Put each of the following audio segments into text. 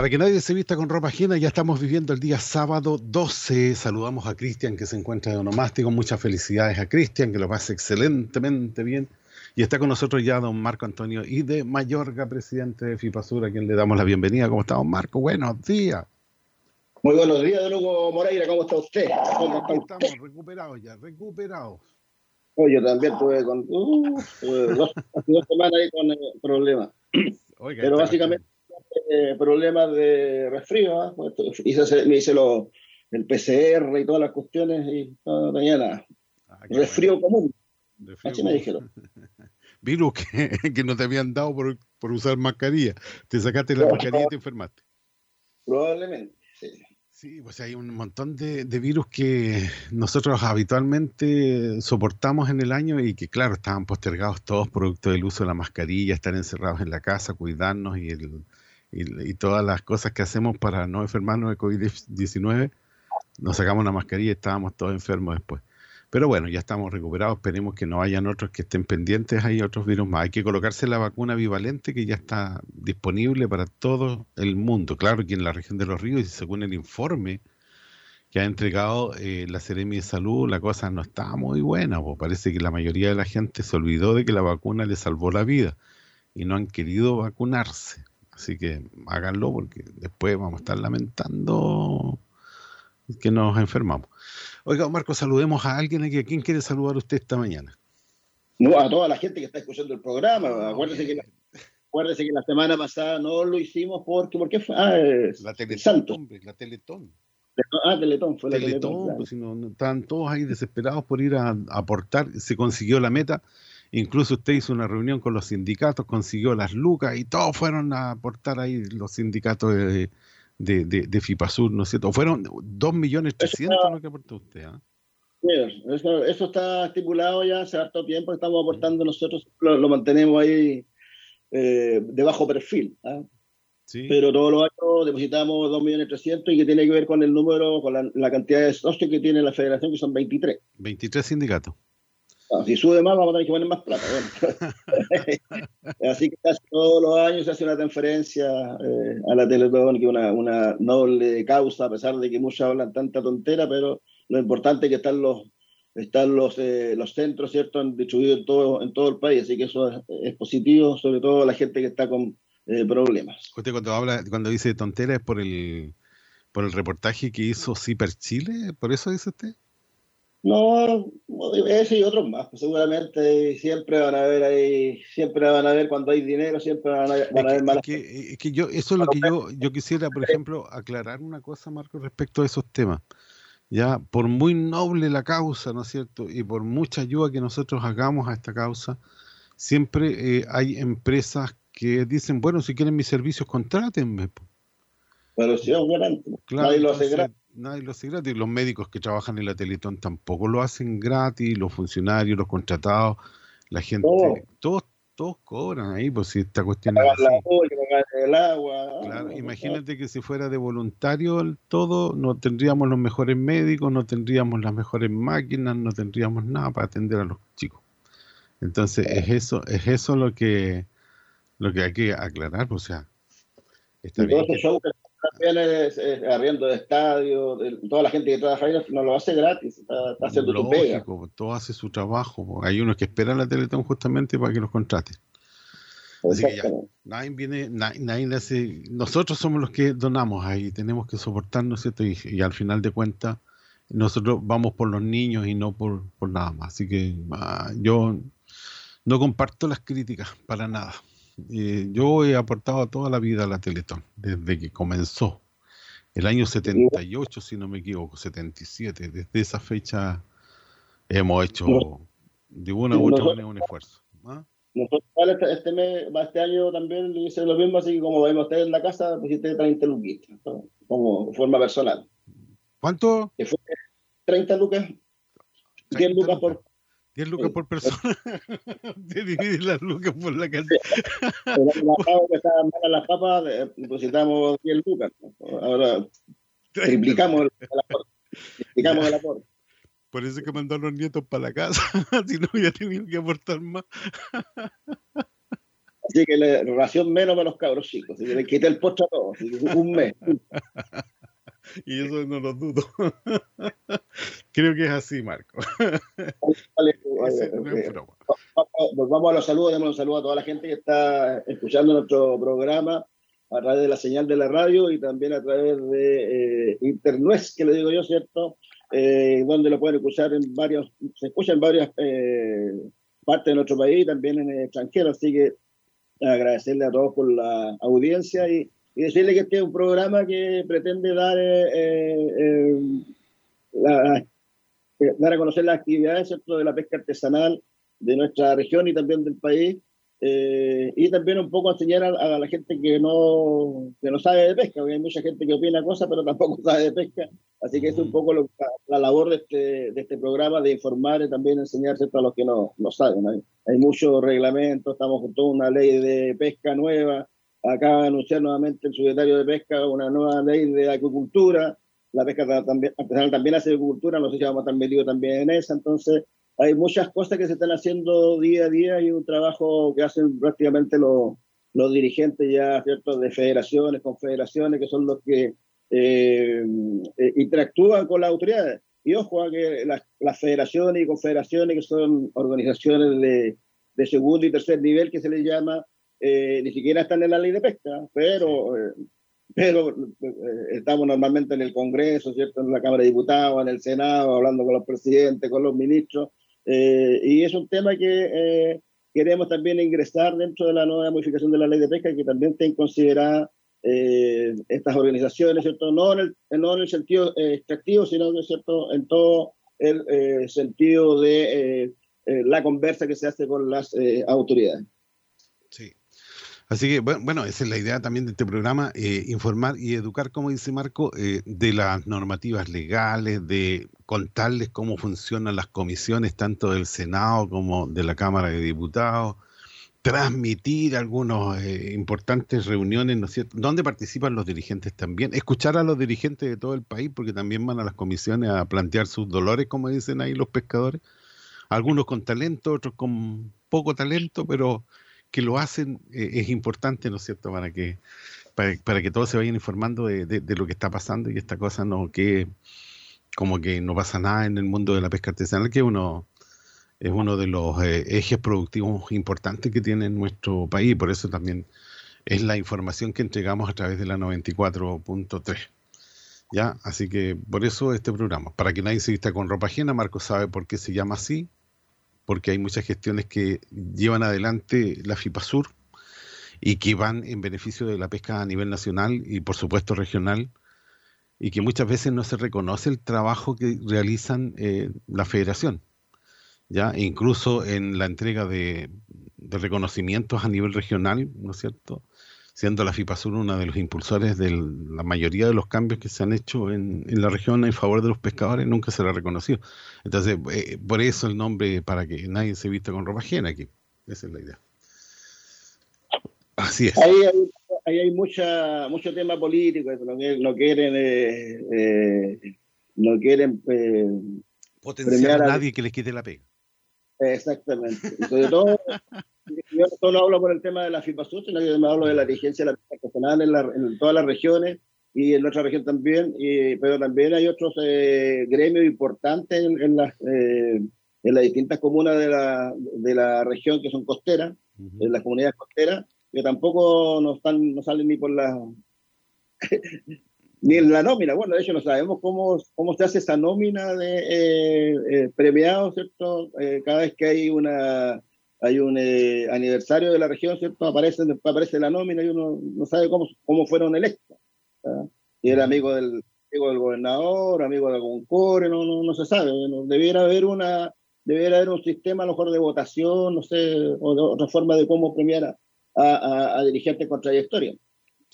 Para que nadie se vista con ropa ajena, ya estamos viviendo el día sábado 12. Saludamos a Cristian que se encuentra de onomástico. Muchas felicidades a Cristian, que lo pase excelentemente bien. Y está con nosotros ya don Marco Antonio y de Mayorga, presidente de FIPASUR, a quien le damos la bienvenida. ¿Cómo está don Marco? Buenos días. Muy buenos días, don Hugo Moreira. ¿Cómo está usted? ¿Cómo está usted? Estamos recuperados ya, recuperados. Oye, yo también tuve, con, uh, dos, semanas ahí con eh, problemas. Pero básicamente eh, problemas de resfrío. ¿eh? Hice, me hice lo, el PCR y todas las cuestiones y no tenía nada. Ah, resfrío común. Así me dijeron. Virus que, que, no te habían dado por, por usar mascarilla. Te sacaste la mascarilla y te enfermaste. Probablemente, sí. Sí, pues hay un montón de, de, virus que nosotros habitualmente soportamos en el año y que, claro, estaban postergados todos producto del uso de la mascarilla, estar encerrados en la casa, cuidarnos y el, y, todas las cosas que hacemos para no enfermarnos de COVID-19, nos sacamos la mascarilla y estábamos todos enfermos después. Pero bueno, ya estamos recuperados, esperemos que no hayan otros que estén pendientes, hay otros virus más. Hay que colocarse la vacuna bivalente que ya está disponible para todo el mundo. Claro que en la región de los ríos, y según el informe que ha entregado eh, la Seremi de Salud, la cosa no está muy buena. Pues parece que la mayoría de la gente se olvidó de que la vacuna le salvó la vida y no han querido vacunarse. Así que háganlo porque después vamos a estar lamentando que nos enfermamos. Oiga, Marco, saludemos a alguien aquí. ¿A quién quiere saludar usted esta mañana? No, a toda la gente que está escuchando el programa. Acuérdese que la, acuérdese que la semana pasada no lo hicimos porque, ¿por qué fue? Ah, la Teletón, la Teletón. Ah, Teletón fue la Teletón. pues, si no, estaban todos ahí desesperados por ir a aportar. Se consiguió la meta Incluso usted hizo una reunión con los sindicatos, consiguió las lucas y todos fueron a aportar ahí los sindicatos de, de, de, FIPASUR, ¿no es cierto? Fueron 2.300.000 millones lo que aportó usted. ¿ah? Eso, eso, está estipulado ya hace harto tiempo, estamos aportando nosotros, lo, mantenemos ahí eh, de bajo perfil. ¿ah? Pero todos los años depositamos 2.300.000 y que tiene que ver con el número, con la, la, cantidad de socios que tiene la federación, que son 23. 23 sindicatos si sube más, vamos a tener que poner más plata. Así que casi todos los años se hace una transferencia eh, a la Teletón, que es una, una, noble causa, a pesar de que muchos hablan tanta tontera, pero lo importante es que están los están los, eh, los centros, ¿cierto?, distribuidos en todo, en todo el país, así que eso es, positivo, sobre todo a la gente que está con eh, problemas. Usted cuando habla, cuando dice tontera es por el por el reportaje que hizo Ciper Chile, ¿por eso dice usted? No, ese y otros más, pues seguramente siempre van a ver ahí, siempre van a ver cuando hay dinero, siempre van a, van a ver malas. Es que, yo, eso es lo que yo, yo quisiera, por ejemplo, aclarar una cosa, Marco, respecto a esos temas. Ya, por muy noble la causa, ¿no es cierto? Y por mucha ayuda que nosotros hagamos a esta causa, siempre eh, hay empresas que dicen, bueno, si quieren mis servicios, contrátenme. Pero si es garante, claro, nadie lo hace gratis nadie lo hace gratis. Los médicos que trabajan en la Teletón tampoco lo hacen gratis, los funcionarios, los contratados, la gente, todos todos cobran ahí, pues si esta cuestión es así. el agua. Claro, imagínate que si fuera de voluntario el todo, no tendríamos los mejores médicos, no tendríamos las mejores máquinas, no tendríamos nada para atender a los chicos. Entonces, es eso, es eso lo que lo que hay que aclarar, pues, o sea, está bien es, arriendo de estadio, toda la gente que trabaja ahí no lo hace gratis, está, haciendo Lógico, su pega. todo hace su trabajo. Hay unos que esperan la Teletón justamente para que los contraten. Así que ya, nadie viene, nadie, hace, nosotros somos los que donamos ahí, tenemos que soportarnos, ¿cierto? Y, al final de cuentas, nosotros vamos por los niños y no por, por nada más. Así que ah, yo no comparto las críticas para nada. Eh, yo he aportado toda la vida a la Teletón, desde que comenzó. El año 78, si no me equivoco, 77. Desde esa fecha hemos hecho de una u otra manera un esfuerzo. ¿ah? Nosotros este, este, mes, este año también hice lo mismo, así que como vemos ustedes en la casa, pusiste 30 luquitas, como forma personal. ¿Cuánto? 30 lucas. 10 lucas por 10 lucas por persona. Te dividir las lucas por la casa. Pero la papa que estaban malas las papas, eh, depositamos 10 lucas. Ahora triplicamos el, aporte. Triplicamos el aporte. Por eso que mandó a los nietos para la casa. si no, hubiera tenido que aportar más. Así que la ración menos para los cabros chicos. Así que le quité el postre a todos. Un mes. Y eso no lo dudo. Creo que es así, Marco. Nos vamos a los saludos, damos un saludo a toda la gente que está escuchando nuestro programa a través de la señal de la radio y también a través de eh, internet, que le digo yo, ¿cierto? Eh, donde lo pueden escuchar en varios, se escucha en varias eh, partes de nuestro país, también en el extranjero, así que agradecerle a todos por la audiencia y y decirle que este es un programa que pretende dar, eh, eh, eh, dar a conocer las actividades de la pesca artesanal de nuestra región y también del país, y también un poco enseñar a, la gente que no, que no sabe de pesca, porque hay mucha gente que opina cosas, pero tampoco sabe de pesca, así que es un poco la, labor de este, de este programa, de informar y también enseñar a los que no, no saben. Hay, hay muchos reglamentos, estamos con toda una ley de pesca nueva, Acaba de anunciar nuevamente el secretario de Pesca una nueva ley de agricultura. La pesca también, también hace agricultura, no sé si vamos a estar metidos también en esa. Entonces, hay muchas cosas que se están haciendo día a día y un trabajo que hacen prácticamente los, los dirigentes ya, ¿cierto?, de federaciones, confederaciones, que son los que eh, eh, interactúan con las autoridades. Y ojo a que las, las, federaciones y confederaciones, que son organizaciones de, de segundo y tercer nivel, que se les llama, eh, ni siquiera están en la ley de pesca, pero, eh, pero eh, estamos normalmente en el Congreso, ¿cierto? en la Cámara de Diputados, en el Senado, hablando con los presidentes, con los ministros, y es un tema que queremos también ingresar dentro de la nueva modificación de la ley de pesca, que también ten considerada estas organizaciones, ¿cierto? No en el, no en el sentido extractivo, sino ¿cierto? en todo el sentido de la conversa que se hace con las autoridades. Sí. Así que, bueno, esa es la idea también de este programa, eh, informar y educar, como dice Marco, eh, de las normativas legales, de contarles cómo funcionan las comisiones, tanto del Senado como de la Cámara de Diputados, transmitir algunas eh, importantes reuniones, ¿no es cierto?, donde participan los dirigentes también, escuchar a los dirigentes de todo el país, porque también van a las comisiones a plantear sus dolores, como dicen ahí los pescadores, algunos con talento, otros con poco talento, pero que lo hacen eh, es importante, ¿no es cierto?, para que, para, que todos se vayan informando de, de, lo que está pasando y esta cosa no que como que no pasa nada en el mundo de la pesca artesanal, que uno es uno de los eh, ejes productivos importantes que tiene nuestro país, por eso también es la información que entregamos a través de la 94.3. ¿Ya? Así que por eso este programa, para que nadie se vista con ropa ajena, Marco sabe por qué se llama así, porque hay muchas gestiones que llevan adelante la FIPASUR y que van en beneficio de la pesca a nivel nacional y por supuesto regional y que muchas veces no se reconoce el trabajo que realizan eh, la federación. ¿ya? Incluso en la entrega de, reconocimientos a nivel regional, ¿no es cierto? Siendo la FIPASUR uno de los impulsores de la mayoría de los cambios que se han hecho en, la región en favor de los pescadores, nunca se la ha reconocido. Entonces, eh, por eso el nombre, para que nadie se vista con ropa ajena aquí. Esa es la idea. Así es. Ahí hay, hay mucha, mucho tema político, no, quieren... Eh, eh, no quieren potenciar a nadie que les quite la pega. Exactamente. sobre todo yo no solo hablo por el tema de la FIPASUR, sino que me hablo de la vigencia de la pesca en, en todas las regiones y en nuestra región también, y, pero también hay otros eh, gremios importantes en, las, eh, en las distintas comunas de la, de la región que son costeras, en las comunidades costeras, que tampoco no, están, no salen ni por la... ni en la nómina. Bueno, de hecho no sabemos cómo, cómo se hace esa nómina de eh, premiados, ¿cierto? cada vez que hay una hay un eh, aniversario de la región, ¿cierto? Aparece, aparece la nómina y uno no sabe cómo, cómo fueron electos. y era amigo del, amigo del gobernador, amigo de algún core, no, no, no se sabe. debiera haber una, debiera haber un sistema a lo mejor de votación, no sé, o de otra forma de cómo premiar a, a, dirigentes con trayectoria.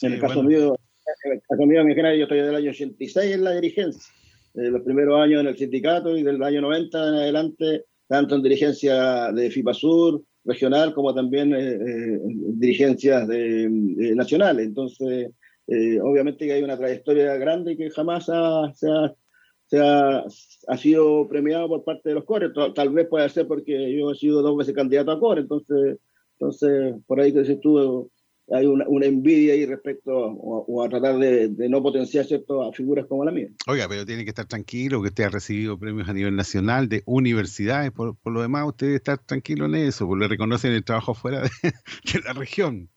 en el caso mío, en el caso mío, yo estoy del año 86 en la dirigencia, los primeros años en el sindicato y del año 90 en adelante, tanto en dirigencia de FIPASUR, regional, como también eh, eh, dirigencias de, nacionales. Entonces, eh, obviamente que hay una trayectoria grande que jamás ha, se, ha, ha, sido premiado por parte de los cores. Tal, vez pueda ser porque yo he sido dos veces candidato a core, entonces, entonces por ahí que se estuvo hay una, envidia ahí respecto o, a tratar de, no potenciar ¿cierto? a figuras como la mía. Oiga, pero tiene que estar tranquilo que usted ha recibido premios a nivel nacional de universidades, por, lo demás usted debe estar tranquilo en eso, porque le reconocen el trabajo fuera de, la región.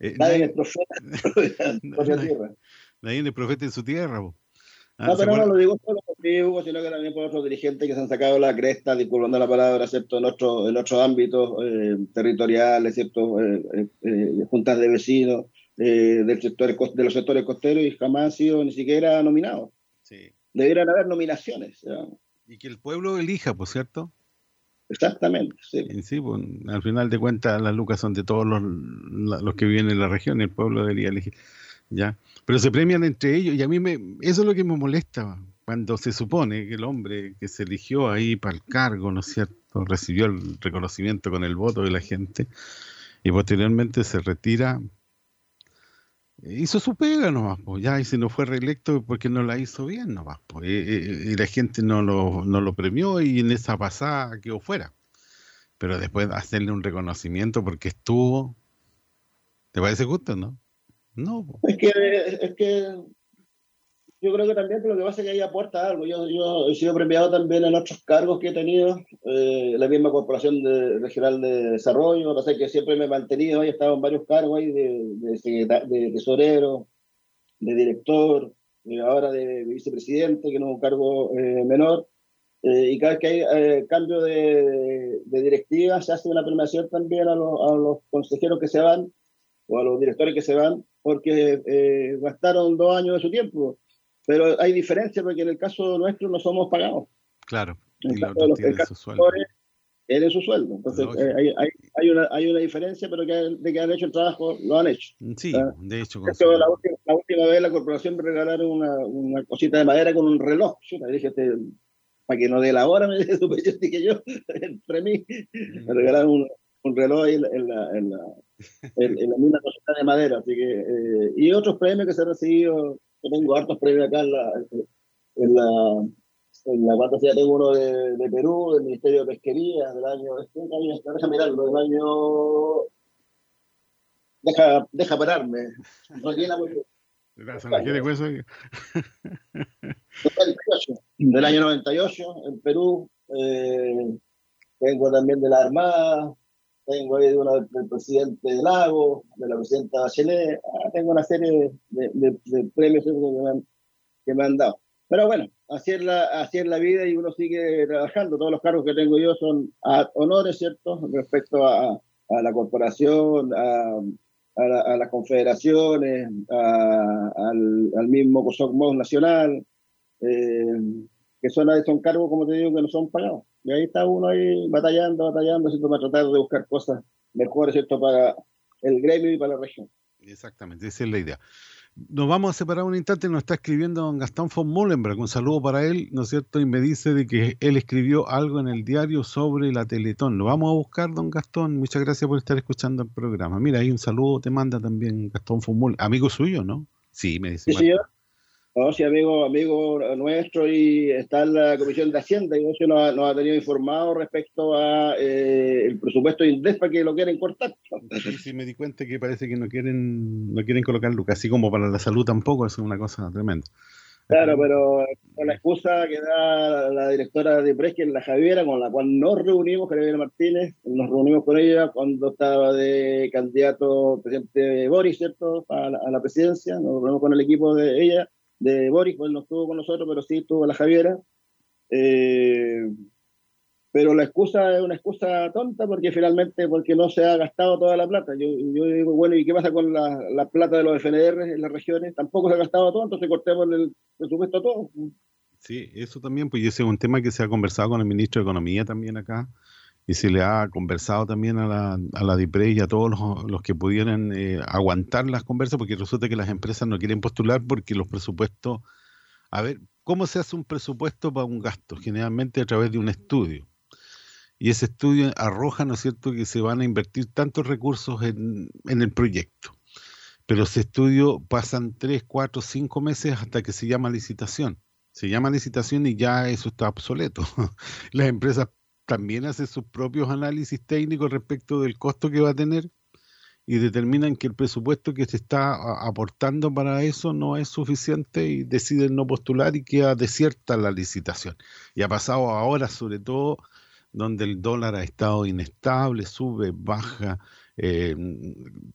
Eh, nadie, es profeta, nadie, es profeta en su tierra. Ah, no, pero no lo digo solo por mí, Hugo, sino que también por otros dirigentes que se han sacado la cresta, disculpando la palabra, ¿cierto? En, otros en otros ámbitos eh, territoriales, ¿cierto? Eh, eh, juntas de vecinos del sector, de los sectores costeros y jamás han sido ni siquiera nominados. Sí. Debieran haber nominaciones. Y que el pueblo elija, por cierto. Exactamente, sí. sí pues, al final de cuentas las lucas son de todos los, los que viven en la región, el pueblo debería elegir. ¿Ya? Pero se premian entre ellos y a mí me, eso es lo que me molesta cuando se supone que el hombre que se eligió ahí para el cargo, ¿no es cierto?, recibió el reconocimiento con el voto de la gente y posteriormente se retira, hizo su pega nomás, pues ya, y si no fue reelecto porque no la hizo bien nomás, pues, y, la gente no lo, no lo premió y en esa pasada quedó fuera. Pero después hacerle un reconocimiento porque estuvo, ¿te parece justo, no? No. Es que, es que yo creo que también lo que pasa es que ahí aporta algo. Yo, yo he sido premiado también en otros cargos que he tenido, eh, la misma Corporación de, Regional de Desarrollo, lo que pasa es que siempre me he mantenido, he estado en varios cargos ahí de, de, tesorero, de director, ahora de, vicepresidente, que no es un cargo eh, menor. Eh, y cada vez que hay eh, cambio de, directiva, se hace una premiación también a, a los consejeros que se van o a los directores que se van porque eh, gastaron dos años de su tiempo. Pero hay diferencia porque en el caso nuestro no somos pagados. Claro. En el caso, su sueldo. Es su sueldo. Entonces eh, hay, hay, hay, una, hay una diferencia, pero que, de que han hecho el trabajo, lo han hecho. Sí, de hecho. la, última, la, última, vez la corporación me regalaron una, una cosita de madera con un reloj. Yo dije, este, para que no dé la hora, me dije, que yo, entre mí, me regalaron un, un reloj ahí en la, en la, en, la misma cosita de madera. Así que, eh, y otros premios que se han recibido, yo tengo hartos premios acá en la, en la, en la fantasía, tengo uno de, de, Perú, del Ministerio de Pesquería, del año, deja mirarlo, del año, deja, deja pararme, del año 98 en Perú, eh, tengo también de la Armada, tengo ahí de una del presidente Lago, de la presidenta Bachelet, ah, tengo una serie de, premios que me, han, dado. Pero bueno, así es, la, así es la vida y uno sigue trabajando. Todos los cargos que tengo yo son honores, ¿cierto? Respecto a, la corporación, a, las confederaciones, al, al, mismo COSOCMOS nacional, eh, que son cargos, como te digo, que no son pagados. Y ahí está uno ahí batallando, batallando, ¿cierto? para tratar de buscar cosas mejores, ¿cierto? Para el gremio y para la región. Exactamente, esa es la idea. Nos vamos a separar un instante, nos está escribiendo don Gastón von Mullenberg, un saludo para él, ¿no es cierto? Y me dice de que él escribió algo en el diario sobre la Teletón. Lo vamos a buscar, don Gastón, muchas gracias por estar escuchando el programa. Mira, ahí un saludo te manda también Gastón von Mullenberg, amigo suyo, ¿no? Sí, me dice. Sí, no, sí, amigo, amigo nuestro y está en la Comisión de Hacienda y eso nos, ha tenido informado respecto a eh, el presupuesto de Indespa que lo quieren cortar. Sí, sí, me di cuenta que parece que no quieren no quieren colocar Lucas, así como para la salud tampoco, es una cosa tremenda. Claro, pero con la excusa que da la directora de Presque, la Javiera, con la cual nos reunimos, Javiera Martínez, nos reunimos con ella cuando estaba de candidato presidente Boris, ¿cierto?, a la, a la presidencia, nos reunimos con el equipo de ella de Boris, pues no estuvo con nosotros, pero sí estuvo la Javiera. Eh, pero la excusa es una excusa tonta porque finalmente porque no se ha gastado toda la plata. Yo, yo digo, bueno, ¿y qué pasa con la, la, plata de los FNR en las regiones? Tampoco se ha gastado todo, entonces cortemos el presupuesto todo. Sí, eso también, pues ese es un tema que se ha conversado con el ministro de Economía también acá, y se le ha conversado también a la, a la DIPRE y a todos los, los que pudieran eh, aguantar las conversas, porque resulta que las empresas no quieren postular porque los presupuestos, a ver, ¿cómo se hace un presupuesto para un gasto? Generalmente a través de un estudio y ese estudio arroja, ¿no es cierto?, que se van a invertir tantos recursos en, el proyecto. Pero ese estudio pasan tres, cuatro, cinco meses hasta que se llama licitación. Se llama licitación y ya eso está obsoleto. Las empresas también hacen sus propios análisis técnicos respecto del costo que va a tener y determinan que el presupuesto que se está aportando para eso no es suficiente y deciden no postular y queda desierta la licitación. Y ha pasado ahora, sobre todo, donde el dólar ha estado inestable, sube, baja, eh,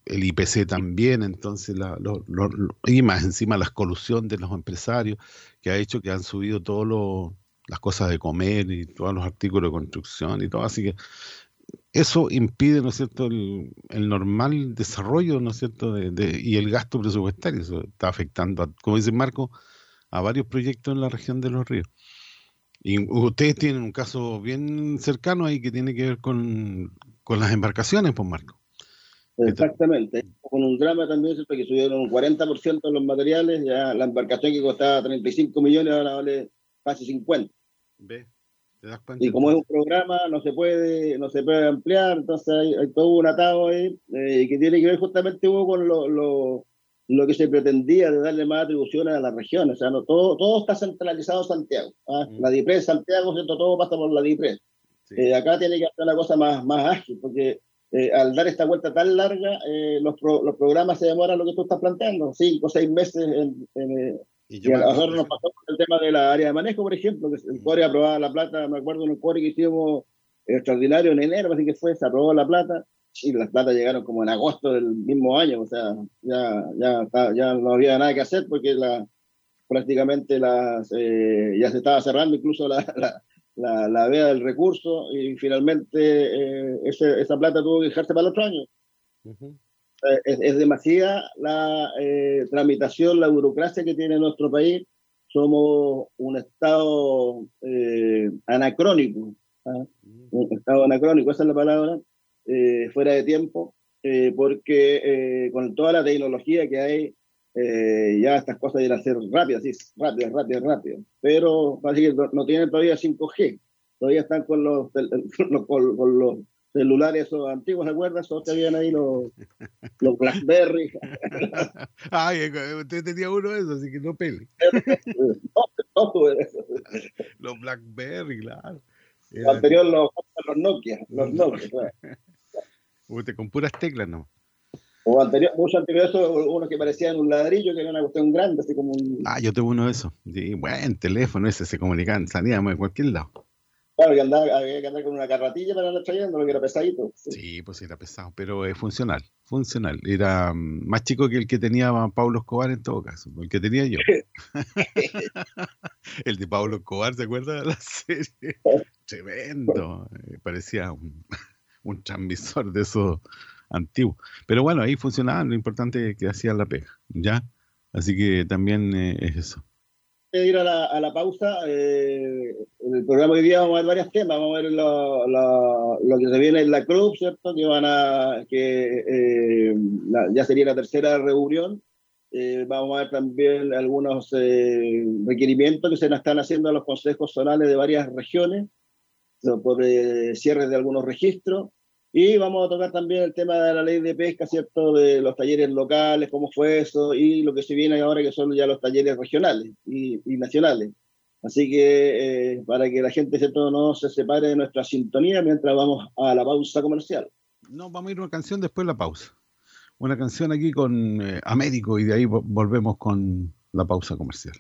el IPC también, entonces, la, y más encima la colusión de los empresarios, que ha hecho que han subido todas las cosas de comer y todos los artículos de construcción y todo, así que eso impide, ¿no es cierto?, el, normal desarrollo, ¿no es cierto?, de, y el gasto presupuestario, eso está afectando, como dice Marco, a varios proyectos en la región de los ríos. Y ustedes tienen un caso bien cercano ahí que tiene que ver con, las embarcaciones, pues Marco. Exactamente, con un drama también, que subieron un 40% los materiales, ya la embarcación que costaba 35 millones ahora vale casi 50. ¿Ve? ¿Te das cuenta? Y como es un programa, no se puede, no se puede ampliar, entonces hay, todo un atado ahí eh, que tiene que ver justamente con lo, lo que se pretendía de darle más atribuciones a las regiones. O sea, no, todo, todo está centralizado en Santiago. ¿ah? Mm. La DIPRES, Santiago, ¿cierto? todo pasa por la DIPRES. Eh, acá tiene que hacer una cosa más, más ágil, porque eh, al dar esta vuelta tan larga, eh, los, los, programas se demoran lo que tú estás planteando, cinco o seis meses. En, y, a nosotros nos pasó con el tema de la área de manejo, por ejemplo, que el. CORE aprobaba la plata, me acuerdo en el CORE que hicimos extraordinario en enero, así que fue, se aprobó la plata, y las platas llegaron como en agosto del mismo año, o sea, ya, ya, ya no había nada que hacer porque la, prácticamente las, eh, ya se estaba cerrando incluso la, la, la, vea del recurso y finalmente eh, ese, esa plata tuvo que dejarse para el otro año. Eh, es, es, demasiada la tramitación, la burocracia que tiene nuestro país. Somos un estado anacrónico, ¿ah? un estado anacrónico, esa es la palabra, eh, fuera de tiempo, eh, porque eh, con toda la tecnología que hay, ya estas cosas iban a ser rápidas, sí, rápidas, rápidas, rápidas. Pero parece que no, tienen todavía 5G, todavía están con los, con, los celulares esos antiguos, ¿se acuerdan? Solo que habían ahí los, los Blackberry. Ay, usted tenía uno de esos, así que no pele. los Blackberry, claro. Lo anterior los, los Nokia, los Nokia, claro. Usted con puras teclas, ¿no? O anterior, mucho anterior a eso, unos que parecían un ladrillo, que era una cuestión grande, así como un... Ah, yo tuve uno de esos. Sí, buen teléfono ese, se comunicaban, salíamos de cualquier lado. Claro, que andaba, había que andar con una carratilla para andar trayendo, lo que era pesadito. Sí, pues era pesado, pero es funcional, funcional. Era mm, más chico que el que tenía Pablo Escobar en todo caso, el que tenía yo. el de Pablo Escobar, ¿se acuerda de la serie? Tremendo, eh, parecía un un transmisor de esos antiguos. Pero bueno, ahí funcionaban, lo importante es que hacían la pega, ¿ya? Así que también eh, es eso. Ir a la, a la pausa, eh, en el programa de hoy día vamos a ver varios temas, vamos a ver lo, lo, que se viene en la club, ¿cierto? Que van a, que eh, ya sería la tercera reunión. vamos a ver también algunos requerimientos que se están haciendo a los consejos zonales de varias regiones por cierres de algunos registros. Y vamos a tocar también el tema de la ley de pesca, ¿cierto? De los talleres locales, cómo fue eso, y lo que se viene ahora que son ya los talleres regionales y, nacionales. Así que eh, para que la gente, ¿cierto? No se separe de nuestra sintonía mientras vamos a la pausa comercial. No, vamos a ir a una canción después de la pausa. Una canción aquí con eh, Américo y de ahí volvemos con la pausa comercial.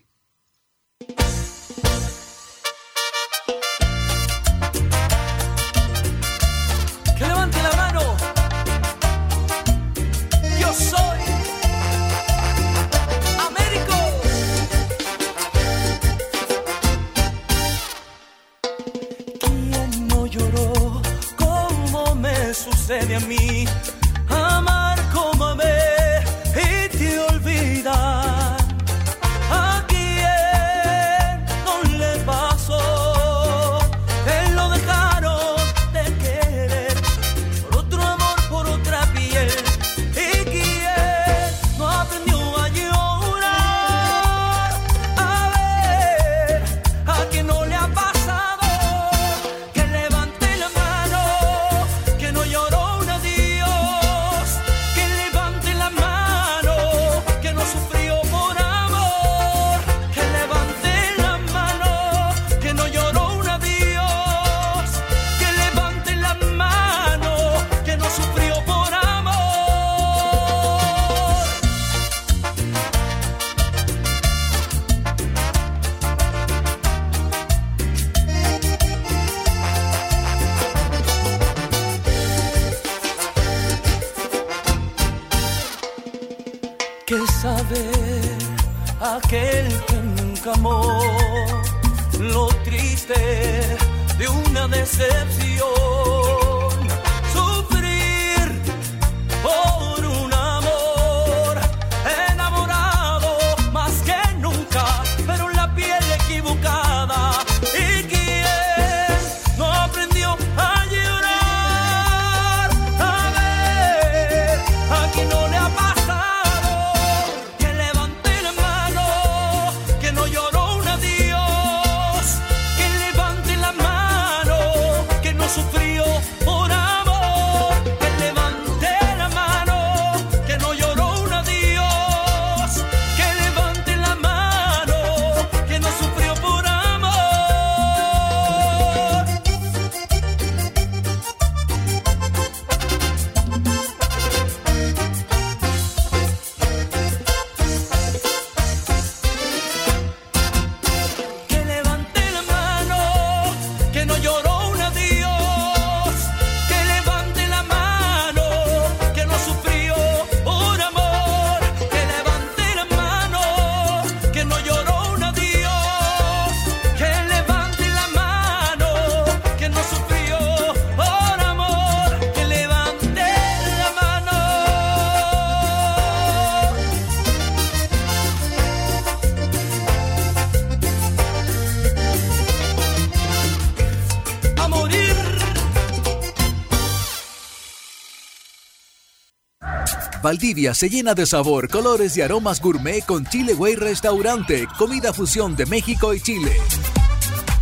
Valdivia se llena de sabor, colores y aromas gourmet con Chile Way Restaurante, comida fusión de México y Chile.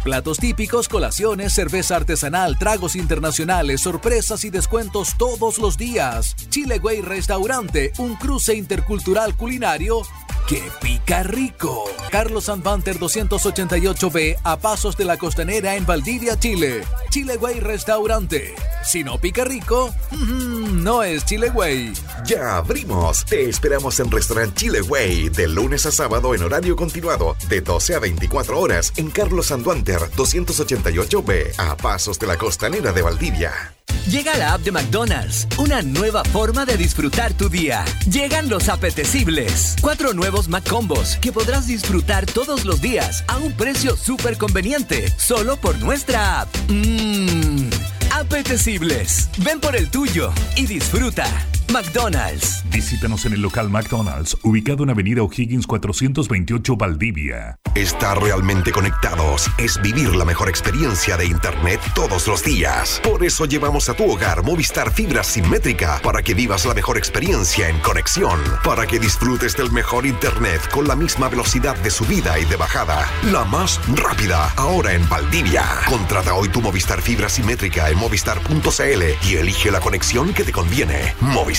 Platos típicos, colaciones, cerveza artesanal, tragos internacionales, sorpresas y descuentos todos los días. Chile Way Restaurante, un cruce intercultural culinario ¡Qué pica rico! Carlos Sanvanter 288B a pasos de la costanera en Valdivia, Chile. Chile Way Restaurante. Si no pica rico, no es Chile Way. Ya abrimos. Te esperamos en Restaurant Chile Way de lunes a sábado en horario continuado de 12 a 24 horas en Carlos Sanvanter 288B a pasos de la costanera de Valdivia. Llega la app de McDonald's, una nueva forma de disfrutar tu día. Llegan los apetecibles. Cuatro nuevos McCombos que podrás disfrutar todos los días a un precio súper conveniente, solo por nuestra app. Mmm, apetecibles. Ven por el tuyo y disfruta. McDonald's. Visítanos en el local McDonald's, ubicado en Avenida O'Higgins 428 Valdivia. Estar realmente conectados es vivir la mejor experiencia de Internet todos los días. Por eso llevamos a tu hogar Movistar Fibra Simétrica para que vivas la mejor experiencia en conexión, para que disfrutes del mejor Internet con la misma velocidad de subida y de bajada, la más rápida, ahora en Valdivia. Contrata hoy tu Movistar Fibra Simétrica en movistar.cl y elige la conexión que te conviene. Movistar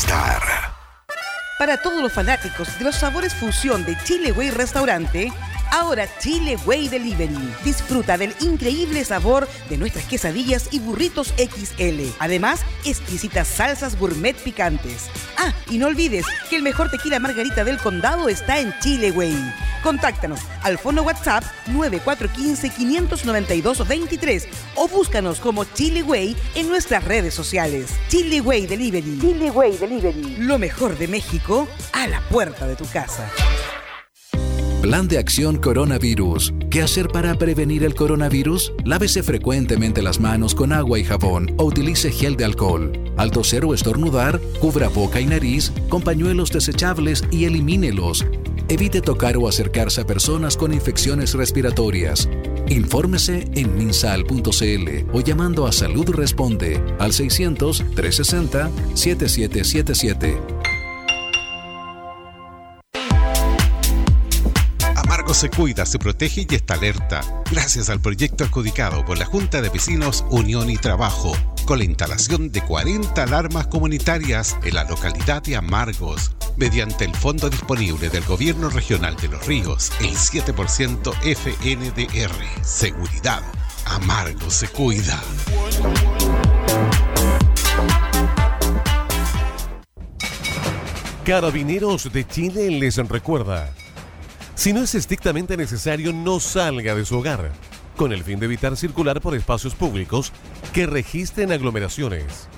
para todos los fanáticos de los sabores fusión de Chile Way Restaurante, ahora Chile Way Delivery. Disfruta del increíble sabor de nuestras quesadillas y burritos XL. Además, exquisitas salsas gourmet picantes. Ah, y no olvides que el mejor tequila margarita del condado está en Chile Way. Contáctanos al fono WhatsApp 9415-592-23 o búscanos como Chile Way en nuestras redes sociales. Chile Way Delivery. Chile Way Delivery. Lo mejor de México a la puerta de tu casa. Plan de acción coronavirus. ¿Qué hacer para prevenir el coronavirus? Lávese frecuentemente las manos con agua y jabón o utilice gel de alcohol. Al toser o estornudar, cubra boca y nariz con pañuelos desechables y elimínelos. Evite tocar o acercarse a personas con infecciones respiratorias. Infórmese en minsal.cl o llamando a Salud Responde al 600-360-7777. Amargo se cuida, se protege y está alerta. Gracias al proyecto adjudicado por la Junta de Vecinos Unión y Trabajo, con la instalación de 40 alarmas comunitarias en la localidad de Amargos, mediante el fondo disponible del Gobierno Regional de los Ríos, el 7% FNDR. Seguridad. Amargos se cuida. Carabineros de Chile les recuerda, si no es estrictamente necesario, no salga de su hogar, con el fin de evitar circular por espacios públicos que registren aglomeraciones.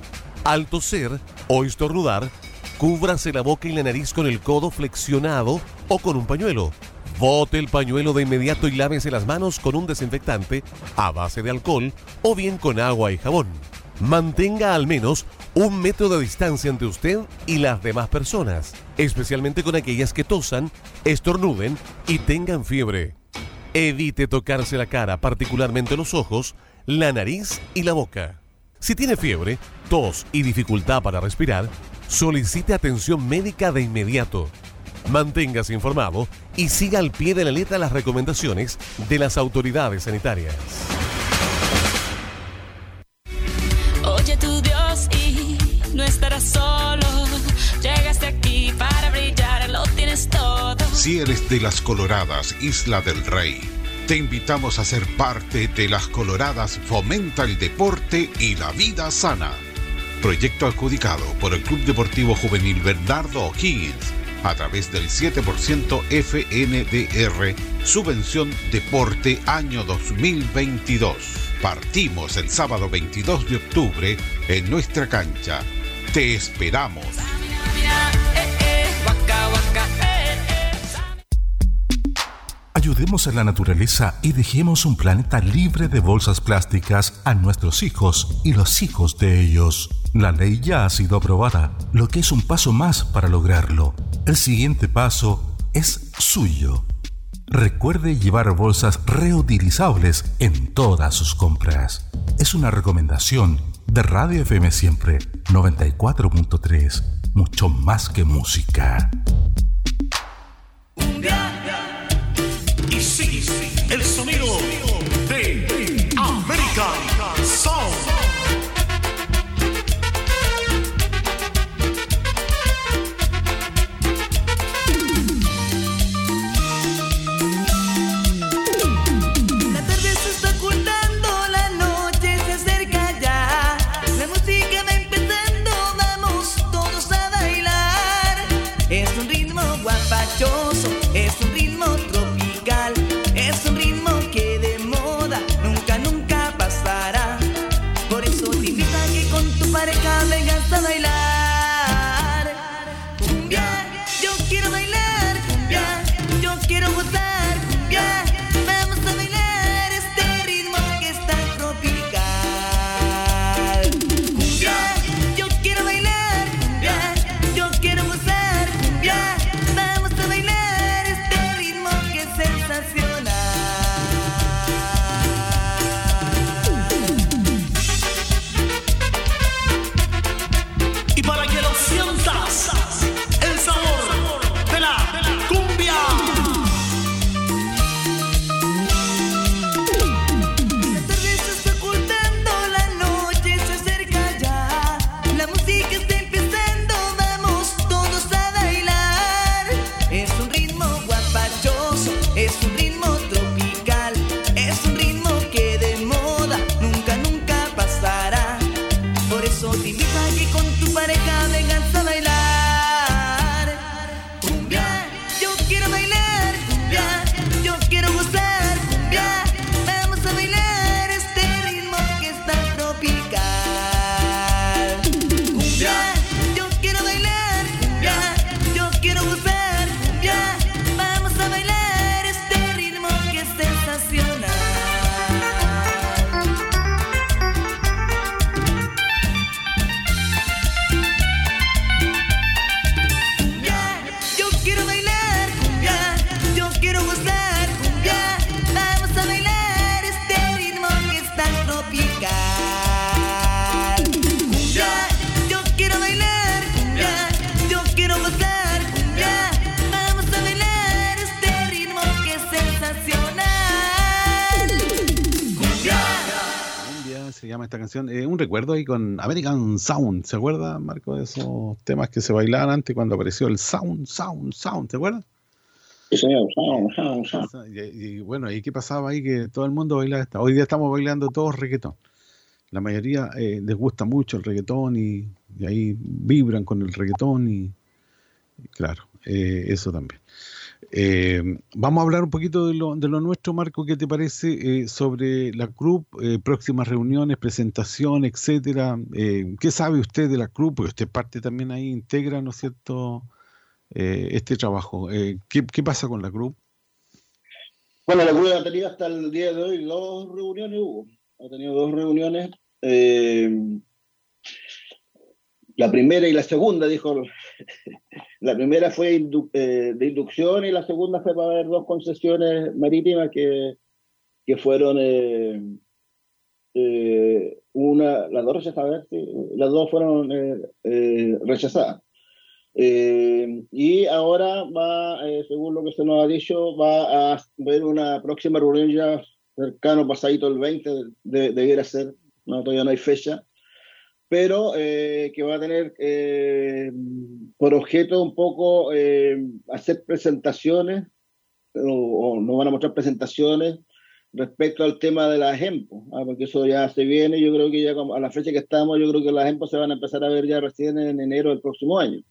Al toser o estornudar, cúbrase la boca y la nariz con el codo flexionado o con un pañuelo. Bote el pañuelo de inmediato y lávese las manos con un desinfectante a base de alcohol o bien con agua y jabón. Mantenga al menos un metro de distancia entre usted y las demás personas, especialmente con aquellas que tosan, estornuden y tengan fiebre. Evite tocarse la cara, particularmente los ojos, la nariz y la boca. Si tiene fiebre, tos y dificultad para respirar, solicite atención médica de inmediato. Manténgase informado y siga al pie de la letra las recomendaciones de las autoridades sanitarias. Si eres de las Coloradas, Isla del Rey, te invitamos a ser parte de las Coloradas Fomenta el Deporte y la Vida Sana. Proyecto adjudicado por el Club Deportivo Juvenil Bernardo O'Higgins a través del 7% FNDR, Subvención Deporte Año 2022. Partimos el sábado 22 de octubre en nuestra cancha. Te esperamos. Ayudemos a la naturaleza y dejemos un planeta libre de bolsas plásticas a nuestros hijos y los hijos de ellos. La ley ya ha sido aprobada, lo que es un paso más para lograrlo. El siguiente paso es suyo. Recuerde llevar bolsas reutilizables en todas sus compras. Es una recomendación de Radio FM Siempre 94.3. Mucho más que música. Y American Sound. ¿Se acuerda, Marco, de esos temas que se bailaban antes cuando apareció el Sound, Sound, Sound? ¿Te acuerdas? Sí, señor. Sound, sound, sound. Y, y bueno, ¿y qué pasaba ahí? Que todo el mundo bailaba esta. Hoy día estamos bailando todos reggaetón. La mayoría eh, les gusta mucho el reggaetón y, y ahí vibran con el reggaetón y, y claro, eh, eso también. Eh, vamos a hablar un poquito de lo, nuestro, Marco, ¿qué te parece eh, sobre la CRUP, eh, próximas reuniones, presentación, etcétera? ¿Qué sabe usted de la CRUP? Porque usted parte también ahí, integra, ¿no es cierto?, este trabajo. ¿qué, ¿Qué pasa con la CRUP? Bueno, la CRUP ha tenido hasta el día de hoy dos reuniones, Hugo. Ha tenido dos reuniones. la primera y la segunda, dijo. La primera fue indu- eh, de inducción y la segunda fue para ver dos concesiones marítimas que, que fueron eh, eh, una, las dos rechazadas, las dos fueron eh, eh, rechazadas. Eh, y ahora va, según lo que se nos ha dicho, va a ver una próxima reunión ya cercano, pasadito el 20, de, de- debiera ser, no, todavía no hay fecha, pero eh, que va a tener eh, por objeto un poco eh, hacer presentaciones, o, o nos van a mostrar presentaciones respecto al tema de las EMPO, ah, porque eso ya se viene, yo creo que ya a la fecha que estamos, yo creo que las EMPO se van a empezar a ver ya recién en enero del próximo año.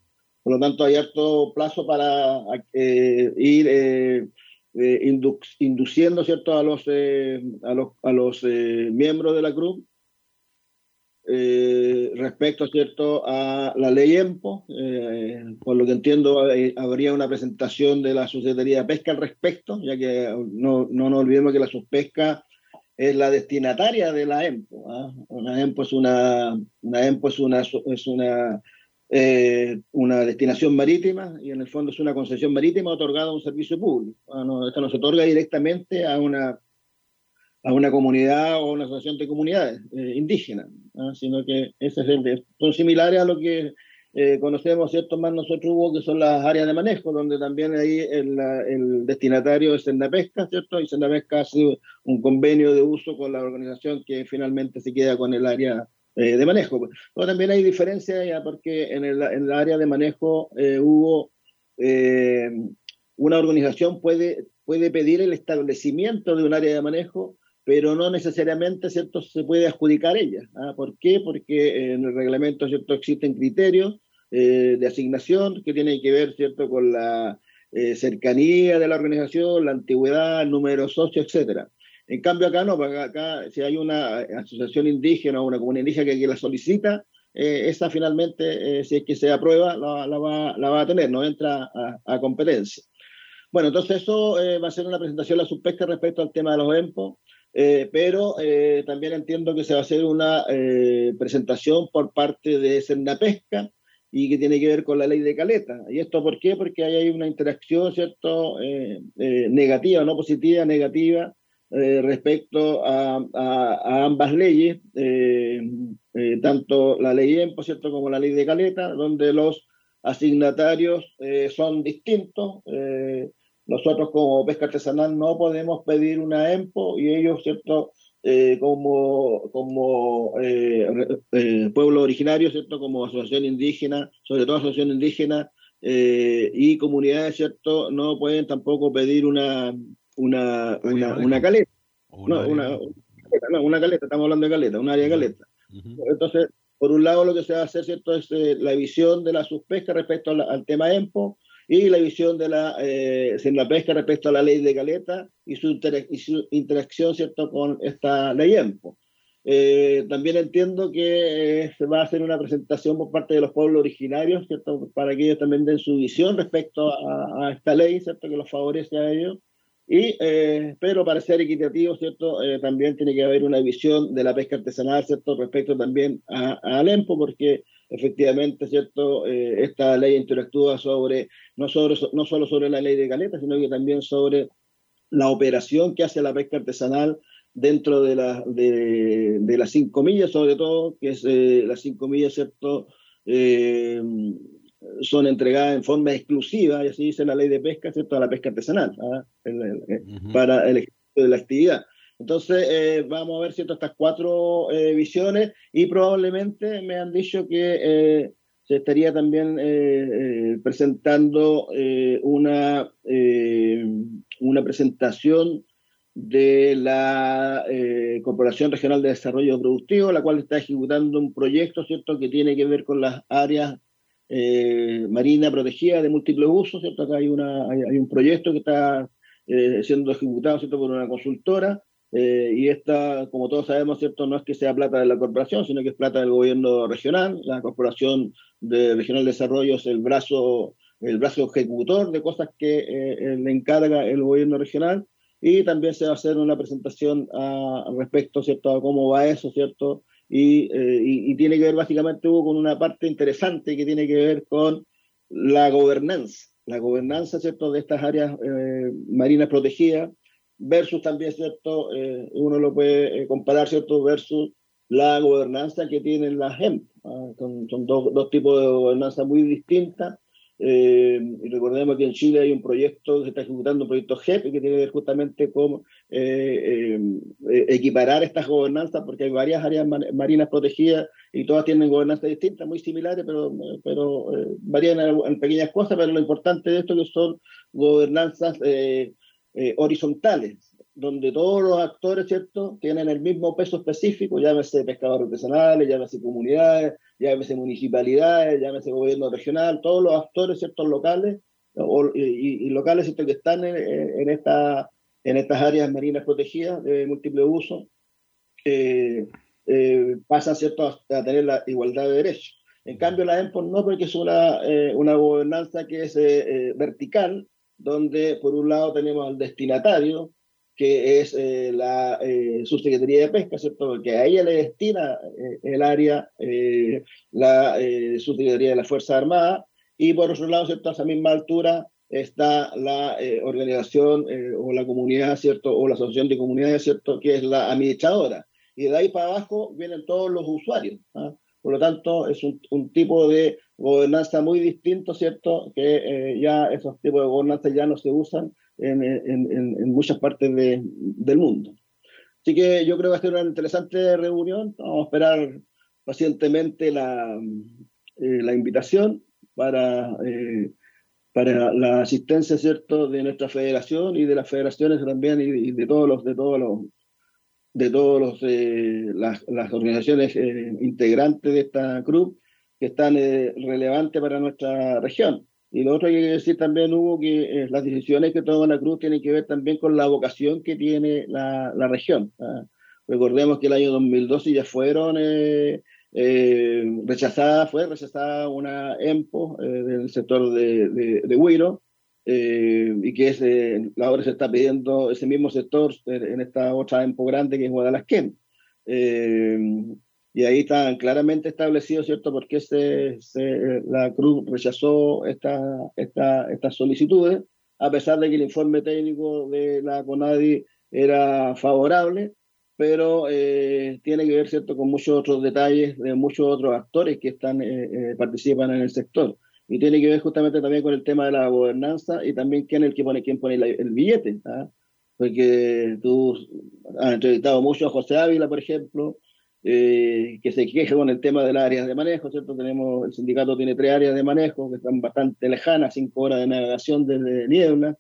Por lo tanto, hay harto plazo para eh, ir eh, eh, indu- induciendo ¿cierto? a los, a los, a los miembros de la CRUB eh, respecto ¿cierto? a la ley EMPO. eh, por lo que entiendo, habría una presentación de la Subsecretaría de Pesca al respecto, ya que no, no nos olvidemos que la subpesca es la destinataria de la EMPO. ¿ah? Una EMPO es una, una, EMPO es una, es una, eh, una destinación marítima y en el fondo es una concesión marítima otorgada a un servicio público. Ah, esto no se otorga directamente a una, a una comunidad o una asociación de comunidades eh, indígenas, ¿ah? sino que es son similares a lo que eh, conocemos, ¿cierto? Más nosotros, Hugo, que son las áreas de manejo, donde también ahí el, destinatario es Pesca, ¿cierto? Y Pesca hace un convenio de uso con la organización que finalmente se queda con el área eh, de manejo. Pero también hay diferencia ya porque en el, en el área de manejo hubo una organización puede, puede pedir el establecimiento de un área de manejo, pero no necesariamente ¿cierto? se puede adjudicar ella. ¿ah? ¿Por qué? Porque en el reglamento ¿cierto? existen criterios eh, de asignación que tienen que ver ¿cierto? con la eh, cercanía de la organización, la antigüedad, el número de socios, etcétera. En cambio acá no, acá si hay una asociación indígena o una comunidad indígena que, que la solicita, eh, esa finalmente, eh, si es que se aprueba, la, la va, la va a tener, no entra a, a competencia. Bueno, entonces eso eh, va a ser una presentación de la subpesca respecto al tema de los EMPO, eh, pero eh, también entiendo que se va a hacer una eh, presentación por parte de Pesca y que tiene que ver con la ley de caleta. ¿Y esto por qué? Porque ahí hay una interacción, ¿cierto?, negativa, no positiva, negativa, respecto a, ambas leyes, tanto la ley EMPO, ¿cierto?, como la ley de caleta, donde los asignatarios son distintos. Nosotros como pesca artesanal no podemos pedir una EMPO y ellos, ¿cierto?, eh, como, como eh, eh, pueblo originario, ¿cierto?, como asociación indígena, sobre todo asociación indígena y comunidades, ¿cierto?, no pueden tampoco pedir una, una, una, una caleta. No, una, no, una caleta, estamos hablando de caleta, un área de caleta. Entonces, por un lado, lo que se va a hacer, ¿cierto?, es la visión de la subpesca respecto la- al tema EMPO y la visión de la, eh, pesca respecto a la ley de caleta y su, interac- y su interacción, ¿cierto?, con esta ley EMPO. Eh, también entiendo que eh, se va a hacer una presentación por parte de los pueblos originarios, ¿cierto?, para que ellos también den su visión respecto a, a esta ley, ¿cierto?, que los favorece a ellos. Y, eh, pero para ser equitativo, ¿cierto? Eh, también tiene que haber una visión de la pesca artesanal, ¿cierto? Respecto también a, a Alempo, porque efectivamente, ¿cierto? Eh, esta ley interactúa sobre no, sobre, no solo sobre la ley de caleta, sino que también sobre la operación que hace la pesca artesanal dentro de, la, de, de las cinco millas, sobre todo, que es eh, las cinco millas, ¿cierto? Eh, son entregadas en forma exclusiva, y así dice la ley de pesca, ¿cierto? A la pesca artesanal, ¿ah? El- el- para el ejercicio de la actividad. Entonces, eh, vamos a ver cierto estas cuatro eh, visiones y probablemente me han dicho que eh, se estaría también eh, presentando una, una presentación de la Corporación Regional de Desarrollo Productivo, la cual está ejecutando un proyecto, ¿cierto?, que tiene que ver con las áreas eh, marina protegida de múltiples usos, ¿cierto? Acá hay, una, hay, hay un proyecto que está siendo ejecutado, ¿cierto?, por una consultora, eh, y esta, como todos sabemos, ¿cierto?, no es que sea plata de la corporación, sino que es plata del gobierno regional. La Corporación de Regional de Desarrollo es el brazo, el brazo ejecutor de cosas que eh, le encarga el gobierno regional y también se va a hacer una presentación a, respecto, ¿cierto?, a cómo va eso, ¿cierto?, y, eh, y, y, tiene que ver básicamente Hugo, con una parte interesante que tiene que ver con la gobernanza, la gobernanza, ¿cierto?, de estas áreas eh, marinas protegidas, versus también, ¿cierto?, eh, uno lo puede comparar, ¿cierto?, versus la gobernanza que tienen las GEM. ¿ah? Son, son dos, dos, tipos de gobernanza muy distintas. Eh, y recordemos que en Chile hay un proyecto, se está ejecutando un proyecto GEP que tiene que ver justamente con eh, eh, equiparar estas gobernanzas, porque hay varias áreas marinas protegidas y todas tienen gobernanzas distintas, muy similares, pero, pero varían en, en, pequeñas cosas, pero lo importante de esto es que son gobernanzas horizontales, donde todos los actores, ¿cierto?, tienen el mismo peso específico, llámese pescadores artesanales, llámese comunidades, llámese municipalidades, llámese gobierno regional, todos los actores, ¿cierto?, locales y, locales, ¿cierto?, que están en, en, esta, en estas áreas marinas protegidas de múltiple uso, eh, eh, pasan, ¿cierto?, a, tener la igualdad de derechos. En cambio, la EMPON no, porque es una, eh, una gobernanza que es eh, vertical, donde por un lado tenemos al destinatario, que es eh, la eh, subsecretaría de pesca, ¿cierto? Porque a ella le destina eh, el área eh, la subsecretaría de la Fuerza Armada y por otro lado, ¿cierto? A esa misma altura está la organización o la comunidad, ¿cierto? O la asociación de comunidades, ¿cierto? Que es la administradora. Y de ahí para abajo vienen todos los usuarios. ¿ah? Por lo tanto, es un, tipo de gobernanza muy distinto, ¿cierto? Que ya esos tipos de gobernanza ya no se usan en, muchas partes de, del mundo. Así que yo creo que va a ser una interesante reunión. Vamos a esperar pacientemente la, eh, invitación para, eh, para la asistencia cierto de nuestra federación y de las federaciones también y, y de todos los de todos los de todos los eh, las, las, organizaciones eh, integrantes de esta club que están eh, relevantes para nuestra región. Y lo otro que hay que decir también, Hugo, que eh, las decisiones que toma la Cruz tienen que ver también con la vocación que tiene la, la región. ¿ah? Recordemos que el año 2012 ya fueron eh, eh, rechazadas, fue rechazada una EMPO del sector de, de, de Huiro, y que es, ahora se está pidiendo ese mismo sector en esta otra EMPO grande que es Guadalajara. Y ahí están claramente establecidos, ¿cierto?, por qué se, se, la Cruz rechazó esta, esta, estas solicitudes, a pesar de que el informe técnico de la CONADI era favorable, pero eh, tiene que ver, ¿cierto?, con muchos otros detalles de muchos otros actores que están, eh, eh, participan en el sector. Y tiene que ver justamente también con el tema de la gobernanza y también quién es el que pone, quién pone el billete. ¿ah? Porque tú has entrevistado mucho a José Ávila, por ejemplo, eh, que se queja con el tema de las áreas de manejo, ¿cierto? Tenemos, el sindicato tiene tres áreas de manejo que están bastante lejanas, cinco horas de navegación desde niebla,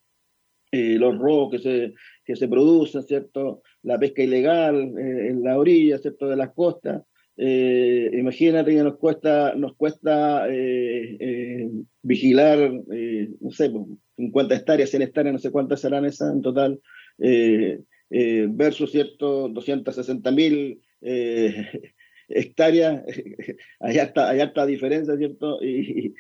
eh, los robos que se, que se producen, ¿cierto? La pesca ilegal eh, en la orilla, ¿cierto? De las costas. Eh, imagínate que nos cuesta, nos cuesta vigilar, no sé, 50 hectáreas, 100 hectáreas, no sé cuántas serán esas en total, versus, ¿cierto? 260 mil eh, hectáreas, hay harta, hay harta diferencia, ¿cierto? Y,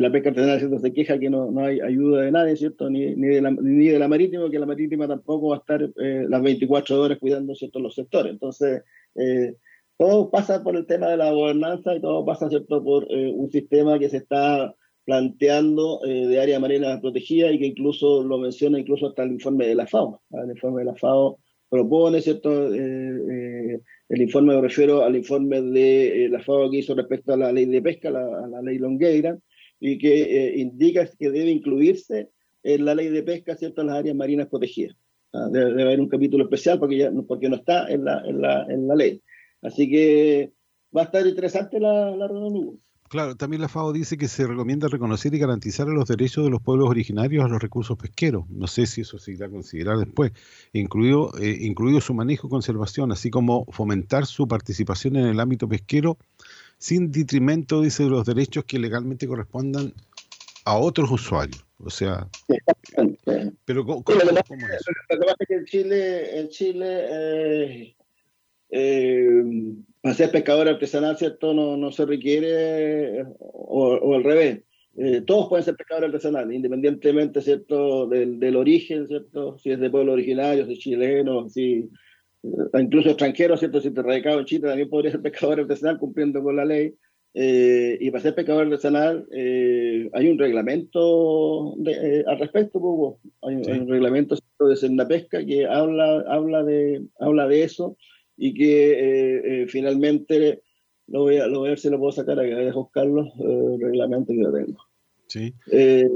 la pesca artesanal, ¿cierto? Se queja que no, no hay ayuda de nadie, ¿cierto? Ni, ni, de la, ni de la marítima, que la marítima tampoco va a estar eh, las 24 horas cuidando, ¿cierto? Los sectores. Entonces, eh, todo pasa por el tema de la gobernanza y todo pasa, ¿cierto? Por eh, un sistema que se está planteando eh, de área marina protegida y que incluso lo menciona incluso hasta el informe de la FAO. El informe de la FAO propone, ¿cierto? Eh, eh, el informe, me refiero al informe de eh, la FAO que hizo respecto a la ley de pesca, la, a la ley Longueira, y que indica que debe incluirse en la ley de pesca, ¿cierto?, las áreas marinas protegidas. Ah, Debe, debe haber un capítulo especial porque, ya, porque no está en la, en, la, en la ley. Así que va a estar interesante la, la reunión. Hugo. Claro, también la FAO dice que se recomienda reconocer y garantizar los derechos de los pueblos originarios a los recursos pesqueros. No sé si eso se irá a considerar después, incluido, eh, incluido su manejo y conservación, así como fomentar su participación en el ámbito pesquero sin detrimento, dice, de los derechos que legalmente correspondan a otros usuarios. O sea, pero ¿cómo, es eso? lo que pasa es que en Chile, en Chile eh, eh, para ser pescador artesanal, ¿cierto? No, no se requiere, o, o al revés. Eh, todos pueden ser pescadores artesanales, independientemente, ¿cierto? Del, del origen, ¿cierto? Si es de pueblo originario, si es chileno, si eh, incluso extranjero, ¿cierto? Si te radicado en Chile, también podría ser pescador artesanal cumpliendo con la ley. Eh, y para ser pescador artesanal eh, hay un reglamento de- eh, al respecto, Hugo. Hay, un- Sí. hay un reglamento de Senda Pesca que habla, habla, de, habla de eso y que eh, eh, finalmente lo voy, a, lo voy a ver si lo puedo sacar acá, dejo Carlos, eh, el reglamento que yo tengo. Sí, Eh,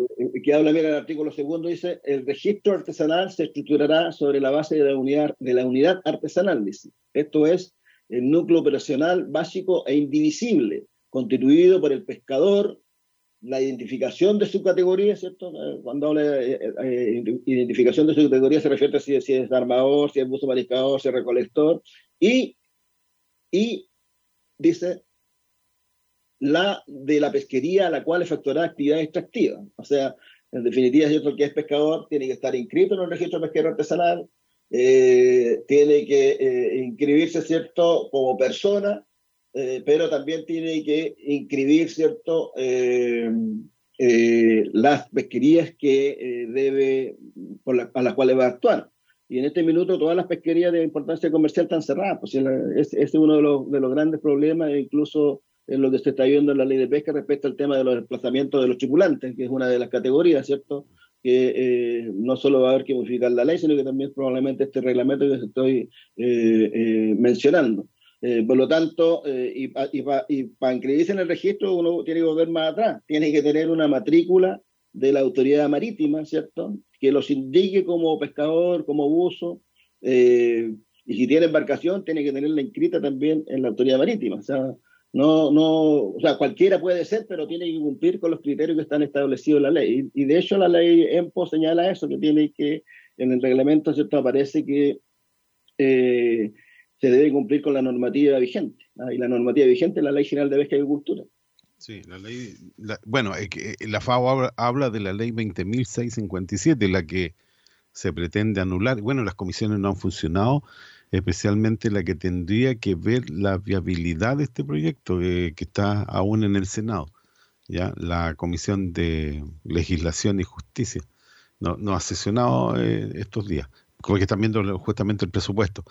que habla, mira, el artículo segundo dice, el registro artesanal se estructurará sobre la base de la unidad, de la unidad artesanal, dice. Esto es el núcleo operacional básico e indivisible, constituido por el pescador, la identificación de su categoría, ¿cierto? Eh, Cuando habla de eh, eh, identificación de su categoría se refiere a si es armador, si es buzo mariscador, si es recolector, y, dice la de la pesquería a la cual efectuará actividad extractiva. O sea, en definitiva, ¿cierto? el que es pescador tiene que estar inscrito en el registro pesquero artesanal, eh, tiene que eh, inscribirse, ¿cierto?, como persona, eh, pero también tiene que inscribir, ¿cierto?, eh, las pesquerías que debe, a las cuales va a actuar. Y en este minuto todas las pesquerías de importancia comercial están cerradas. Pues ese es uno de los, de los grandes problemas, e incluso en lo que se está viendo en la ley de pesca respecto al tema de los desplazamientos de los tripulantes, que es una de las categorías, ¿cierto? Que eh, no solo va a haber que modificar la ley, sino que también probablemente este reglamento que estoy eh, eh, mencionando. Eh, por lo tanto, eh, y, y para inscribirse en el registro uno tiene que volver más atrás, tiene que tener una matrícula de la autoridad marítima, ¿cierto? Que los indique como pescador, como buzo, eh, y si tiene embarcación, tiene que tenerla inscrita también en la autoridad marítima. O sea, no, no, o sea, cualquiera puede ser, pero tiene que cumplir con los criterios que están establecidos en la ley. Y, de hecho la ley EMPO señala eso, que tiene que, en el reglamento, ¿cierto? Aparece que eh, se debe cumplir con la normativa vigente. ¿ah? Y la normativa vigente es la Ley General de Pesca y Agricultura. Sí, la ley, la- bueno, eh, la FAO habla, habla de la ley 20.657, la que se pretende anular. Bueno, las comisiones no han funcionado, especialmente la que tendría que ver la viabilidad de este proyecto, eh, que está aún en el Senado, ya la Comisión de Legislación y Justicia. No, no ha sesionado eh, estos días, porque están viendo justamente el presupuesto.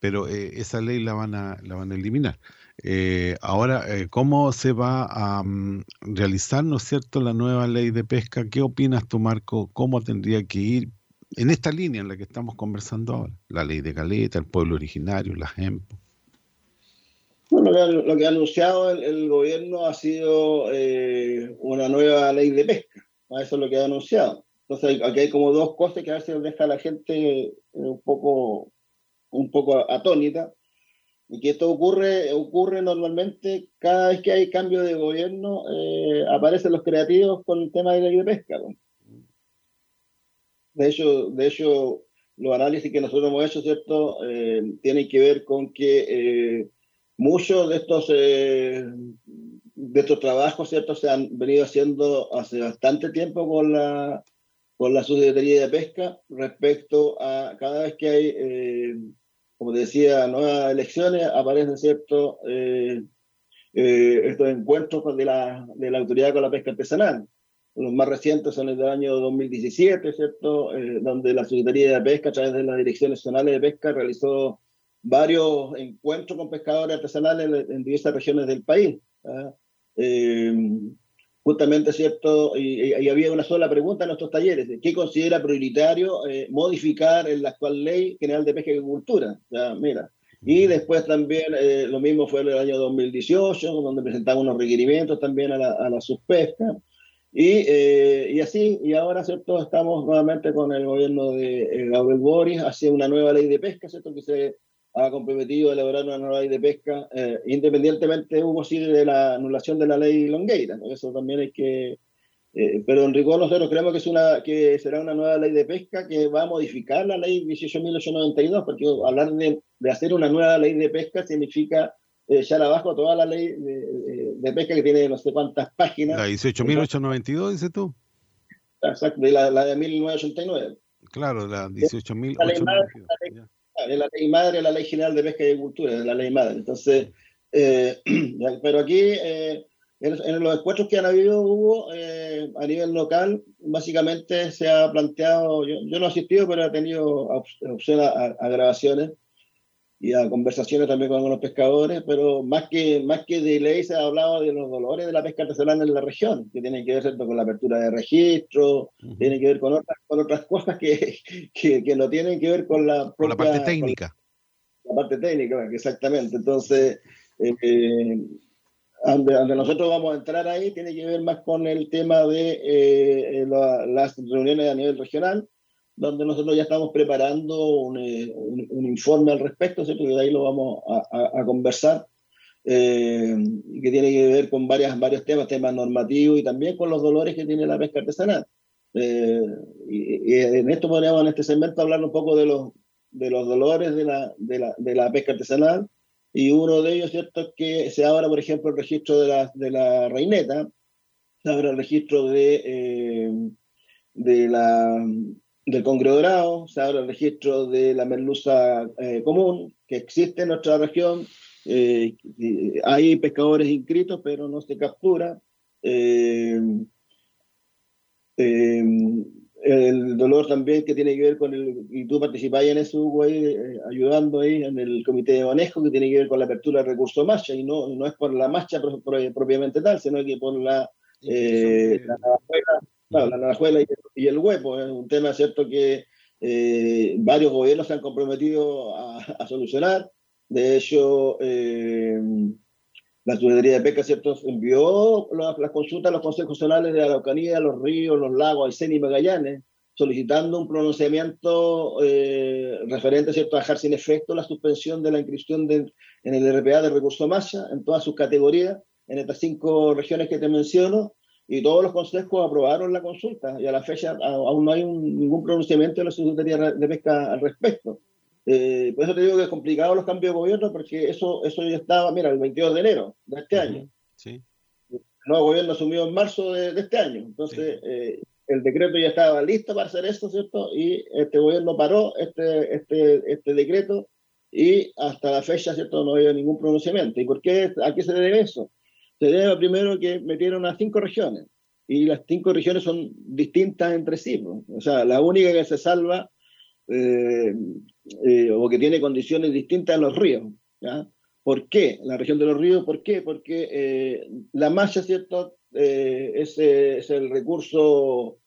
Pero eh, esa ley la van a, la van a eliminar. Eh, ahora, eh, ¿cómo se va a mm, realizar, no es cierto, la nueva ley de pesca? ¿Qué opinas tú, Marco? ¿Cómo tendría que ir en esta línea en la que estamos conversando ahora? La ley de Caleta, el pueblo originario, las EMPO. Bueno, lo, que, ha- anunciado el, gobierno ha sido eh, una nueva ley de pesca. Eso es lo que ha anunciado. Entonces, aquí hay como dos cosas que a veces deja a la gente un poco, un poco atónita. Y que esto ocurre, ocurre normalmente cada vez que hay cambio de gobierno, eh, aparecen los creativos con el tema de la ley de pesca. De hecho, de hecho, los análisis que nosotros hemos hecho, ¿cierto?, eh, tienen que ver con que eh, muchos de estos, eh, de estos trabajos, ¿cierto?, se han venido haciendo hace bastante tiempo con la, con la Subsecretaría de Pesca respecto a cada vez que hay, eh, como te decía, nuevas elecciones, aparecen, ¿cierto?, eh, eh, estos encuentros de la, de la autoridad con la pesca artesanal. Los más recientes son el del año 2017, ¿cierto? Eh, donde la Secretaría de Pesca, a través de las direcciones nacionales de pesca, realizó varios encuentros con pescadores artesanales en, en diversas regiones del país. ¿ah? Eh, justamente, ¿cierto? Y, y- había una sola pregunta en nuestros talleres: ¿qué considera prioritario eh, modificar en la actual Ley General de Pesca y Agricultura? Ya, mira. Y después también eh, lo mismo fue en el año 2018, donde presentamos unos requerimientos también a la, a la subpesca. Y, eh, y así, y ahora, ¿cierto? Estamos nuevamente con el gobierno de eh, Gabriel Boris hacia una nueva ley de pesca, ¿cierto? Que se ha comprometido a elaborar una nueva ley de pesca, eh, independientemente, hubo sí, de la anulación de la ley Longueira, ¿no? Eso también hay que... eh, pero en rigor nosotros creemos que, es una, que será una nueva ley de pesca que va a modificar la ley 18.892, porque hablar de, de hacer una nueva ley de pesca significa eh, echar abajo toda la ley de, de- pesca que tiene no sé cuántas páginas. La 18.892, dices tú. Exacto, la, la de 1989. Claro, la La ley madre, 18.892. es la ley madre, la ley general de pesca y agricultura, es la ley madre. Entonces, eh, pero aquí, eh, en, en los encuentros que han habido, hubo eh, a nivel local, básicamente se ha planteado, yo, yo no he asistido, pero he tenido op- opción a, a- a grabaciones y a conversaciones también con algunos pescadores, pero más que, más que de ley se ha hablado de los dolores de la pesca artesanal en la región, que tienen que ver ¿cierto? con la apertura de registro, tienen que ver con otras, con otras cosas que, que, que no tienen que ver con la, Con la propia- parte técnica. la parte técnica, exactamente. Entonces, eh, eh, donde, donde nosotros vamos a entrar ahí tiene que ver más con el tema de eh, eh, la- las reuniones a nivel regional, donde nosotros ya estamos preparando un, eh, un- un informe al respecto, ¿cierto? que de ahí lo vamos a, a- a conversar, eh, que tiene que ver con varias, varios temas, temas normativos y también con los dolores que tiene la pesca artesanal. Eh, y, y en esto podríamos, en este segmento, hablar un poco de los, de los dolores de la, de la, de la pesca artesanal, y uno de ellos, ¿cierto?, es que se abra, por ejemplo, el registro de la, de la reineta, se abre el registro de, eh, de la, del congrio dorado, se abre el registro de la merluza eh, común, que existe en nuestra región. eh, hay pescadores inscritos, pero no se captura. Eh, el dolor también que tiene que ver con el, y tú participáis en eso, Hugo, ahí, ayudando ahí en el comité de manejo, que tiene que ver con la apertura del recurso marcha, y no, no es por la marcha pro- pro- propiamente tal, sino que por la, claro, la navajuela y, el- y el huepo. Es un tema, ¿cierto?, que eh, varios gobiernos se han comprometido a, a solucionar. De hecho, eh, la Secretaría de Pesca, ¿cierto?, envió las, las consultas a los consejos zonales de Araucanía, los ríos, los lagos, Aysén y Magallanes, solicitando un pronunciamiento eh, referente, ¿cierto?, a dejar sin efecto la suspensión de la inscripción de- en el RPA de recurso masa en todas sus categorías, en estas cinco regiones que te menciono, y todos los consejos aprobaron la consulta, y a la fecha aún no hay un- ningún pronunciamiento de la Secretaría de Pesca al respecto. Eh, por eso te digo que es complicado los cambios de gobierno, porque eso, eso ya estaba, mira, el 22 de enero de este año. Sí. El nuevo gobierno asumió en marzo de, de este año. Entonces, eh, el decreto ya estaba listo para hacer esto, ¿cierto? Y este gobierno paró este, este, este decreto y hasta la fecha, ¿cierto? No había ningún pronunciamiento. ¿Y por qué? ¿A qué se debe eso? Se debe primero que metieron a cinco regiones y las cinco regiones son distintas entre sí. ¿no? O sea, la única que se salva eh, eh, o que tiene condiciones distintas en los ríos. ¿ya? ¿Por qué? La región de los ríos, ¿por qué? Porque eh, la malla, ¿cierto? Es, es el recurso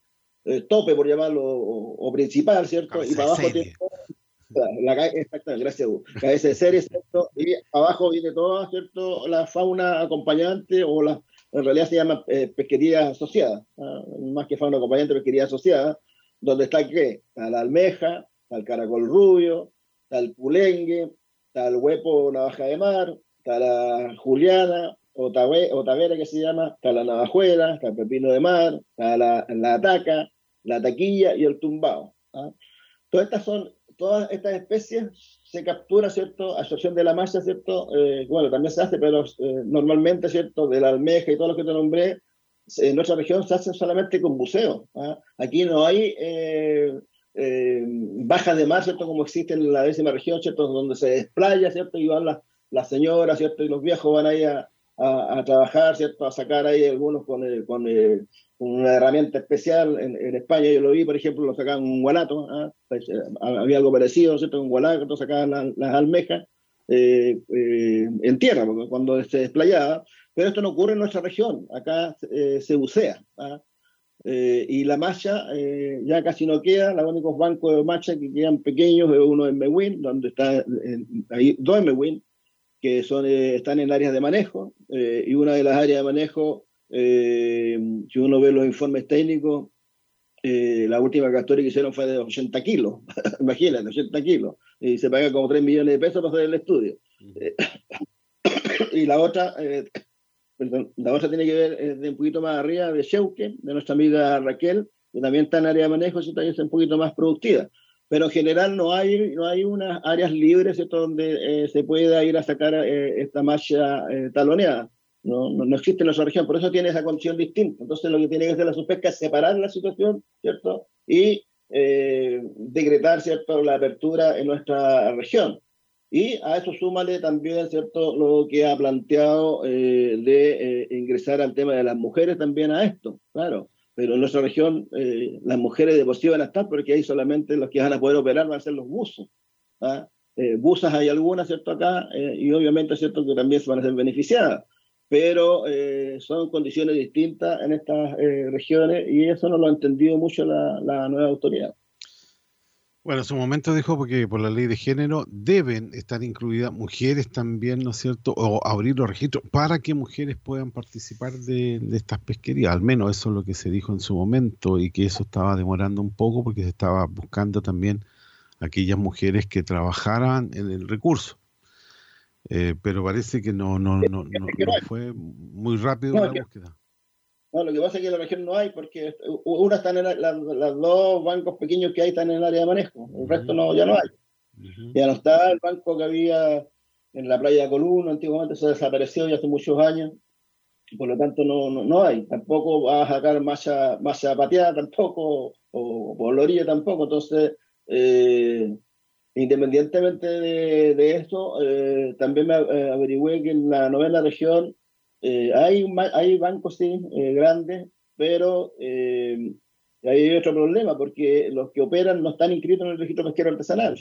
tope, por llamarlo, o, o principal, ¿cierto? y para abajo tiene la, ca- exactamente, gracias, Hugo. Cabeza de serie, ¿cierto? Y abajo viene toda, ¿cierto? La fauna acompañante o la, en realidad se llama eh, pesquería asociada, ¿ah? más que fauna acompañante, pesquería asociada, donde está ¿qué? Está la almeja, está el caracol rubio, está el pulengue, está el huepo navaja de mar, está la juliana, o, tavera que se llama, está la navajuela, está el pepino de mar, está la, la la taquilla y el tumbao. ¿ah? Todas estas son, todas estas especies se captura, ¿cierto? A excepción de la masa, ¿cierto? Eh, bueno, también se hace, pero eh, normalmente, ¿cierto? De la almeja y todo lo que te nombré, en nuestra región se hacen solamente con buceo. ¿ah? Aquí no hay eh, bajas de mar, ¿cierto? Como existe en la décima región, ¿cierto? Donde se desplaya, ¿cierto? Y van las, las señoras, ¿cierto? Y los viejos van ahí a, a- trabajar, ¿cierto? A sacar ahí algunos con, eh, con, con una herramienta especial. En, en España yo lo vi, por ejemplo, lo sacaban un gualato. ¿ah? Pues, eh, había algo parecido, ¿cierto? Un gualato, sacaban la- las almejas eh, eh, en tierra, porque cuando se desplayaba. Pero esto no ocurre en nuestra región. Acá eh, se bucea. ¿ah? Eh, y la malla eh, ya casi no queda, los únicos bancos de malla que quedan pequeños es uno en Mewin, donde está, hay dos en Mewin, que son, están en áreas de manejo, y una de las áreas de manejo eh, si uno ve los informes técnicos, eh, la última captura que hicieron fue de 80 kilos, imagínate, 80 kilos, y se paga como 3 millones de pesos para hacer el estudio. Eh, y la otra, eh, perdón, la otra tiene que ver eh, de un poquito más arriba de Sheuke, de nuestra amiga Raquel, que también está en área de manejo, y también es un poquito más productiva. Pero en general no hay, no hay unas áreas libres ¿cierto? donde eh, se pueda ir a sacar esta eh, taloneada. No, no, no existe en nuestra región, por eso tiene esa condición distinta. Entonces lo que tiene que hacer la SUPESCA es separar la situación, ¿cierto? Y eh, decretar, ¿cierto?, la apertura en nuestra región. Y a eso súmale también, ¿cierto?, lo que ha planteado eh, de eh, ingresar al tema de las mujeres también a esto, claro. Pero en nuestra región eh, las mujeres de por sí van a estar porque ahí solamente los que van a poder operar van a ser los buzos. ¿ah? Eh, hay algunas, ¿cierto?, acá, y obviamente, ¿cierto?, que también se van a ser beneficiadas pero eh, son condiciones distintas en estas eh, regiones y eso no lo ha entendido mucho la, nueva autoridad. Bueno, en su momento dijo porque por la ley de género deben estar incluidas mujeres también, ¿no es cierto? O abrir los registros para que mujeres puedan participar de estas pesquerías. Al menos eso es lo que se dijo en su momento y que eso estaba demorando un poco porque se estaba buscando también aquellas mujeres que trabajaran en el recurso. Eh, pero parece que no, no, no, no, fue muy rápido la que- búsqueda. No, lo que pasa es que en la región no hay, porque una están en la- la- las dos bancos pequeños que hay están en el área de manejo, el resto no, ya no hay. Ya no está el banco que había en la playa de Coluno, antiguamente se desapareció ya hace muchos años, y por lo tanto no, no, no hay. Tampoco va a sacar masa, masa pateada tampoco, o por la orilla tampoco. Entonces, eh, independientemente de, de eso, eh, también me eh, averigüé que en la novena región eh, hay, bancos, sí, eh, grandes, pero hay otro problema, porque los que operan no están inscritos en el registro pesquero artesanal.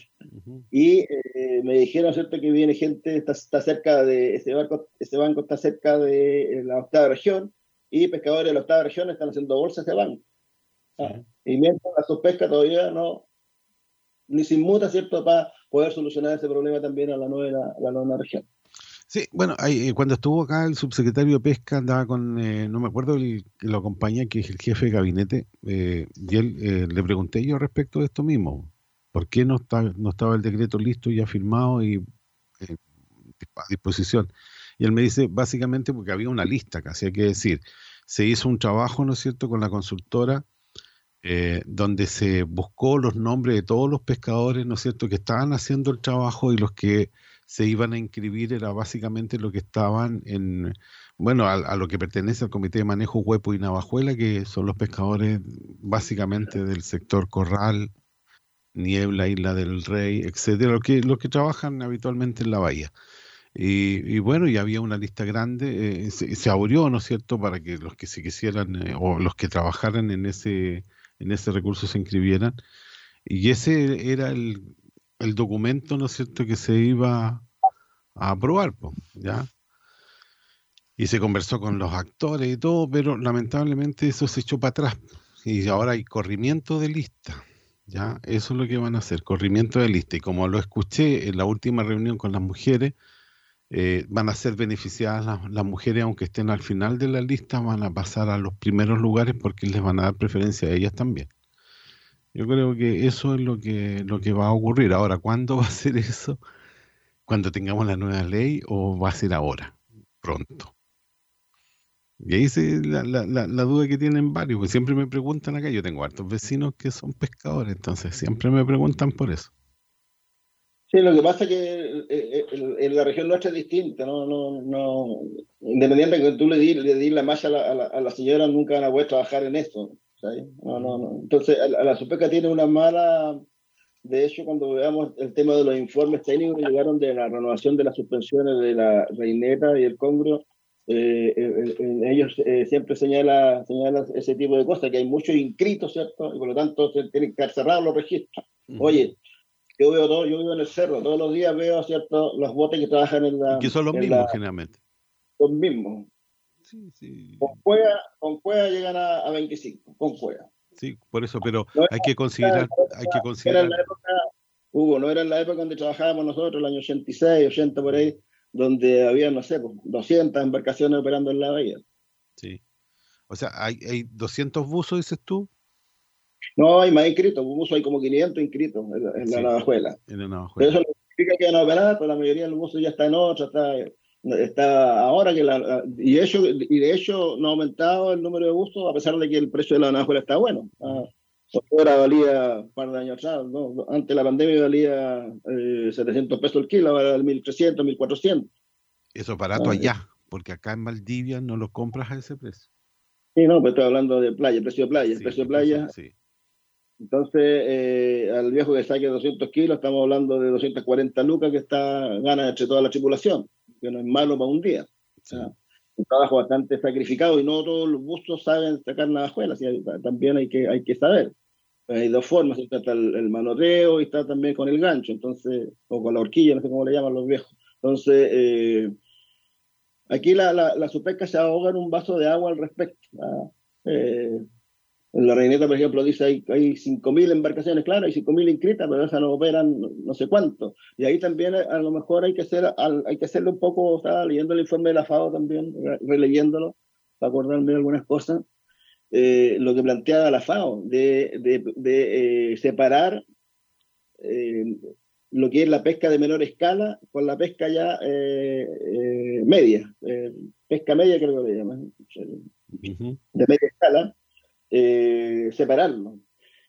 Y eh, me dijeron, ¿cierto?, que viene gente, está, está cerca de, ese banco, ese banco está cerca de la octava región, y pescadores de la octava región están haciendo bolsas de banco. Ah, Y mientras la sospesca todavía no, ni se inmuta, ¿cierto?, para poder solucionar ese problema también a la nueva, la nueva región. Sí, bueno, ahí, eh, cuando estuvo acá el subsecretario de Pesca andaba con, eh, no me acuerdo el lo acompaña, que es el jefe de gabinete, eh, y él eh, le pregunté yo respecto de esto mismo. ¿Por qué no, está, no estaba el decreto listo y ya firmado y a disposición? Y él me dice, básicamente porque había una lista, casi hay que decir. Se hizo un trabajo, ¿no es cierto?, con la consultora, eh, donde se buscó los nombres de todos los pescadores, ¿no es cierto?, que estaban haciendo el trabajo y los que se iban a inscribir era básicamente lo que estaban en, bueno, a, a lo que pertenece al Comité de Manejo Huepo y Navajuela, que son los pescadores básicamente del sector Corral, Niebla, Isla del Rey, etcétera, los que, los que trabajan habitualmente en la bahía. Y, y bueno, y había una lista grande, eh, se, se abrió, ¿no es cierto?, para que los que se quisieran eh, o los que trabajaran en ese, en ese recurso se inscribieran. Y ese era el, el documento, ¿no es cierto?, que se iba a aprobar, po, ¿ya? Y se conversó con los actores y todo, pero lamentablemente eso se echó para atrás. Y ahora hay corrimiento de lista, ¿ya? Eso es lo que van a hacer, corrimiento de lista. Y como lo escuché en la última reunión con las mujeres, eh, van a ser beneficiadas las, mujeres, aunque estén al final de la lista, van a pasar a los primeros lugares porque les van a dar preferencia a ellas también. Yo creo que eso es lo que, lo que va a ocurrir. Ahora, ¿cuándo va a ser eso? ¿Cuando tengamos la nueva ley o va a ser ahora? Pronto. Y ahí es la, la, la, duda que tienen varios, siempre me preguntan acá, yo tengo hartos vecinos que son pescadores, entonces siempre me preguntan por eso. Sí, lo que pasa es que eh, eh, en la región nuestra es distinta, no, no, no, independiente de que tú le di, le di la malla a la, a la, señora, nunca van a poder trabajar en esto. ¿sabes? No, no, no. Entonces, a, la- a la SUPECA tiene una mala, de hecho, cuando veamos el tema de los informes técnicos que llegaron de la renovación de las suspensiones de la Reineta y el Congrio, eh, eh, eh, ellos eh, siempre señala, señala ese tipo de cosas, que hay muchos inscritos, ¿cierto? Y por lo tanto se tienen que cerrados los registros. Oye, yo veo todo, yo vivo en el cerro, todos los días veo, ¿cierto? Los botes que trabajan en la... Que son los mismos la- generalmente. los mismos. Con cueva, con cueva llegan a, a 25, con cueva. Sí, por eso, pero No hay que considerar, hay que Era considerar en la época, Hugo, no era en la época donde trabajábamos nosotros, el año 86, 80 por ahí, donde había, no sé, pues, 200 embarcaciones operando en la bahía. Sí. O sea, hay, hay 200 buzos, dices tú. No, hay más inscritos, buzos hay como 500 inscritos en, la- en la Sí. navajuela. En la Pero eso no significa que van a operar, pero la mayoría de los ya está en otra, está, está ahora que la, y, de hecho, y de hecho no ha aumentado el número de buzos a pesar de que el precio de la navajuela está bueno. Ah, ahora valía un par de años atrás, ¿no? antes de la pandemia valía eh, 700 pesos el kilo, ahora el 1300, 1400. Eso barato Ah, allá, porque acá en Maldivia no lo compras a ese precio. Sí, no, pero estoy hablando de playa, precio de playa, Sí, precio de el playa. sí. Entonces, eh, al viejo que saque 200 kilos, estamos hablando de 240 lucas que está gana entre toda la tripulación, que no es malo para un día. O sea, un trabajo bastante sacrificado y no todos los bustos saben sacar navajuelas, también hay que, hay que saber. Hay dos formas, está el, el manoteo y está también con el gancho, entonces, o con la horquilla, no sé cómo le llaman los viejos. Entonces, eh, aquí la, la, la supesca se ahoga en un vaso de agua al respecto. En la reineta, por ejemplo, dice hay, hay 5.000 embarcaciones, claro, hay 5.000 inscritas, pero esas no operan no, sé cuánto. Y ahí también a, lo mejor hay que hacer hay que hacerle un poco, estaba leyendo el informe de la FAO también, re- releyéndolo, para acordarme de algunas cosas, eh, lo que planteaba la FAO, de, de, de, eh, separar eh, lo que es la pesca de menor escala con la pesca ya eh, eh, media, eh, pesca media creo que le llaman, de media escala, eh, separarlo.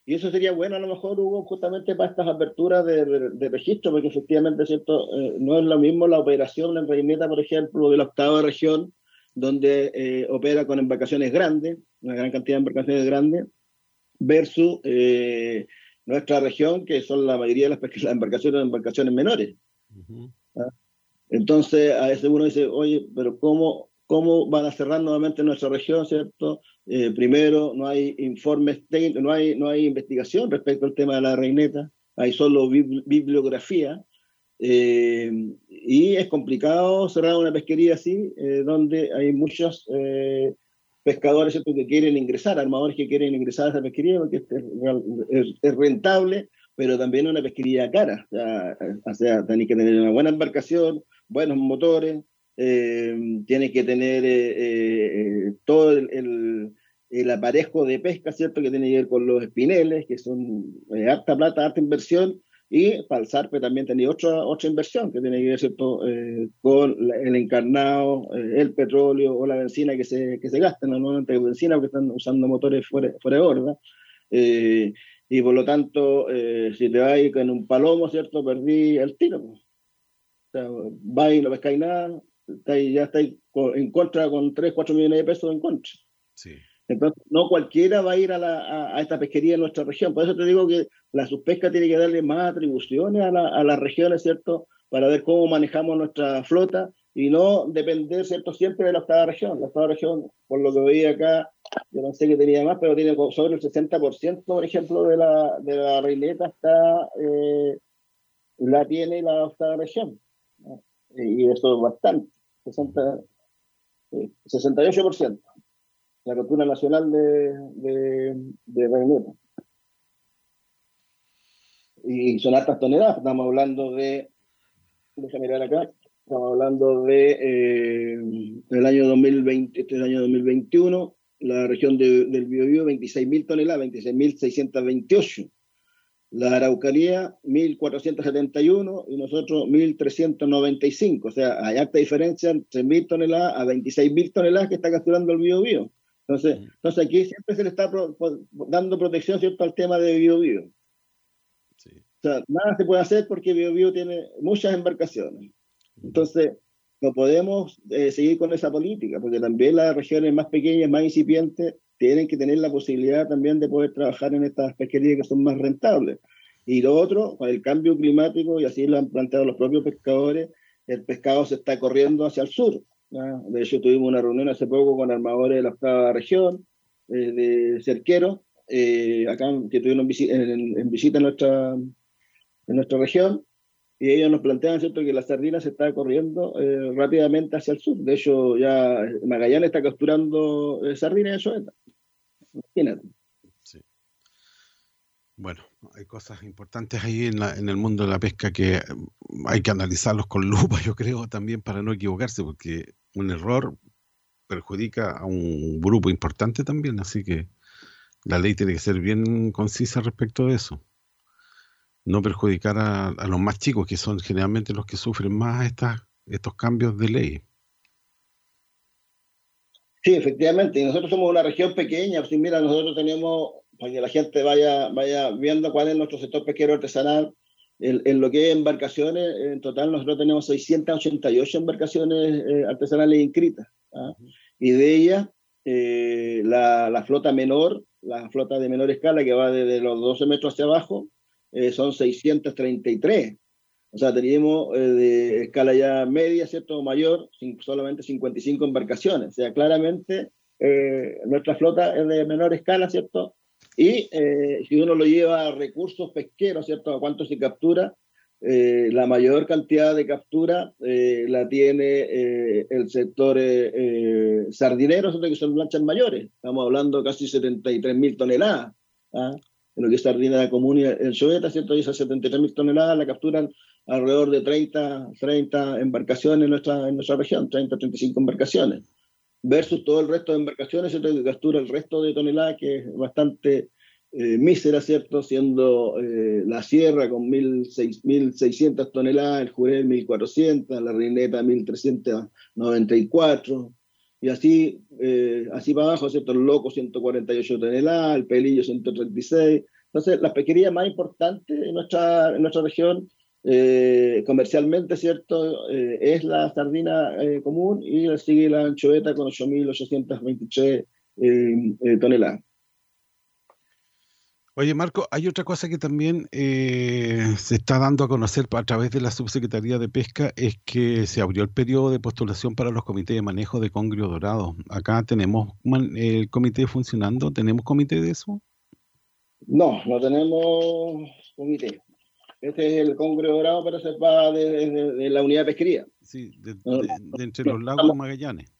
Y eso sería bueno a lo mejor, Hugo, justamente para estas aperturas de, de- de registro, porque efectivamente ¿cierto? Eh, no es lo mismo la operación en Reineta, por ejemplo, de la octava región, donde eh, opera con embarcaciones grandes, una gran cantidad de embarcaciones grandes, versus eh, nuestra región, que son la mayoría de las, las embarcaciones embarcaciones menores. ¿ah? Entonces, a veces uno dice, oye, pero ¿cómo, cómo van a cerrar nuevamente nuestra región, ¿cierto? Eh, primero, no hay informes no hay, no hay investigación respecto al tema de la reineta, hay solo bibli- bibliografía, eh, y es complicado cerrar una pesquería así, eh, donde hay muchos eh, pescadores ¿cierto? que quieren ingresar, armadores que quieren ingresar a esa pesquería porque es, es- es rentable, pero también una pesquería cara. O sea, o sea, que tener una buena embarcación, buenos motores, eh, tienes que tener eh, eh, todo el, el- el aparejo de pesca, ¿cierto? Que tiene que ver con los espineles, que son eh, harta plata, harta inversión, y zarpe también tenía otra, otra inversión que tiene que ver ¿cierto? Eh, con la- el encarnado, eh, el petróleo o la benzina que se, que se gastan, normalmente benzina porque están usando motores fuera, fuera de borda. Eh, y por lo tanto, eh, si te vas con un palomo, ¿cierto? Perdí el tiro. O sea, vas y no pescáis nada, estáis- ya estáis en contra con 3, 4 millones de pesos en contra. Sí. Entonces, no cualquiera va a ir a, la- a- a esta pesquería en nuestra región. Por eso te digo que la subpesca tiene que darle más atribuciones a, la- a las regiones, ¿cierto? Para ver cómo manejamos nuestra flota y no depender, ¿cierto? Siempre de la octava región. La octava región, por lo que veía acá, yo no sé qué tenía más, pero tiene sobre el 60%, por ejemplo, de la, de la reineta está, eh, la tiene la octava región. Y eso es bastante, 60, eh, 68% la captura nacional de, de, de. Y son altas toneladas, estamos hablando de, déjame mirar acá, estamos hablando de eh, el año 2020, este es el año 2021, la región de- del Biobío 26.000 toneladas, 26.628. La Araucanía 1.471 y nosotros 1.395. O sea, hay alta diferencia entre 1.000 toneladas a 26.000 toneladas que está capturando el Biobío. Entonces, entonces aquí siempre se le está pro- dando protección ¿cierto? al tema de Biobío. O sea, nada se puede hacer porque Biobío tiene muchas embarcaciones. Entonces, no podemos eh, seguir con esa política, porque también las regiones más pequeñas, más incipientes, tienen que tener la posibilidad también de poder trabajar en estas pesquerías que son más rentables. Y lo otro, con el cambio climático, y así lo han planteado los propios pescadores, el pescado se está corriendo hacia el sur. De hecho, tuvimos una reunión hace poco con armadores de la octava región, eh, de cerqueros, eh, acá que tuvieron en, en visita en nuestra, en nuestra región, y ellos nos plantean ¿cierto? que la sardina se está corriendo eh, rápidamente hacia el sur. De hecho, ya Magallanes está capturando eh, sardinas en Soeta. Bueno, hay cosas importantes ahí en, la- en el mundo de la pesca que mm, hay que analizarlos con lupa, yo creo, también para no equivocarse, porque un error perjudica a un grupo importante también, así que la ley tiene que ser bien concisa respecto de eso. No perjudicar a, a los más chicos, que son generalmente los que sufren más estas, estos cambios de ley. Sí, efectivamente. Y nosotros somos una región pequeña. Pues, mira, nosotros tenemos, para que la gente vaya, vaya viendo cuál es nuestro sector pesquero artesanal, en, en lo que es embarcaciones, en total nosotros tenemos 688 embarcaciones eh, artesanales inscritas. ¿ah? Y de ellas, eh, la, la flota menor, la flota de menor escala, que va desde los 12 metros hacia abajo, eh, son 633. O sea, teníamos eh, de escala ya media, ¿cierto? O mayor, sin, solamente 55 embarcaciones. O sea, claramente eh, nuestra flota es de menor escala, ¿cierto? Y eh, si uno lo lleva a recursos pesqueros, ¿cierto? A cuánto se captura, eh, la mayor cantidad de captura eh, la tiene eh, el sector eh, eh, sardinero, ¿cierto? que son lanchas mayores. Estamos hablando casi 73 mil toneladas. ¿ah? En lo que es sardina común y el ¿cierto? Y esas 73 mil toneladas la capturan alrededor de 30, 30 embarcaciones en nuestra, en nuestra región, 30, 35 embarcaciones, versus todo el resto de embarcaciones, ¿cierto? que captura el resto de toneladas, que es bastante eh, mísera, ¿cierto? Siendo eh, la sierra con 1.600 toneladas, el jurel 1.400, la reineta 1.394, y así, eh, así para abajo, ¿cierto? El loco 148 toneladas, el pelillo 136. Entonces, la pesquería más importante en nuestra, en nuestra región eh, comercialmente, ¿cierto? Eh, es la sardina eh, común y le sigue la anchoveta con 8.823 eh, eh, toneladas. Oye, Marco, hay otra cosa que también se está dando a conocer a través de la Subsecretaría de Pesca, es que se abrió el periodo de postulación para los comités de manejo de congrio dorado. Acá tenemos el comité funcionando, ¿tenemos comité de eso? No, no tenemos comité. Este es el Congreso Dorado, pero se va de, de- de la unidad de pesquería. Sí, de, entre los lagos estamos- Magallanes.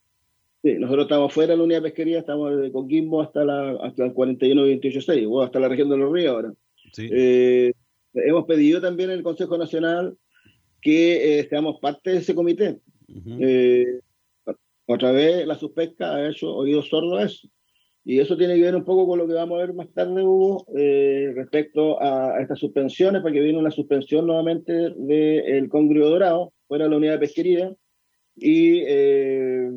Sí, nosotros estamos fuera de la unidad de pesquería, estamos desde Coquimbo hasta, la, hasta el 41-28-6, o hasta la región de los ríos ahora. Sí. Eh, hemos pedido también en el Consejo Nacional que eh, seamos parte de ese comité. Ujú. Eh, otra vez la suspesca ha hecho oídos sordos a eso. Y eso tiene que ver un poco con lo que vamos a ver más tarde, Hugo, eh, respecto a, estas suspensiones, porque viene una suspensión nuevamente del Congrio Dorado, fuera de la unidad de pesquería, y eh,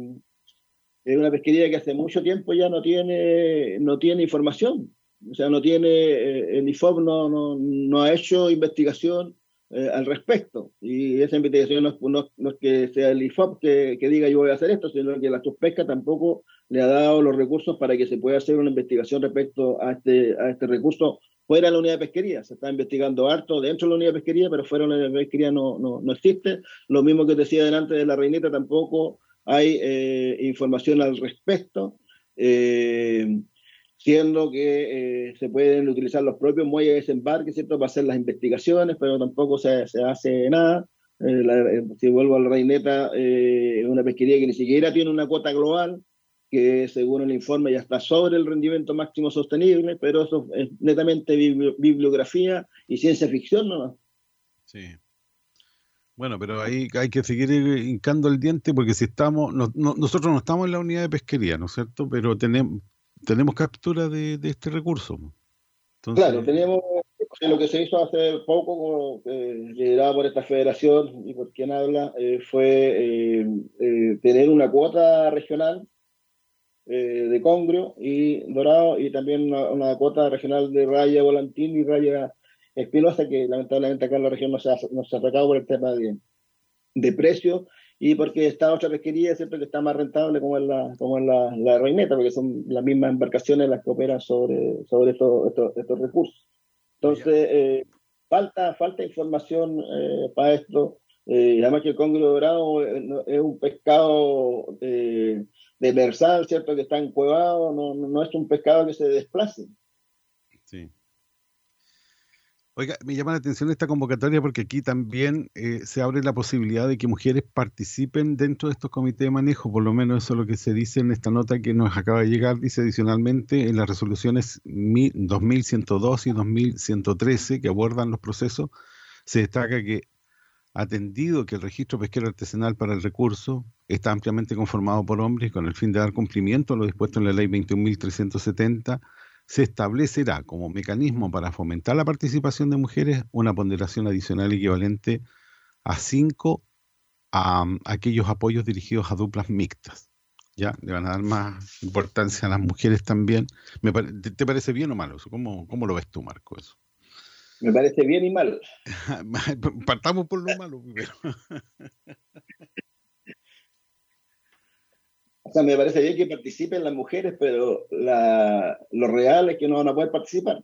es una pesquería que hace mucho tiempo ya no tiene, no tiene información. O sea, no tiene, eh, el IFOP no, no, no ha hecho investigación eh, al respecto. Y esa investigación no no- no es que sea el IFOP que, que diga yo voy a hacer esto, sino que la Suspesca tampoco le ha dado los recursos para que se pueda hacer una investigación respecto a este, a este recurso fuera de la unidad de pesquería. Se está investigando harto dentro de la unidad de pesquería, pero fuera de la unidad de pesquería no, no, no existe. Lo mismo que decía delante de la reineta, tampoco hay eh, información al respecto. Eh, siendo que eh, se pueden utilizar los propios muelles de desembarque, ¿cierto?, para hacer las investigaciones, pero tampoco se, se hace nada. Eh, eh, si vuelvo a la reineta, es una pesquería que ni siquiera tiene una cuota global, que según el informe ya está sobre el rendimiento máximo sostenible, pero eso es netamente bibli- bibliografía y ciencia ficción, ¿no? Sí. Bueno, pero ahí hay que seguir hincando el diente porque si estamos, no- nosotros no estamos en la unidad de pesquería, ¿no es cierto? Pero tenemos, tenemos captura de, este recurso. Claro, tenemos lo que se hizo hace poco, eh, liderado por esta federación y por quien habla, eh, fue eh, eh, tener una cuota regional de congrio y dorado y también una, cuota regional de raya volantín y raya espinosa que lamentablemente acá en la región no se ha, no sacado por el tema de, de precio y porque está otra pesquería siempre que está más rentable como es la, como es la, la reineta, porque son las mismas embarcaciones las que operan sobre, sobre estos, estos, estos recursos. Entonces, eh, falta, falta información eh, para esto. Eh, además que el congrio dorado eh, es un pescado eh, demersal, ¿cierto? Que está encuevado, no no es un pescado que se desplace. Oiga, me llama la atención esta convocatoria porque aquí también eh, se abre la posibilidad de que mujeres participen dentro de estos comités de manejo, por lo menos eso es lo que se dice en esta nota que nos acaba de llegar, dice adicionalmente en las resoluciones mi- 2102 y 2113 que abordan los procesos, se destaca que atendido que el registro pesquero artesanal para el recurso está ampliamente conformado por hombres con el fin de dar cumplimiento a lo dispuesto en la ley 21.370, se establecerá como mecanismo para fomentar la participación de mujeres una ponderación adicional equivalente a 5 a, aquellos apoyos dirigidos a duplas mixtas. ¿Ya? Le van a dar más importancia a las mujeres también. Me ¿te, ¿Te parece bien o malo? ¿Cómo, ¿Cómo lo ves tú, Marco, eso? Me parece bien y mal. Partamos por lo malo primero. o sea, me parece bien que participen las mujeres, pero la, lo real es que no van a poder participar.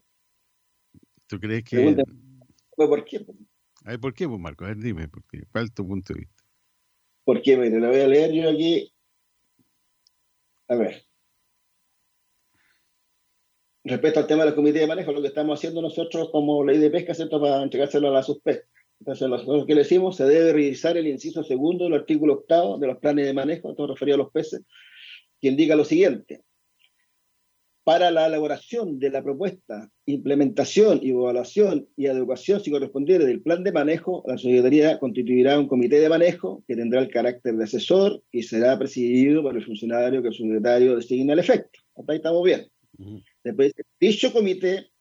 ¿Tú crees que...? ¿Por qué? A ver, ¿por qué, pues, Marco? A ver, dime, porque, ¿cuál es tu punto de vista? Porque, mire, lo voy a leer yo aquí. A ver respecto al tema del comité de manejo, lo que estamos haciendo nosotros como ley de pesca, ¿cierto? Para entregárselo a la suspesca. Entonces, lo que le decimos, se debe revisar el inciso segundo del artículo octavo de los planes de manejo, esto referido a los peces, que indica lo siguiente. Para la elaboración de la propuesta, implementación, evaluación y adecuación, si correspondiere, del plan de manejo, la Secretaría constituirá un comité de manejo que tendrá el carácter de asesor y será presidido por el funcionario que el secretario designa el efecto. Hasta ahí estamos bien. Después, dicho comité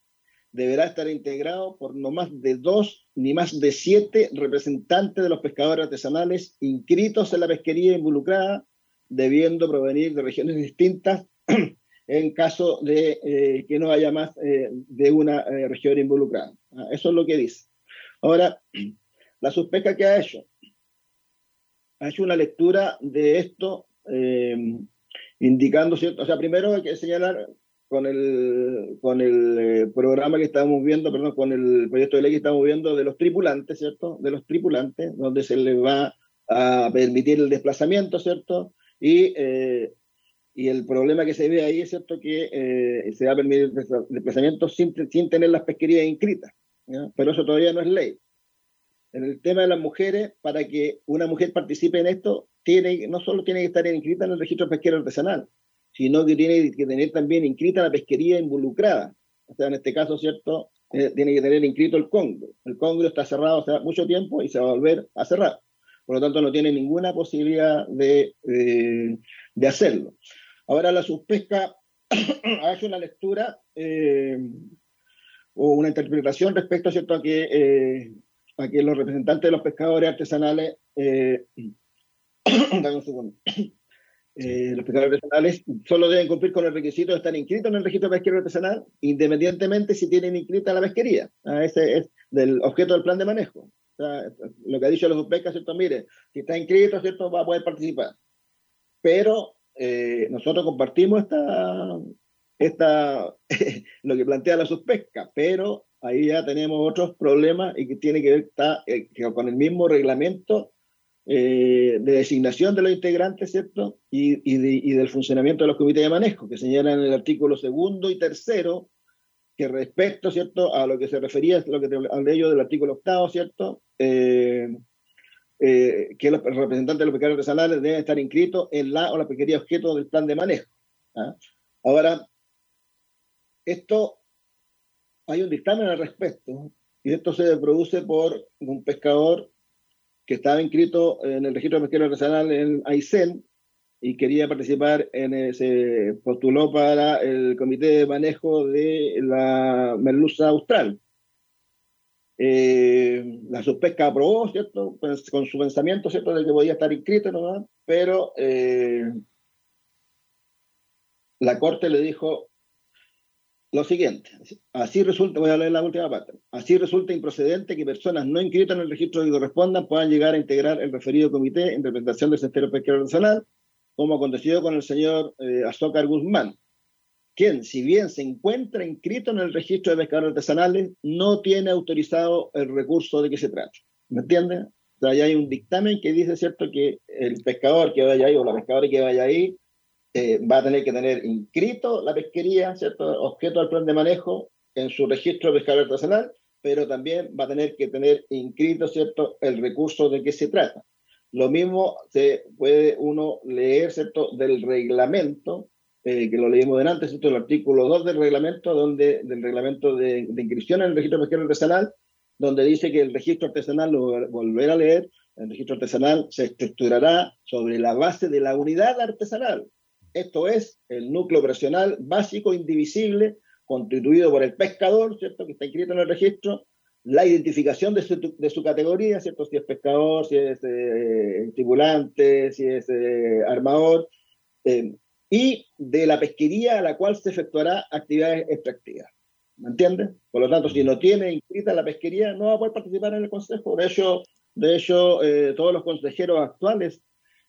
deberá estar integrado por no más de dos ni más de siete representantes de los pescadores artesanales inscritos en la pesquería involucrada, debiendo provenir de regiones distintas en caso de eh, que no haya más eh, de una eh, región involucrada. Ah, eso es lo que dice. Ahora, la suspecta que ha hecho, ha hecho una lectura de esto indicando, ¿cierto? O sea, primero hay que señalar con el, con el eh, programa que estamos viendo, perdón, con el proyecto de ley que estamos viendo de los tripulantes, ¿cierto? De los tripulantes, donde se les va a permitir el desplazamiento, ¿cierto? Y, eh, y el problema que se ve ahí es, ¿cierto? Que eh, se va a permitir el desplazamiento sin, sin tener las pesquerías inscritas, pero eso todavía no es ley. En el tema de las mujeres, para que una mujer participe en esto, tiene, no solo tiene que estar inscrita en el registro pesquero artesanal, sino que tiene que tener también inscrita la pesquería involucrada. O sea, en este caso, ¿cierto? Eh, tiene que tener inscrito el Congro. El Congro está cerrado hace mucho tiempo y se va a volver a cerrar. Por lo tanto, no tiene ninguna posibilidad de, eh, de hacerlo. Ahora, la subpesca ha hecho una lectura eh, o una interpretación respecto ¿cierto? A, que, a que los representantes de los pescadores artesanales. Eh, los pescadores artesanales solo deben cumplir con el requisito de estar inscritos en el registro pesquero artesanal, independientemente si tienen inscrita la pesquería. Ah, ese es del objeto del plan de manejo. lo que ha dicho los pescas, ¿cierto? Mire, si está inscrito, ¿cierto? Va a poder participar. Pero eh, nosotros compartimos esta, esta lo que plantea la suspesca, pero ahí ya tenemos otros problemas y que tiene que ver está, eh, con el mismo reglamento eh, de designación de los integrantes, ¿cierto? Y, y, del funcionamiento de los comités de manejo, que señalan en el artículo segundo y tercero, que respecto, ¿cierto?, a lo que se refería, lo que ello del artículo octavo, ¿cierto?, eh, eh, que los representantes de los pescadores artesanales deben estar inscritos en la o la pesquería objeto del plan de manejo. ¿ah? Ahora, esto, hay un dictamen al respecto, y esto se produce por un pescador que estaba inscrito en el registro de pesquero artesanal en Aysén y quería participar en ese, postuló para el comité de manejo de la merluza austral. Eh, la subpesca aprobó, ¿cierto? Pues, con su pensamiento, ¿cierto? De que podía estar inscrito, ¿no? Pero eh, la corte le dijo, lo siguiente, así resulta, voy a leer la última parte, así resulta improcedente que personas no inscritas en el registro que correspondan puedan llegar a integrar el referido comité en representación del sector pesquero nacional, como aconteció con el señor eh, Azócar Guzmán, quien, si bien se encuentra inscrito en el registro de pescadores artesanales, no tiene autorizado el recurso de que se trata. ¿Me entienden? O ya hay un dictamen que dice, ¿cierto?, que el pescador que vaya ahí o la pescadora que vaya ahí eh, va a tener que tener inscrito la pesquería, ¿cierto? Objeto del plan de manejo en su registro de pescador artesanal, pero también va a tener que tener inscrito, ¿cierto?, el recurso de qué se trata. Lo mismo se puede uno leer, ¿cierto?, del reglamento, eh, que lo leímos delante, ¿cierto?, el artículo 2 del reglamento, donde, del reglamento de, inscripción en el registro pesquero artesanal, donde dice que el registro artesanal, lo voy a volver a leer, el registro artesanal se estructurará sobre la base de la unidad artesanal. Esto es el núcleo operacional básico, indivisible, constituido por el pescador, ¿cierto? Que está inscrito en el registro, la identificación de su, de su categoría, ¿cierto? Si es pescador, si es eh, tripulante, si es eh, armador, eh, y de la pesquería a la cual se efectuará actividades extractivas. ¿Me entiendes? Por lo tanto, si no tiene inscrita la pesquería, no va a poder participar en el consejo. De hecho, de hecho eh, todos los consejeros actuales,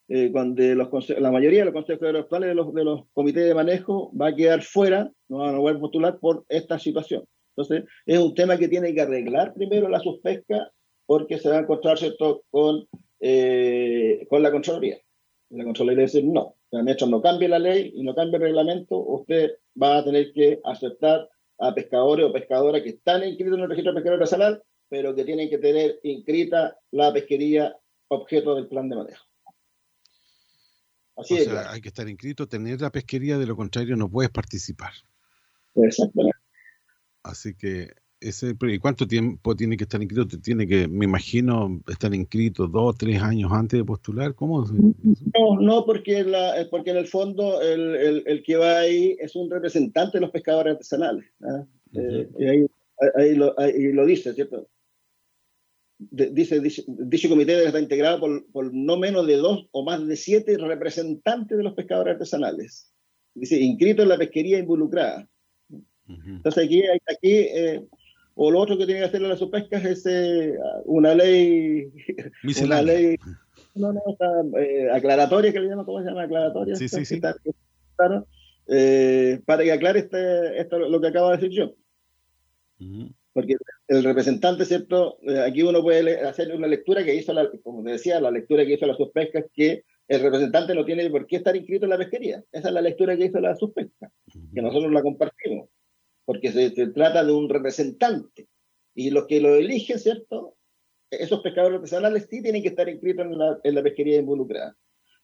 eh, los la mayoría de los consejeros actuales de los, de los comités de manejo va a quedar fuera, no van a poder postular por esta situación. Entonces, es un tema que tiene que arreglar primero la suspesca porque se va a encontrar ¿cierto? Con, eh, con la Contraloría. La Contraloría dice, no, hecho no cambie la ley y no cambie el reglamento, usted va a tener que aceptar a pescadores o pescadoras que están inscritos en el registro de pesquería artesanal, pero que tienen que tener inscrita la pesquería objeto del plan de manejo. Así o sea, hay que estar inscrito, tener la pesquería, de lo contrario no puedes participar. Exactamente. Así que ese, ¿y cuánto tiempo tiene que estar inscrito? Tiene que, me imagino, estar inscrito dos, tres años antes de postular. ¿Cómo? No, no, porque, la, porque en el fondo el, el, el, que va ahí es un representante de los pescadores artesanales. ¿ah? eh, y ahí, ahí, lo, ahí, lo, dice, ¿cierto? De, dice, dice, dicho comité debe estar integrado por, por no menos de dos o más de siete representantes de los pescadores artesanales. Dice, inscrito en la pesquería involucrada. Entonces aquí, aquí eh, o lo otro que tiene que hacer la subpesca es eh, una ley, una ley no, no, está, eh, aclaratoria, que le llaman, ¿cómo se llama? Aclaratoria. Sí, sí, sí. Claro, eh, para que aclare este, esto, lo que acabo de decir yo. Uh -huh. Porque el representante, ¿cierto? Eh, aquí uno puede hacer una lectura que hizo, la, como te decía, la lectura que hizo la subpesca, que el representante no tiene por qué estar inscrito en la pesquería. Esa es la lectura que hizo la subpesca, -huh. que nosotros la compartimos porque se, se, trata de un representante. Y los que lo eligen, ¿cierto? Esos pescadores artesanales sí tienen que estar inscritos en la, en la pesquería involucrada.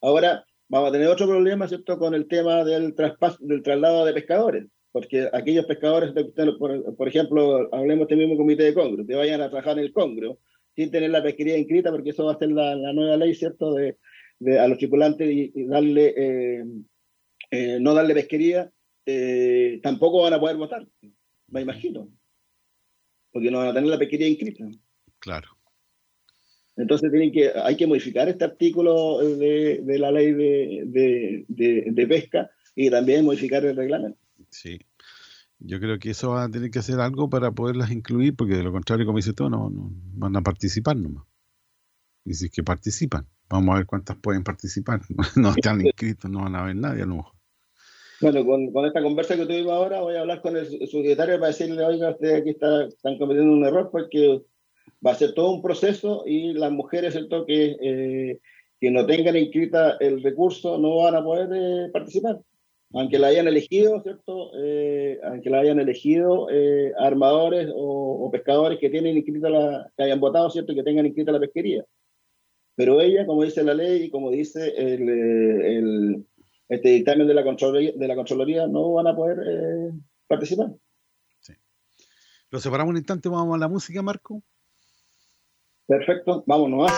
Ahora, vamos a tener otro problema, ¿cierto?, con el tema del traspaso, del traslado de pescadores. Porque aquellos pescadores, por, por ejemplo, hablemos del mismo comité de Congro, que vayan a trabajar en el Congro, sin tener la pesquería inscrita, porque eso va a ser la, la nueva ley, ¿cierto?, de, de, a los tripulantes y, y darle, eh, eh, no darle pesquería eh, tampoco van a poder votar, me imagino, porque no van a tener la pesquería inscrita. Claro. Entonces tienen que, hay que modificar este artículo de, de la ley de, de, de, pesca y también modificar el reglamento. Sí. Yo creo que eso va a tener que hacer algo para poderlas incluir, porque de lo contrario, como dice tú, no, no van a participar nomás. Y si es que participan, vamos a ver cuántas pueden participar. No están inscritos, no van a ver nadie a lo mejor. Bueno, con, con, esta conversa que tuvimos ahora, voy a hablar con el secretario para decirle, oiga, ustedes aquí está, están cometiendo un error porque va a ser todo un proceso y las mujeres, ¿cierto?, que, eh, que no tengan inscrita el recurso no van a poder eh, participar. Aunque la hayan elegido, ¿cierto?, eh, aunque la hayan elegido eh, armadores o, o, pescadores que tienen inscrita la, que hayan votado, ¿cierto?, que tengan inscrita la pesquería. Pero ella, como dice la ley y como dice el, el este dictamen de la Contraloría, de la Contraloría no van a poder eh, participar. Sí. Lo separamos un instante, vamos a la música, Marco. Perfecto, vámonos.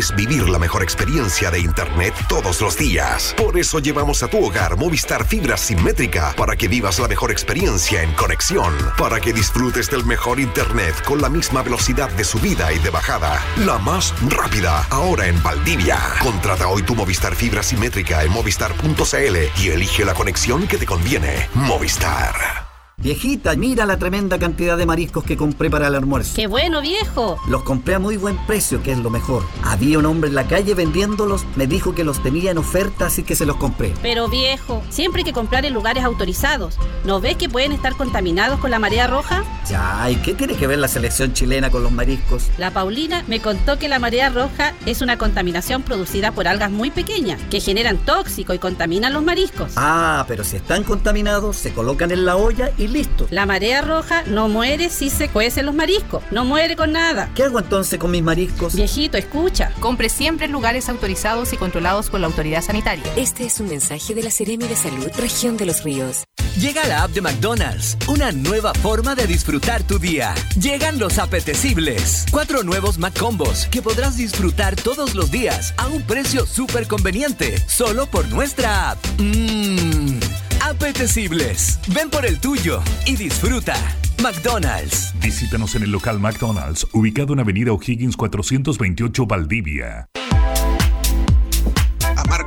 Es vivir la mejor experiencia de Internet todos los días. Por eso llevamos a tu hogar Movistar Fibra Simétrica para que vivas la mejor experiencia en conexión, para que disfrutes del mejor Internet con la misma velocidad de subida y de bajada, la más rápida, ahora en Valdivia. Contrata hoy tu Movistar Fibra Simétrica en movistar.cl y elige la conexión que te conviene. Movistar. Viejita, mira la tremenda cantidad de mariscos que compré para el almuerzo. ¡Qué bueno, viejo! Los compré a muy buen precio, que es lo mejor. Había un hombre en la calle vendiéndolos, me dijo que los tenía en oferta, así que se los compré. Pero viejo, siempre hay que comprar en lugares autorizados. ¿No ves que pueden estar contaminados con la marea roja? Ya, ¿y qué tiene que ver la selección chilena con los mariscos? La Paulina me contó que la marea roja es una contaminación producida por algas muy pequeñas que generan tóxico y contaminan los mariscos. Ah, pero si están contaminados, se colocan en la olla y listo. La marea roja no muere si se cuecen los mariscos. No muere con nada. ¿Qué hago entonces con mis mariscos? Viejito, escucha. Compre siempre en lugares autorizados y controlados por la autoridad sanitaria. Este es un mensaje de la Seremi de Salud, Región de los Ríos. Llega la app de McDonald's, una nueva forma de disfrutar tu día. Llegan los apetecibles. Cuatro nuevos McCombos que podrás disfrutar todos los días a un precio súper conveniente, solo por nuestra app. Mmm, apetecibles. Ven por el tuyo y disfruta. McDonald's. Visítanos en el local McDonald's, ubicado en Avenida O'Higgins 428 Valdivia.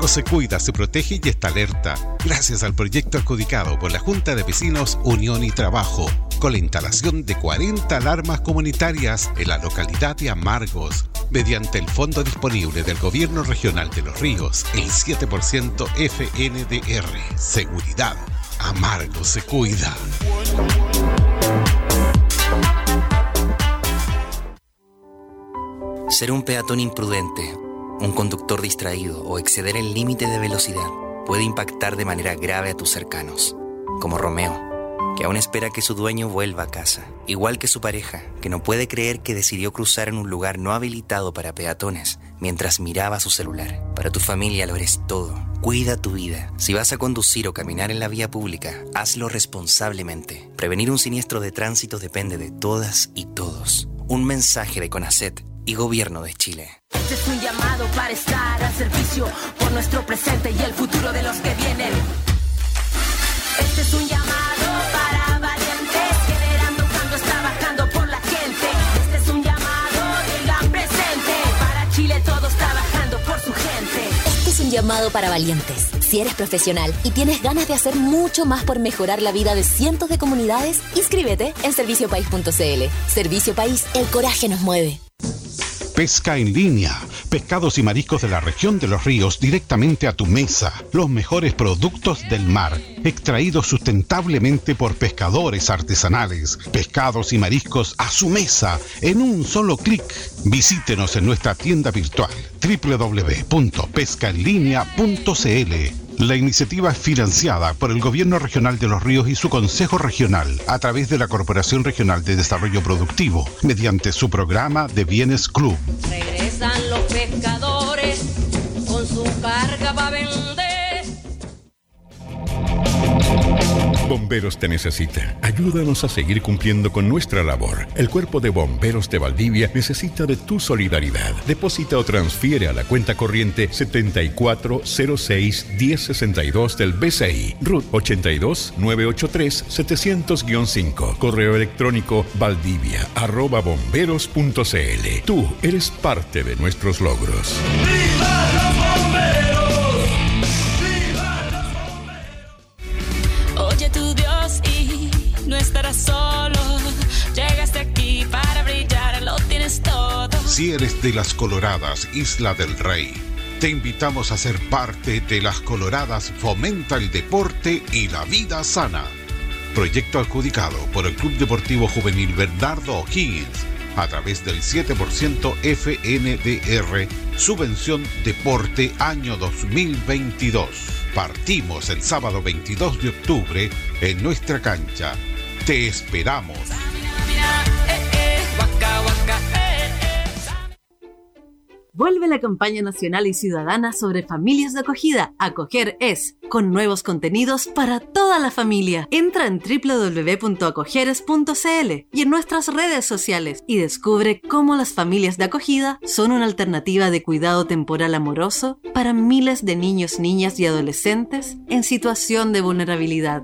Se cuida, se protege y está alerta. Gracias al proyecto adjudicado por la Junta de Vecinos Unión y Trabajo, con la instalación de 40 alarmas comunitarias en la localidad de Amargos, mediante el fondo disponible del Gobierno Regional de los Ríos, el 7% FNDR. Seguridad. Amargo se cuida. Ser un peatón imprudente, un conductor distraído o exceder el límite de velocidad puede impactar de manera grave a tus cercanos, como Romeo, que aún espera que su dueño vuelva a casa, igual que su pareja, que no puede creer que decidió cruzar en un lugar no habilitado para peatones mientras miraba su celular. Para tu familia lo eres todo. Cuida tu vida. Si vas a conducir o caminar en la vía pública, hazlo responsablemente. Prevenir un siniestro de tránsito depende de todas y todos. Un mensaje de CONACET y Gobierno de Chile. Este es un llamado para estar al servicio por nuestro presente y el futuro de los que vienen. Este es un llamado para valientes que verán cuando está bajando por la gente. Este es un llamado, digan presente. Para Chile todos trabajando por su gente. Este es un llamado para valientes. Si eres profesional y tienes ganas de hacer mucho más por mejorar la vida de cientos de comunidades, inscríbete en serviciopaís.cl. Servicio País, el coraje nos mueve. Pesca en línea. Pescados y mariscos de la región de los ríos directamente a tu mesa. Los mejores productos del mar. Extraídos sustentablemente por pescadores artesanales. Pescados y mariscos a su mesa en un solo clic. Visítenos en nuestra tienda virtual www.pescaenlinea.cl. La iniciativa es financiada por el Gobierno Regional de los Ríos y su Consejo Regional a través de la Corporación Regional de Desarrollo Productivo mediante su programa de Bienes Club. Bomberos te necesita. Ayúdanos a seguir cumpliendo con nuestra labor. El Cuerpo de Bomberos de Valdivia necesita de tu solidaridad. Deposita o transfiere a la cuenta corriente 7406 1062 del BCI. RUT 82 983 700-5. Correo electrónico valdivia arroba bomberos.cl. Tú eres parte de nuestros logros. Oye Si eres de las Coloradas Isla del Rey, te invitamos a ser parte de las Coloradas Fomenta el Deporte y la Vida Sana. Proyecto adjudicado por el Club Deportivo Juvenil Bernardo O'Higgins a través del 7% FNDR Subvención Deporte Año 2022. Partimos el sábado 22 de octubre en nuestra cancha. Te esperamos. Vuelve la campaña nacional y ciudadana sobre familias de acogida. Acoger es, con nuevos contenidos para toda la familia. Entra en www.acogeres.cl y en nuestras redes sociales y descubre cómo las familias de acogida son una alternativa de cuidado temporal amoroso para miles de niños, niñas y adolescentes en situación de vulnerabilidad.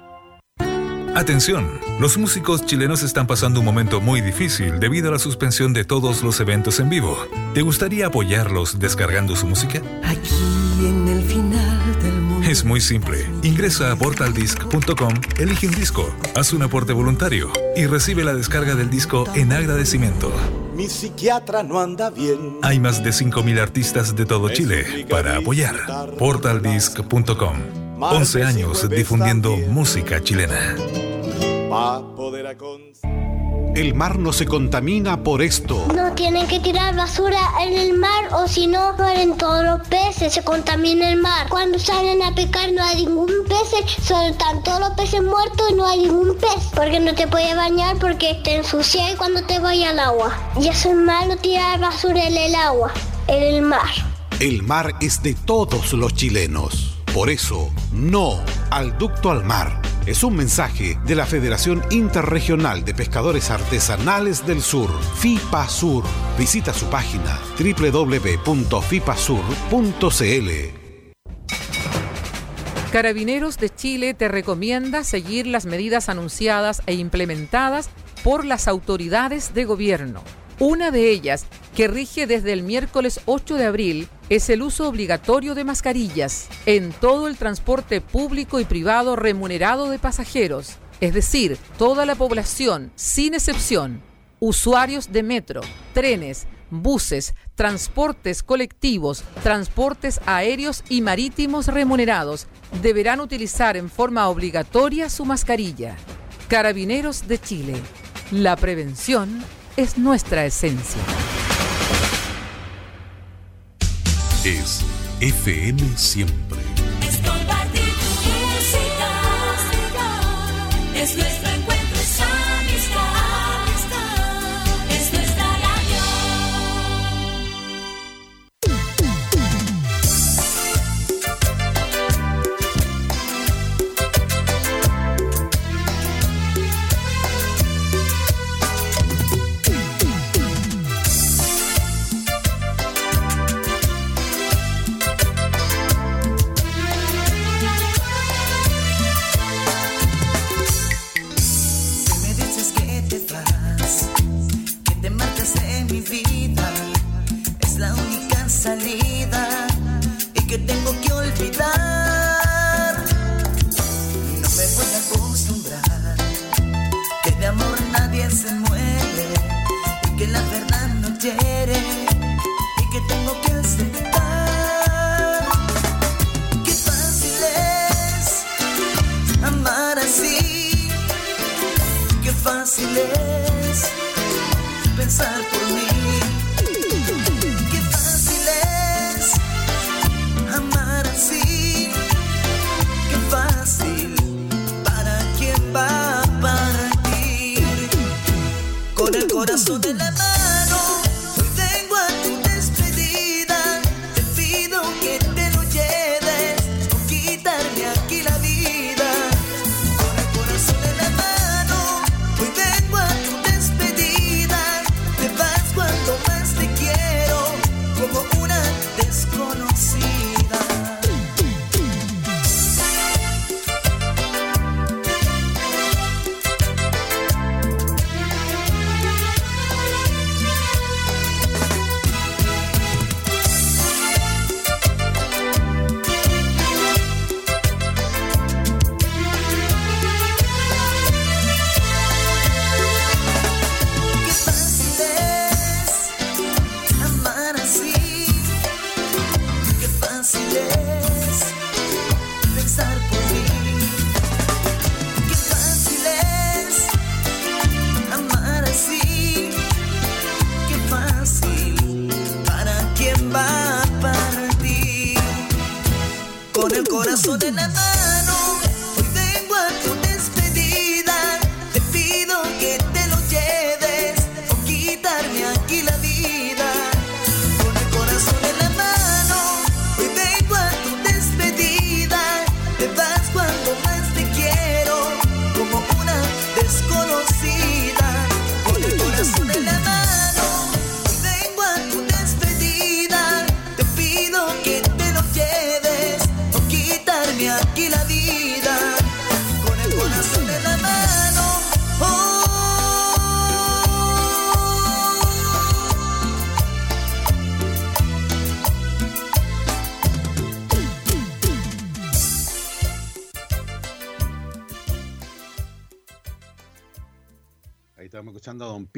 Atención, los músicos chilenos están pasando un momento muy difícil debido a la suspensión de todos los eventos en vivo. ¿Te gustaría apoyarlos descargando su música? Aquí en el final del mundo. Es muy simple. Ingresa a portaldisc.com, elige un disco, haz un aporte voluntario y recibe la descarga del disco en agradecimiento. Mi psiquiatra no anda bien. Hay más de 5.000 artistas de todo Chile para apoyar. Portaldisc.com. 11 años difundiendo música chilena. El mar no se contamina por esto. No tienen que tirar basura en el mar o si no mueren todos los peces, se contamina el mar. Cuando salen a pescar no hay ningún pez, solo están todos los peces muertos y no hay ningún pez. Porque no te puedes bañar porque te ensucias cuando te vayas al agua. Y eso es malo tirar basura en el agua, en el mar. El mar es de todos los chilenos. Por eso, no al ducto al mar. Es un mensaje de la Federación Interregional de Pescadores Artesanales del Sur, FIPA Sur. Visita su página www.fipasur.cl. Carabineros de Chile te recomienda seguir las medidas anunciadas e implementadas por las autoridades de gobierno. Una de ellas, que rige desde el miércoles 8 de abril, es el uso obligatorio de mascarillas en todo el transporte público y privado remunerado de pasajeros, es decir, toda la población, sin excepción, usuarios de metro, trenes, buses, transportes colectivos, transportes aéreos y marítimos remunerados, deberán utilizar en forma obligatoria su mascarilla. Carabineros de Chile. La prevención es nuestra esencia. Es FM siempre. Es compartir tu música. Es nuestro la verdad no quiere y que tengo que aceptar. Qué fácil es amar así, qué fácil es.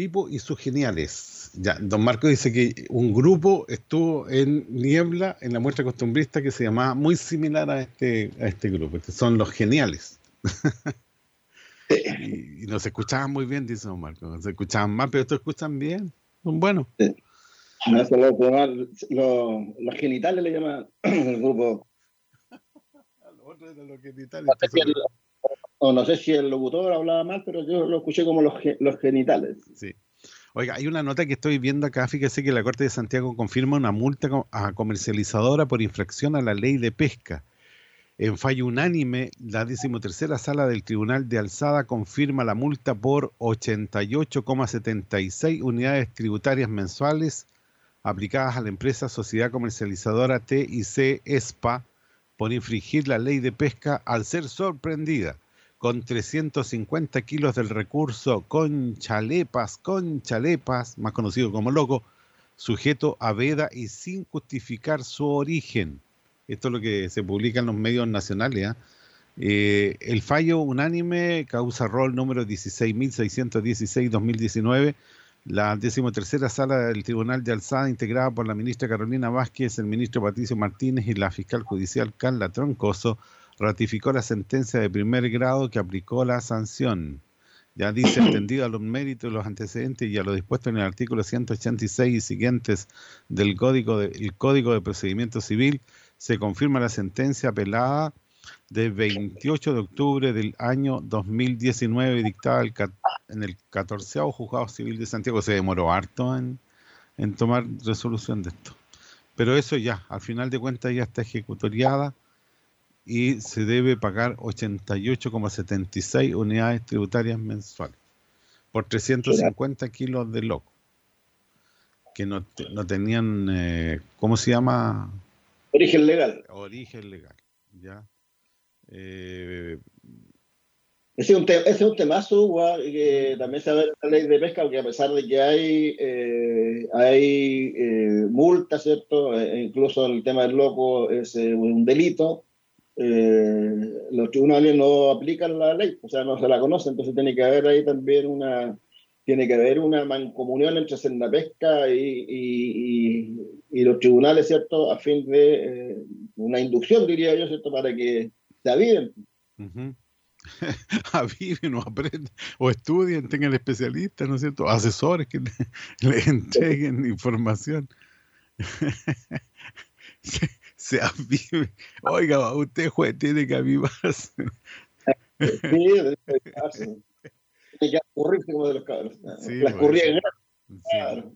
Pipo y sus geniales. Ya, Don Marco dice que un grupo estuvo en Niebla en la muestra costumbrista que se llamaba muy similar a este, a este grupo, que son los geniales. y, y nos escuchaban muy bien, dice Don Marco. Se escuchaban mal, pero estos escuchan bien. Son buenos. No, eso lo- lo- lo- los genitales le llaman el grupo. Si el- o no sé si el locutor hablaba mal, pero yo lo escuché como los, los genitales. Sí. Oiga, hay una nota que estoy viendo acá, fíjese que la Corte de Santiago confirma una multa a comercializadora por infracción a la ley de pesca. En fallo unánime, la decimotercera sala del Tribunal de Alzada confirma la multa por 88,76 unidades tributarias mensuales aplicadas a la empresa Sociedad Comercializadora TIC ESPA por infringir la ley de pesca al ser sorprendida con 350 kilos del recurso con chalepas, con chalepas, más conocido como loco, sujeto a veda y sin justificar su origen. Esto es lo que se publica en los medios nacionales. ¿ah? Eh, el fallo unánime causa rol número 16.616-2019, la decimotercera sala del Tribunal de Alzada, integrada por la ministra Carolina Vázquez, el ministro Patricio Martínez y la fiscal judicial Carla Troncoso, ratificó la sentencia de primer grado que aplicó la sanción. Ya dice, entendido a los méritos y los antecedentes y a lo dispuesto en el artículo 186 y siguientes del Código de, el Código de Procedimiento Civil, se confirma la sentencia apelada de 28 de octubre del año 2019 dictada el en el 14 Juzgado Civil de Santiago. Se demoró harto en, en tomar resolución de esto. Pero eso ya, al final de cuentas ya está ejecutoriada y se debe pagar 88,76 unidades tributarias mensuales por 350 kilos de loco que no, te- no tenían, eh, ¿cómo se llama? Origen legal. Origen legal, ya. Eh, Ese es un, te- ese es un temazo, que también se ve la ley de pesca, porque a pesar de que hay, eh, hay eh, multas, ¿cierto? Eh, incluso el tema del loco es eh, un delito, eh, los tribunales no aplican la ley, o sea, no se la conocen, entonces tiene que haber ahí también una, tiene que haber una mancomunión entre Sendapesca y, y, y, los tribunales, ¿cierto? A fin de eh, una inducción, diría yo, ¿cierto? Para que se aviven. Ujú. aviven o aprendan, o estudien, tengan especialistas, ¿no es cierto? Asesores que le, le entreguen información. se, se avive. Oiga, usted juez tiene que avivarse. Sí. Tiene que escurrirse como de los cabros. Sí, la por escurría eso. en grande. Sí. Claro.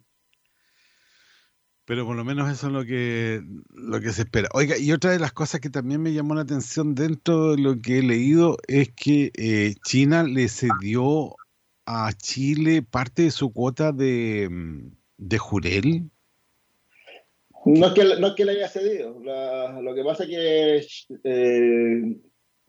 Pero por lo menos eso es lo que, lo que se espera. Oiga, y otra de las cosas que también me llamó la atención dentro de lo que he leído es que eh, China le cedió a Chile parte de su cuota de, mm, de jurel. No es que, no es que le haya cedido. La- lo que pasa es que eh,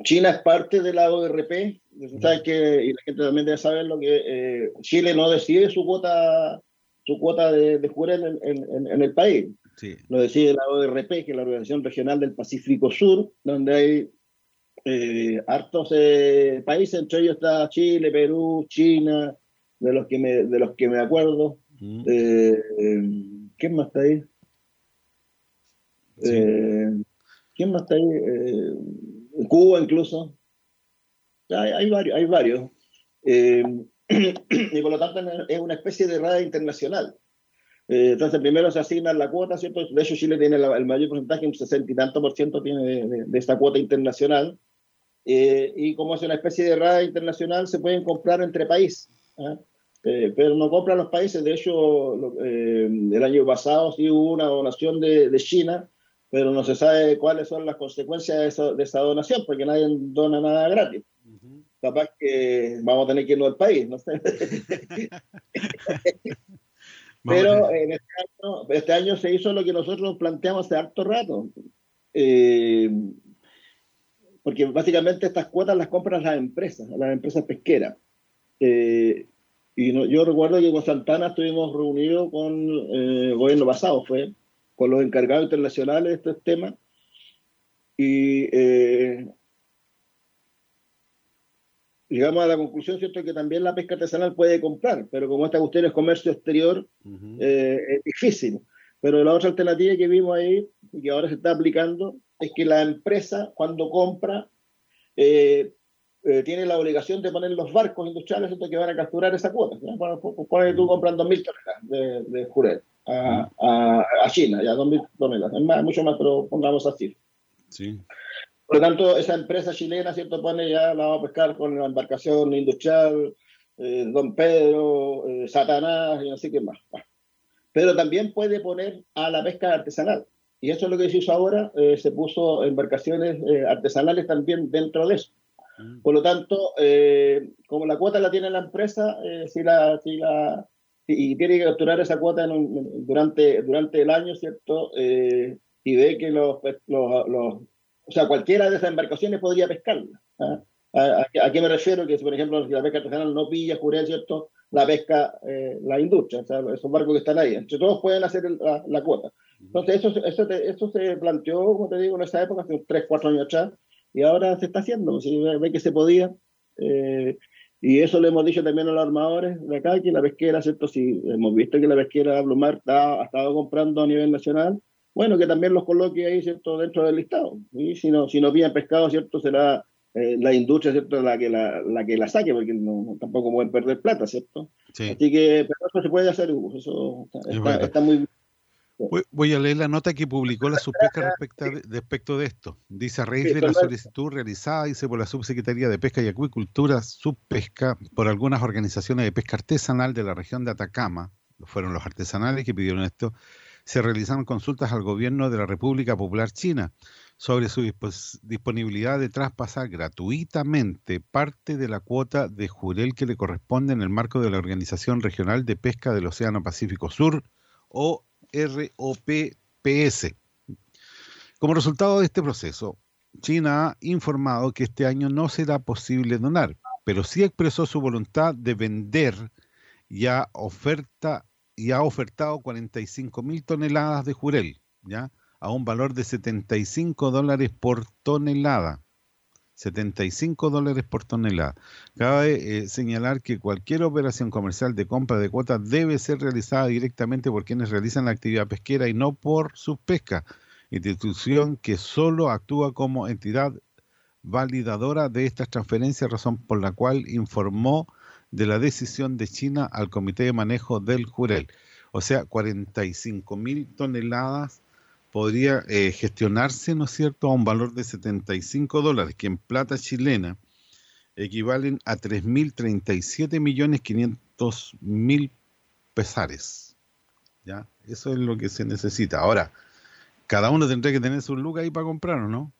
China es parte de la ORP. ¿Sabes que, y la gente también debe saber lo que eh, Chile no decide su cuota su cuota de, de en, en- en- el país. Sí. Lo decide la ORP, que es la Organización Regional del Pacífico Sur, donde hay eh, hartos eh, países, entre ellos está Chile, Perú, China, de los que me, de los que me acuerdo. Eh, eh, ¿Quién más está ahí? Eh, ¿Quién más está ahí? Eh, Cuba incluso. Hay, hay varios. Hay varios. Eh, y por lo tanto es una especie de red internacional. Eh, entonces primero se asigna la cuota, ¿cierto? De hecho Chile tiene la- el mayor porcentaje, un 60 y tanto por ciento tiene de, de- de esta cuota internacional. Eh, y como es una especie de red internacional, se pueden comprar entre países. ¿ah? Eh, pero no compran los países. De hecho, eh, el año pasado sí hubo una donación de, de China, pero no se sabe cuáles son las consecuencias de, eso- de esa donación, porque nadie dona nada gratis. Capaz que vamos a tener que irnos al país, no sé. pero en este año, este año se hizo lo que nosotros planteamos hace harto rato. Eh, porque básicamente estas cuotas las compran las empresas, las empresas pesqueras. Eh, y no- yo recuerdo que con Santana estuvimos reunidos con eh, el gobierno pasado, fue con los encargados internacionales de estos temas. Y eh, llegamos a la conclusión, ¿cierto?, que también la pesca artesanal puede comprar, pero como esta cuestión es comercio exterior, eh, es difícil. Pero la otra alternativa que vimos ahí y que ahora se está aplicando es que la empresa, cuando compra, eh, eh, tiene la obligación de poner los barcos industriales ¿cierto? que van a capturar esa cuota. ¿ya? Bueno, tú compran 2.000 toneladas de, de jurel a, a- a China, ya 2.000 toneladas. Es más, mucho más, pero pongamos así. Sí. Por lo tanto, esa empresa chilena, ¿cierto? Pone ya, la va a pescar con la embarcación industrial, eh, Don Pedro, eh, Satanás y sé qué más. Pero también puede poner a la pesca artesanal. Y eso es lo que se hizo ahora, eh, se puso embarcaciones eh, artesanales también dentro de eso. Por lo tanto, eh, como la cuota la tiene la empresa, eh, si la, si la, y tiene que capturar esa cuota en un- durante, durante el año, ¿cierto? Eh, y ve que los, los, los- o sea, cualquiera de esas embarcaciones podría pescarla. ¿ah? ¿A, a- a qué me refiero? Que por ejemplo, la pesca artesanal no pilla ¿cierto? La pesca eh, la industria, o sea, esos barcos que están ahí. Entre todos pueden hacer el- la, la cuota. Entonces, eso, eso, te- eso se planteó, como te digo, en esa época, hace 3, 4 años atrás, y ahora se está haciendo. Ve, ve que se podía. eh, y eso le hemos dicho también a los armadores de acá, que la pesquera, ¿cierto? Si hemos visto que la pesquera Blumar está, ha estado comprando a nivel nacional, bueno, que también los coloque ahí, ¿cierto? Dentro del listado. Y si no, si no pillan pescado, ¿cierto? Será eh, la industria, ¿cierto? La que la, la que la saque, porque no, tampoco pueden perder plata, ¿cierto? Sí. Así que, pero eso se puede hacer, Hugo. Eso está, Es está- está muy Voy, voy a leer la nota que publicó la Subpesca respecto de, respecto de esto. Dice, a raíz Sí, de la solicitud realizada, dice, por la Subsecretaría de Pesca y Acuicultura, Subpesca, por algunas organizaciones de pesca artesanal de la región de Atacama, fueron los artesanales que pidieron esto, se realizaron consultas al gobierno de la República Popular China sobre su disponibilidad de traspasar gratuitamente parte de la cuota de jurel que le corresponde en el marco de la Organización Regional de Pesca del Océano Pacífico Sur, o ROPPS. Como resultado de este proceso, China ha informado que este año no será posible donar, pero sí expresó su voluntad de vender y ha, oferta, y ha ofertado 45 mil toneladas de jurel, ¿ya? a un valor de 75 dólares por tonelada. 75 dólares por tonelada. Cabe eh, señalar que cualquier operación comercial de compra de cuotas debe ser realizada directamente por quienes realizan la actividad pesquera y no por sus pescas, institución que solo actúa como entidad validadora de estas transferencias, razón por la cual informó de la decisión de China al Comité de Manejo del Jurel. O sea, 45 mil toneladas podría eh, gestionarse, ¿no es cierto?, a un valor de 75 dólares, que en plata chilena equivalen a 3.037 millones 500 mil pesares. ¿Ya? Eso es lo que se necesita. Ahora, cada uno tendría que tener su lugar ahí para comprar, ¿o no?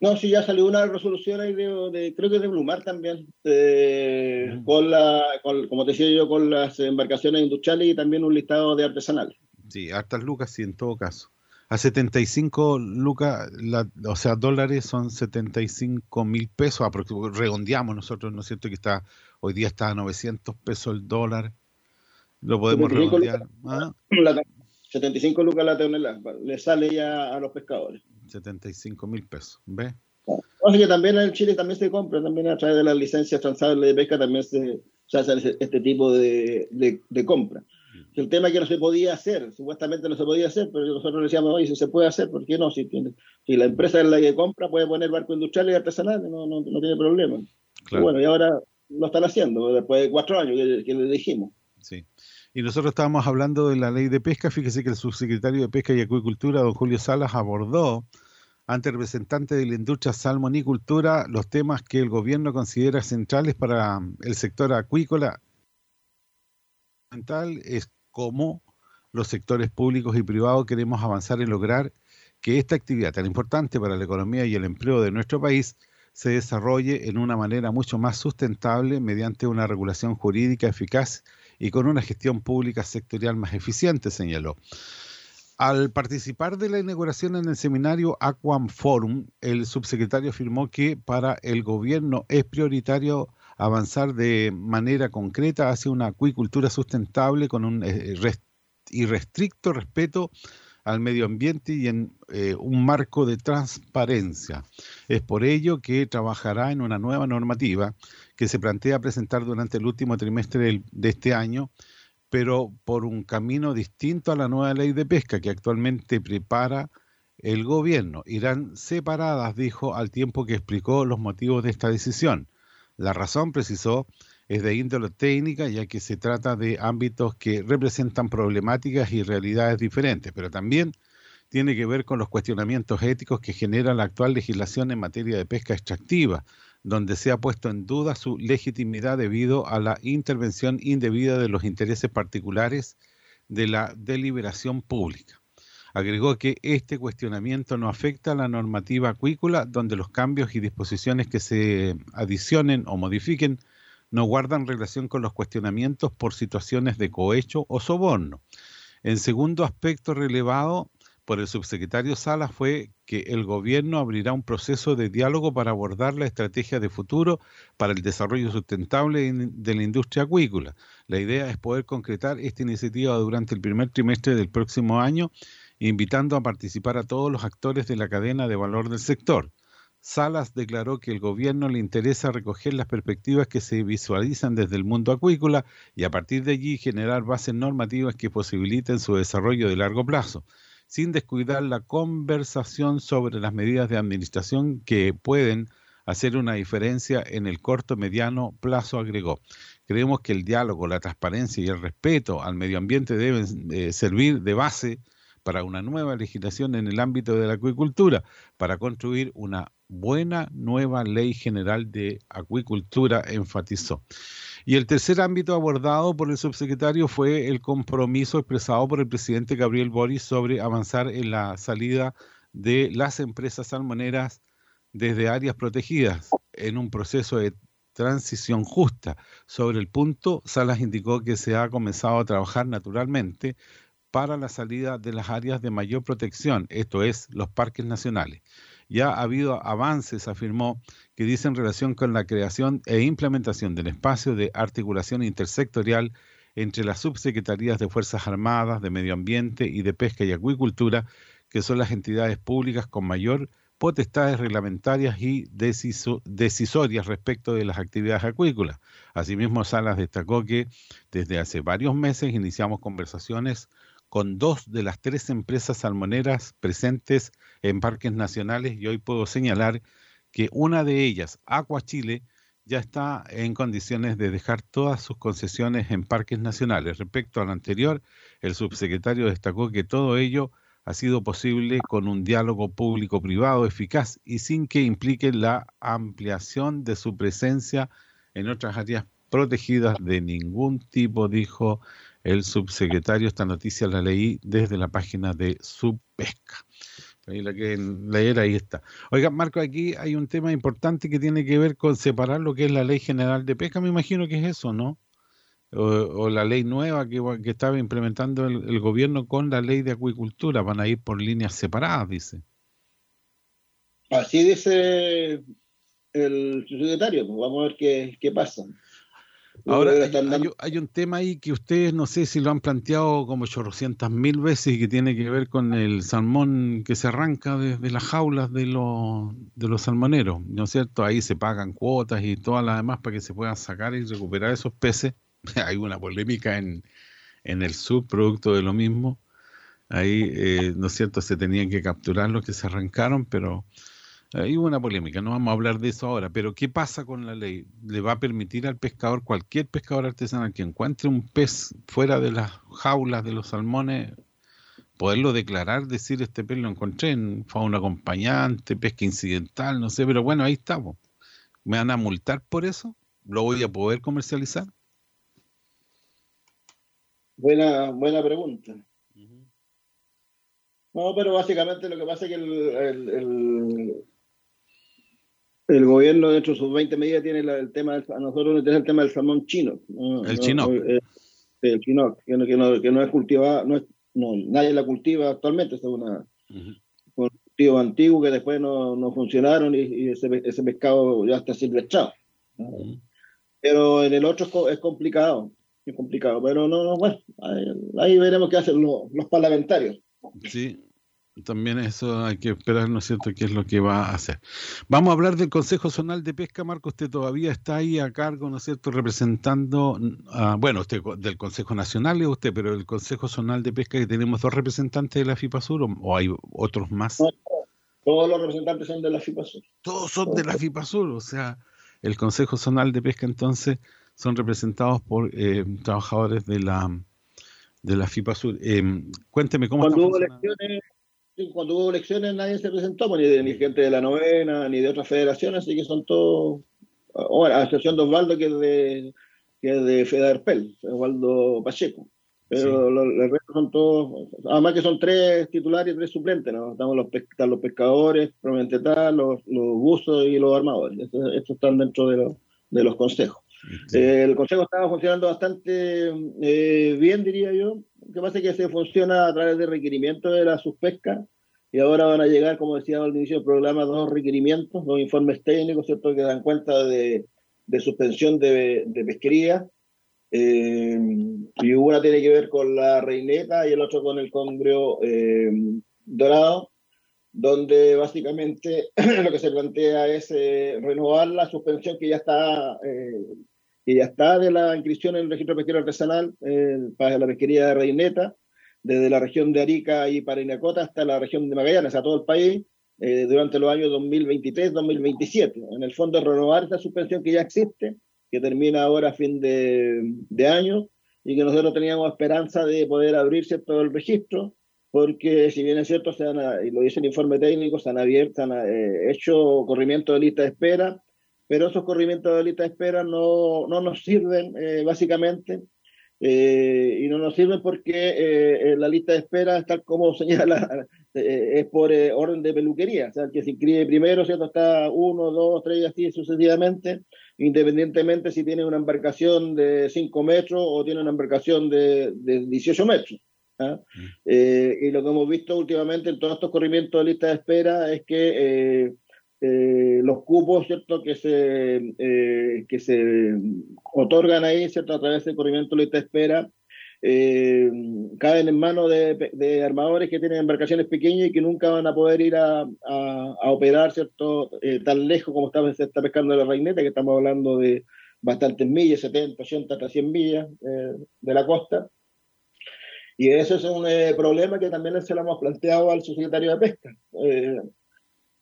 No, sí, ya salió una resolución ahí de, creo que de Blumar también, eh, con la, como te decía yo, con las embarcaciones industriales y también un listado de artesanales. Sí, hartas lucas, sí, en todo caso. A 75 lucas, o sea, dólares son 75 mil pesos, redondeamos nosotros, ¿no es cierto? Que está hoy día está a 900 pesos el dólar, lo podemos redondear. 75 lucas la tonelada, le sale ya a los pescadores. 75 mil pesos, ¿ves? Así que también en Chile también se compra, también a través de las licencias transables de pesca también se, hace este tipo de, de, compra. El tema es que no se podía hacer, supuestamente no se podía hacer, pero nosotros decíamos, oye, si se puede hacer, ¿por qué no? Si, tiene, si la empresa es la que compra, puede poner barco industrial y artesanal, no, no, no tiene problema. Bueno, y ahora lo están haciendo, después de cuatro años que, que le dijimos. Sí. Y nosotros estábamos hablando de la ley de pesca. Fíjese que el subsecretario de Pesca y Acuicultura, don Julio Salas, abordó ante representantes de la industria salmonicultura los temas que el gobierno considera centrales para el sector acuícola. Es cómo los sectores públicos y privados queremos avanzar en lograr que esta actividad tan importante para la economía y el empleo de nuestro país se desarrolle en una manera mucho más sustentable mediante una regulación jurídica eficaz y con una gestión pública sectorial más eficiente, señaló. Al participar de la inauguración en el seminario Aquam Forum, el subsecretario afirmó que para el gobierno es prioritario avanzar de manera concreta hacia una acuicultura sustentable con un eh, irrestricto respeto al medio ambiente y en eh, un marco de transparencia. Es por ello que trabajará en una nueva normativa que se plantea presentar durante el último trimestre de este año, pero por un camino distinto a la nueva ley de pesca que actualmente prepara el gobierno. Irán separadas, dijo, al tiempo que explicó los motivos de esta decisión. La razón, precisó, es de índole técnica, ya que se trata de ámbitos que representan problemáticas y realidades diferentes, pero también tiene que ver con los cuestionamientos éticos que genera la actual legislación en materia de pesca extractiva, donde se ha puesto en duda su legitimidad debido a la intervención indebida de los intereses particulares de la deliberación pública. Agregó que este cuestionamiento no afecta a la normativa acuícola, donde los cambios y disposiciones que se adicionen o modifiquen no guardan relación con los cuestionamientos por situaciones de cohecho o soborno. En segundo aspecto relevado, por el subsecretario Sala fue que el gobierno abrirá un proceso de diálogo para abordar la estrategia de futuro para el desarrollo sustentable de la industria acuícola. La idea es poder concretar esta iniciativa durante el primer trimestre del próximo año, invitando a participar a todos los actores de la cadena de valor del sector. Salas declaró que el gobierno le interesa recoger las perspectivas que se visualizan desde el mundo acuícola y a partir de allí generar bases normativas que posibiliten su desarrollo de largo plazo sin descuidar la conversación sobre las medidas de administración que pueden hacer una diferencia en el corto mediano plazo, agregó. Creemos que el diálogo, la transparencia y el respeto al medio ambiente deben eh, servir de base para una nueva legislación en el ámbito de la acuicultura, para construir una buena nueva ley general de acuicultura, enfatizó. Y el tercer ámbito abordado por el subsecretario fue el compromiso expresado por el presidente Gabriel Boris sobre avanzar en la salida de las empresas salmoneras desde áreas protegidas en un proceso de transición justa. Sobre el punto, Salas indicó que se ha comenzado a trabajar naturalmente para la salida de las áreas de mayor protección, esto es, los parques nacionales ya ha habido avances, afirmó, que dicen relación con la creación e implementación del espacio de articulación intersectorial entre las subsecretarías de Fuerzas Armadas, de Medio Ambiente y de Pesca y Acuicultura, que son las entidades públicas con mayor potestades reglamentarias y decisorias respecto de las actividades acuícolas. Asimismo, Salas destacó que desde hace varios meses iniciamos conversaciones con dos de las tres empresas salmoneras presentes en parques nacionales y hoy puedo señalar que una de ellas, Aqua Chile, ya está en condiciones de dejar todas sus concesiones en parques nacionales. Respecto a lo anterior, el subsecretario destacó que todo ello ha sido posible con un diálogo público-privado eficaz y sin que implique la ampliación de su presencia en otras áreas protegidas de ningún tipo, dijo el subsecretario. Esta noticia la leí desde la página de Subpesca. Ahí la que leer, ahí está. Oiga, Marco, aquí hay un tema importante que tiene que ver con separar lo que es la ley general de pesca, me imagino que es eso, ¿no? O, la ley nueva que, estaba implementando el, gobierno con la ley de acuicultura, van a ir por líneas separadas, dice. Así dice el subsecretario, vamos a ver qué, qué pasa. Ahora, hay, un tema ahí que ustedes no sé si lo han planteado como chorrocientas mil veces y que tiene que ver con el salmón que se arranca desde las jaulas de los, de los salmoneros, ¿no es cierto? Ahí se pagan cuotas y todas las demás para que se puedan sacar y recuperar esos peces. hay una polémica en, en el subproducto de lo mismo. Ahí, eh, ¿no es cierto? Se tenían que capturar los que se arrancaron, pero hay una polémica, no vamos a hablar de eso ahora, pero ¿qué pasa con la ley? ¿Le va a permitir al pescador, cualquier pescador artesanal que encuentre un pez fuera de las jaulas de los salmones, poderlo declarar, decir este pez lo encontré en fauna acompañante, pesca incidental, no sé, pero bueno, ahí estamos. ¿Me van a multar por eso? ¿Lo voy a poder comercializar? Buena, buena pregunta. No, pero básicamente lo que pasa es que el el gobierno dentro de sus 20 medidas tiene el tema, del, a nosotros nos el tema del salmón chino. el chino. Eh, el chino, que no, que no, es cultivado, no es, no, nadie la cultiva actualmente, es una, un cultivo antiguo que después no, no funcionaron y, ese, ese, pescado ya está silvestrado. Pero en el otro es, complicado, es complicado, pero no, no bueno, ahí, veremos qué hacen los, los parlamentarios. Sí, también eso hay que esperar, ¿no es cierto?, qué es lo que va a hacer. Vamos a hablar del Consejo Zonal de Pesca, Marco. Usted todavía está ahí a cargo, ¿no es cierto?, representando, bueno, usted del Consejo Nacional es usted, pero el Consejo Zonal de Pesca, que tenemos dos representantes de la FIPASUR, o, hay otros más. todos los representantes son de la FIPASUR. Todos son de la FIPASUR, o sea, el Consejo Zonal de Pesca, entonces, son representados por eh, trabajadores de la de la FIPASUR. Eh, cuénteme cómo está cuando hubo elecciones nadie se presentó, pues, ni, de, ni gente de la novena, ni de otras federaciones, así que son todos, bueno, a excepción de Osvaldo, que es de, que es de Federpel, Osvaldo Pacheco. Pero los, restos son todos, además que son tres titulares y tres suplentes, ¿no? Estamos los, están los pescadores, probablemente tal, los, los buzos y los armadores. Estos, están dentro de, los, de los consejos. Eh, el consejo estaba funcionando bastante eh, bien, diría yo. Lo que pasa es que se funciona a través de requerimientos de la suspesca y ahora van a llegar, como decía al inicio del programa, dos requerimientos, dos informes técnicos, ¿cierto?, que dan cuenta de, de suspensión de, de pesquería. Eh, y una tiene que ver con la reineta y el otro con el congrio dorado donde básicamente lo que se plantea es renovar la suspensión que ya está que ya está de la inscripción en el registro pesquero artesanal eh, para la pesquería de Reineta, desde la región de Arica y Parinacota hasta la región de Magallanes, a todo el país, eh, durante los años 2023-2027. En el fondo, renovar esta suspensión que ya existe, que termina ahora a fin de, de año, y que nosotros teníamos esperanza de poder abrirse todo el registro, porque si bien es cierto, se han, y lo dice el informe técnico, se han abierto, han eh, hecho corrimiento de lista de espera, pero esos corrimientos de lista de espera no, no nos sirven eh, básicamente eh, y no nos sirven porque eh, la lista de espera, tal como señala, es por orden de peluquería, o sea, el que se inscribe primero, ¿cierto? Está uno, dos, tres y así sucesivamente, independientemente si tiene una embarcación de 5 metros o tiene una embarcación de, de 18 metros. ¿ah? Mm. y lo que hemos visto últimamente en todos estos corrimientos de lista de espera es que eh, los cupos cierto que se eh, que se otorgan ahí cierto a través del corrimiento de lista espera eh, caen en manos de, armadores que tienen embarcaciones pequeñas y que nunca van a poder ir a, a, operar cierto tan lejos como está, se está pescando la reineta que estamos hablando de bastantes millas 70 80 hasta 100 millas de la costa. Y eso es un problema que también se lo hemos planteado al subsecretario de pesca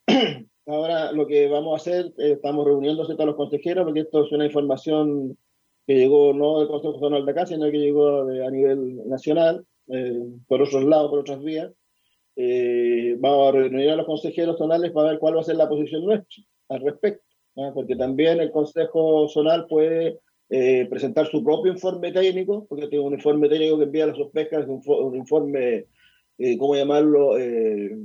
ahora lo que vamos a hacer, eh, estamos reuniéndose todos los consejeros, porque esto es una información que llegó no del Consejo Zonal de acá, sino que llegó de- a nivel nacional, eh, por otros lados, por otras vías. Eh, vamos a reunir a los consejeros zonales para ver cuál va a ser la posición nuestra al respecto, ¿ah? porque también el Consejo Zonal puede eh, presentar su propio informe técnico, porque tiene un informe técnico que envía a las pescas, un, un informe, eh, ¿cómo llamarlo?, eh,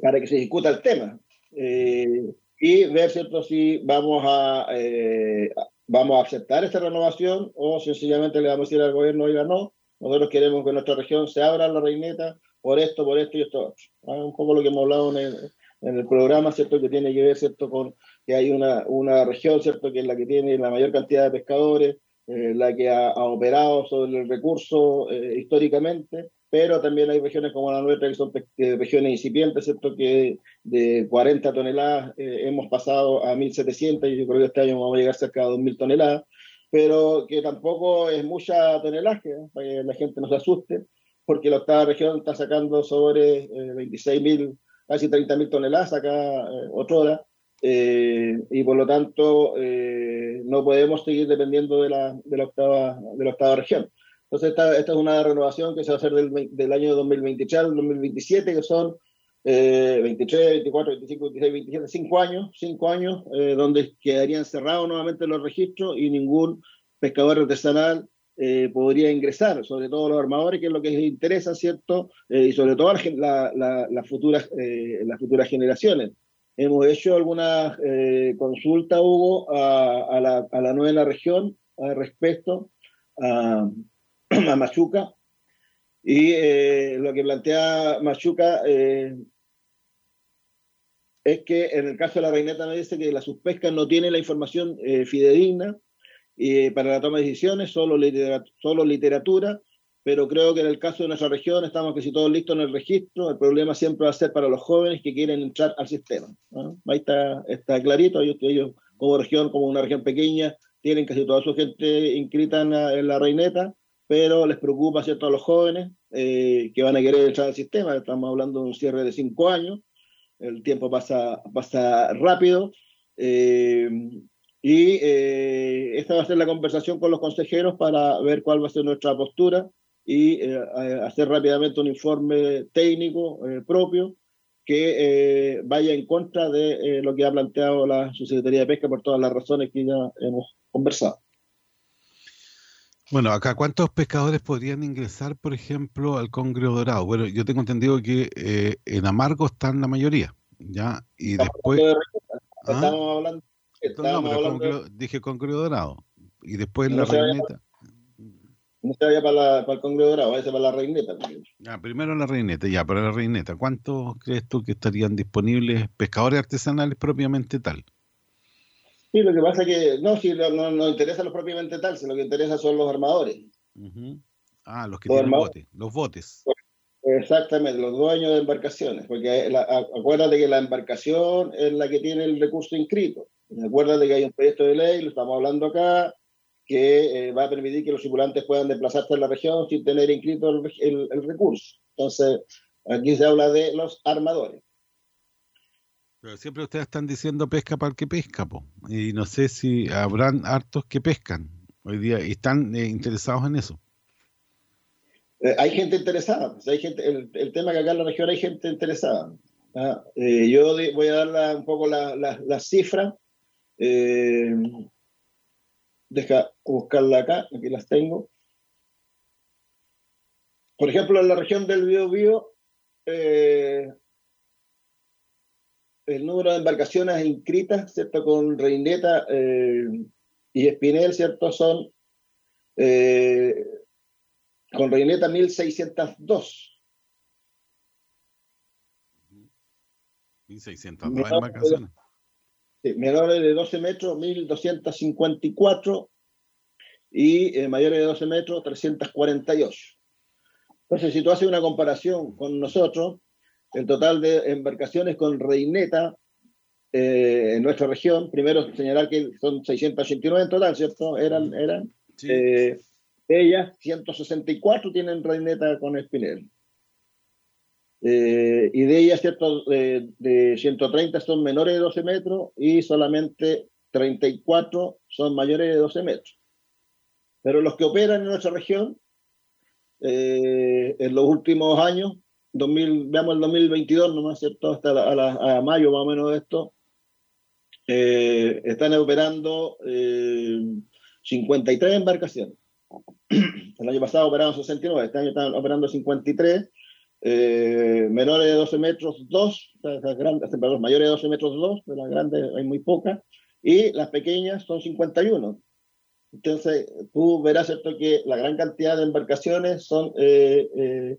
para que se discuta el tema. Eh, y ver, ¿cierto?, si vamos a, eh, vamos a aceptar esta renovación o sencillamente le vamos a decir al gobierno, oiga, no, nosotros queremos que nuestra región se abra la reineta por esto, por esto y esto. Ah, Un poco lo que hemos hablado en el, en el programa, ¿cierto?, que tiene que ver, ¿cierto?, con que hay una, una región, ¿cierto?, que es la que tiene la mayor cantidad de pescadores, eh, la que ha, ha operado sobre el recurso eh, históricamente, pero también hay regiones como la nuestra, que son eh, regiones incipientes, ¿cierto?, que de 40 toneladas eh, hemos pasado a 1.700 y yo creo que este año vamos a llegar cerca de 2.000 toneladas, pero que tampoco es mucha tonelaje, ¿eh? para que la gente no se asuste, porque la octava región está sacando sobre eh, 26.000, casi 30.000 toneladas acá eh, otra hora, eh, y por lo tanto eh, no podemos seguir dependiendo de la, de la, octava, de la octava región. Entonces esta, esta es una renovación que se va a hacer del, del año 2023 al 2027, que son eh, 23, 24, 25, 26, 27, 5 años, 5 años, eh, donde quedarían cerrados nuevamente los registros y ningún pescador artesanal eh, podría ingresar, sobre todo los armadores, que es lo que les interesa, ¿cierto? Eh, y sobre todo la la- la- futuras, eh, las futuras generaciones. Hemos hecho algunas consultas, Hugo, a, a la, a la nueva región al respecto, a, a Machuca, y eh, lo que plantea Machuca eh, es que en el caso de la reineta me dice que la suspesca no tiene la información eh, fidedigna y para la toma de decisiones, solo, litera- solo literatura, pero creo que en el caso de nuestra región estamos casi todos listos en el registro, el problema siempre va a ser para los jóvenes que quieren entrar al sistema. Ahí está, está clarito, ellos, ellos como región, como una región pequeña, tienen casi toda su gente inscrita en la, en la reineta, pero les preocupa ¿cierto? a los jóvenes eh, que van a querer entrar al sistema, estamos hablando de un cierre de cinco años, el tiempo pasa, pasa rápido. eh, y eh, esta va a ser la conversación con los consejeros para ver cuál va a ser nuestra postura y eh, hacer rápidamente un informe técnico eh, propio que eh, vaya en contra de lo que ha planteado la Subsecretaría de Pesca por todas las razones que ya hemos conversado. Bueno, acá, ¿cuántos pescadores podrían ingresar, por ejemplo, al Congreso Dorado? Bueno, yo tengo entendido que eh, en Amargo están la mayoría, ¿ya? Y después... ¿Ah? Estamos hablando, No, estamos pero hablando Congreso- dije Congreso Dorado. Y después No la reineta. no se vaya para, la- para el Congreso Dorado, vaya para la reineta. Ah, primero la reineta, ya, para la reineta. ¿Cuántos crees tú que estarían disponibles pescadores artesanales propiamente tal? Sí, lo que pasa es que no, si no, no, no interesa lo propiamente tal, si lo que interesa son los armadores. Ah, los que Los tienen botes, los botes. Exactamente, los dueños de embarcaciones, porque la- acuérdate que la embarcación es la que tiene el recurso inscrito. Acuérdate que hay un proyecto de ley, lo estamos hablando acá, que eh, va a permitir que los circulantes puedan desplazarse en la región sin tener inscrito el, el- el recurso. Entonces, aquí se habla de los armadores. Pero siempre ustedes están diciendo pesca para el que pesca, po. Y no sé si habrán hartos que pescan hoy día y están eh, interesados en eso. Eh, hay gente interesada, pues, hay gente, el, el tema que acá en la región hay gente interesada. ¿ah? Eh, yo voy a dar un poco la- la-. Eh, deja buscarla acá, aquí las tengo. Por ejemplo, en la región del Biobío, eh, el número de embarcaciones inscritas, ¿cierto? Con Reineta eh, y Espinel, ¿cierto? Son eh, con Reineta 1602. 1600 Menores embarcaciones. Sí, menores de 12 metros, 1254 y eh, mayores de 12 metros, 348. Entonces, si tú haces una comparación con nosotros, el total de embarcaciones con reineta eh, en nuestra región, primero señalar que son 689 en total, ¿cierto? Eran, eran eh, ellas, 164 tienen reineta con espinel. eh, y de ellas, ¿cierto? De, de 130 son menores de 12 metros y solamente 34 son mayores de 12 metros. Pero los que operan en nuestra región, eh, en los últimos años, 2000, veamos el 2022 nomás, ¿cierto? Hasta la- a, la- a mayo más o menos esto, eh, están operando eh, 53 embarcaciones. El año pasado operaron 69, este año están operando 53, eh, menores de 12 metros 2, o sea, las grandes, perdón, mayores de 12 metros 2, de las grandes hay muy pocas, y las pequeñas son 51. Entonces, tú verás ¿cierto? que la gran cantidad de embarcaciones son eh, eh,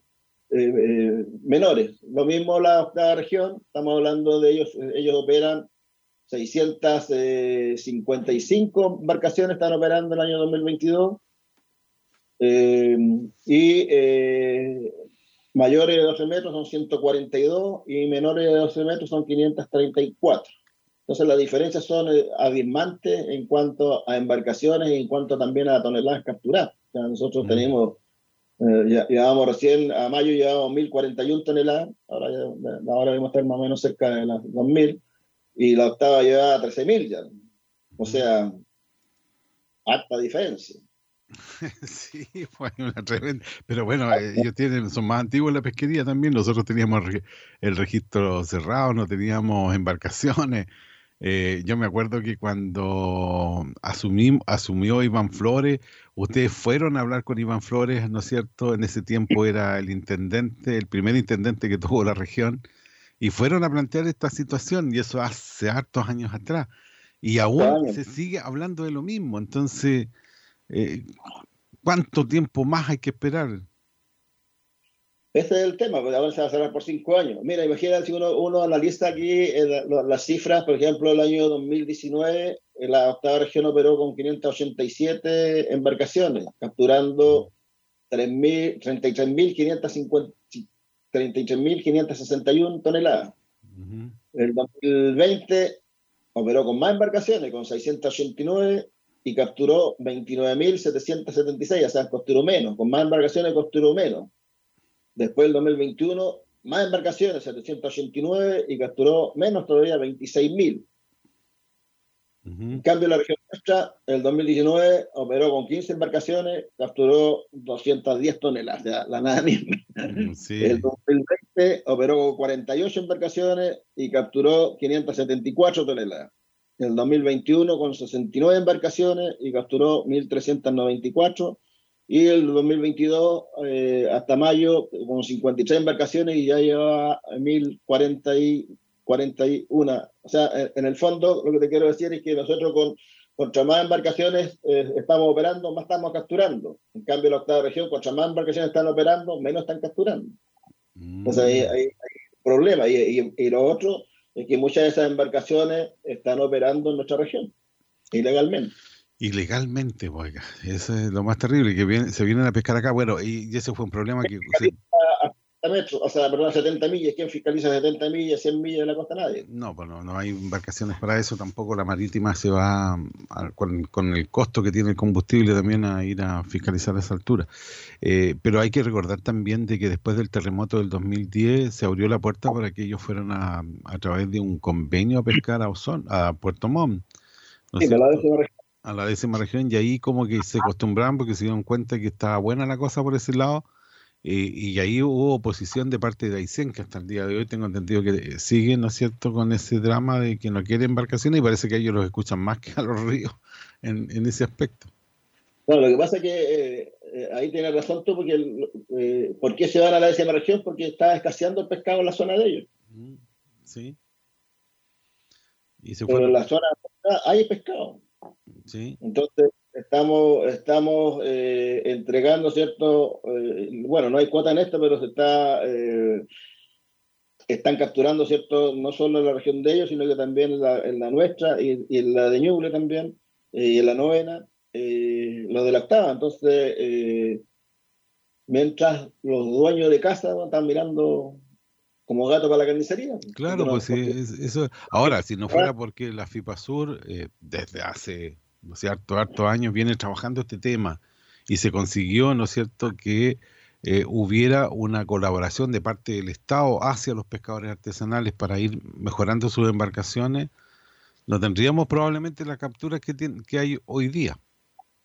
eh, eh, menores. Lo mismo la octava región, estamos hablando de ellos, ellos operan 655 embarcaciones, están operando el año 2022. Eh, y eh, mayores de 12 metros son 142 y menores de 12 metros son 534. Entonces las diferencias son abismantes en cuanto a embarcaciones y en cuanto también a toneladas capturadas. O sea, nosotros tenemos, eh, llevábamos recién, a mayo llevábamos 1.041 toneladas, ahora, ya- ahora debemos estar más o menos cerca de las 2.000, y la octava llevaba 13.000 ya. O sea, harta diferencia. Sí, fue una tremenda. Pero bueno, eh, ellos tienen, son más antiguos en la pesquería también. Nosotros teníamos el registro cerrado, no teníamos embarcaciones. Eh, yo me acuerdo que cuando asumí, asumió Iván Flores, ustedes fueron a hablar con Iván Flores, ¿no es cierto? En ese tiempo era el intendente, el primer intendente que tuvo la región, y fueron a plantear esta situación, y eso hace hartos años atrás. Y aún se sigue hablando de lo mismo. Entonces, eh, ¿cuánto tiempo más hay que esperar? Ese es el tema, porque ahora se va a cerrar por cinco años. Mira, imagínate si uno, uno analiza aquí eh, la- la- las cifras, por ejemplo, el año 2019, eh, la octava región operó con 587 embarcaciones, capturando 3.000 33.550 33.561 toneladas. El 2020 operó con más embarcaciones, con 689, y capturó 29.776, o sea, capturó menos. Con más embarcaciones capturó menos. Después el 2021, más embarcaciones, 789, y capturó menos todavía, 26.000. En cambio, la región nuestra, el 2019, operó con 15 embarcaciones, capturó 210 toneladas, sea, la nada misma. El 2020 operó con 48 embarcaciones y capturó 574 toneladas. El 2021 con 69 embarcaciones y capturó 1.394. Y el 2022 eh, hasta mayo con 53 embarcaciones y ya lleva 1.040 y 41. O sea, en, el fondo lo que te quiero decir es que nosotros con contra más embarcaciones eh, estamos operando, más estamos capturando. En cambio, la octava región, contra más embarcaciones están operando, menos están capturando. Entonces hay, hay, hay problema. Y, y- y lo otro es que muchas de esas embarcaciones están operando en nuestra región, ilegalmente. Ilegalmente, oiga, eso es lo más terrible, que viene- se vienen a pescar acá. Bueno, y, y ese fue un problema que... se- A, a 70 metros, o sea, perdón, a 70 millas. ¿Quién fiscaliza 70 millas, 100 millas de la costa? Nadie. No, pues no, no hay embarcaciones para eso, tampoco la marítima se va a- con, con el costo que tiene el combustible también a ir a fiscalizar a esa altura. Eh, pero hay que recordar también de que después del terremoto del 2010 se abrió la puerta para que ellos fueran a, a través de un convenio a pescar a Osorno, a Puerto Montt. ¿no Sí, la. A la décima región y ahí como que se acostumbraron porque se dieron cuenta que estaba buena la cosa por ese lado eh, y ahí hubo oposición de parte de Aysén que hasta el día de hoy tengo entendido que eh, siguen, ¿no es cierto?, con ese drama de que no quiere embarcaciones y parece que ellos los escuchan más que a los ríos en, en ese aspecto. Bueno, lo que pasa es que eh, eh, ahí tienes razón tú, porque el- ¿por qué se van a la décima región? Porque está escaseando el pescado en la zona de ellos. Sí. Y se Pero en la zona hay pescado. Sí. Entonces, estamos, estamos eh, entregando, ¿cierto? Eh, bueno, no hay cuota en esto, pero se está, eh, están capturando, ¿cierto? No solo en la región de ellos, sino que también en la, en la nuestra y, y en la de Ñuble también, y en la novena, eh, lo de la octava. Entonces, eh, mientras los dueños de casa ¿no? están mirando como gato para la carnicería. Claro, Porque pues sí, no- porque- es- eso. Ahora, si no fuera porque la FIPASUR eh, desde hace, no sé, harto, harto años viene trabajando este tema y se consiguió, ¿no es cierto?, que eh, hubiera una colaboración de parte del Estado hacia los pescadores artesanales para ir mejorando sus embarcaciones, no tendríamos probablemente la captura que, tiene, que hay hoy día.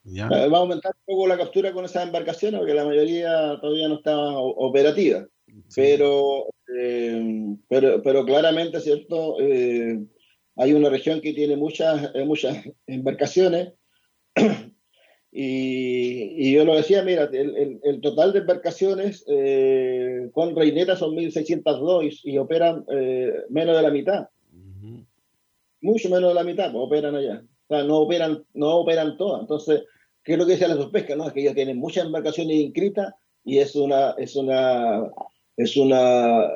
¿ya? Va a aumentar un poco la captura con esas embarcaciones porque la mayoría todavía no está operativa. Pero, eh, pero, pero claramente, ¿cierto? Eh, hay una región que tiene muchas, eh, muchas embarcaciones y, y yo lo decía, mira, el, el- el total de embarcaciones eh, con reineta son 1.602 y, y operan eh, menos de la mitad. Mucho menos de la mitad, pues, operan allá. O sea, no operan, no operan todas. Entonces, ¿qué es lo que dice la sospesca? No, es que ellos tienen muchas embarcaciones inscritas y es una, es una, es una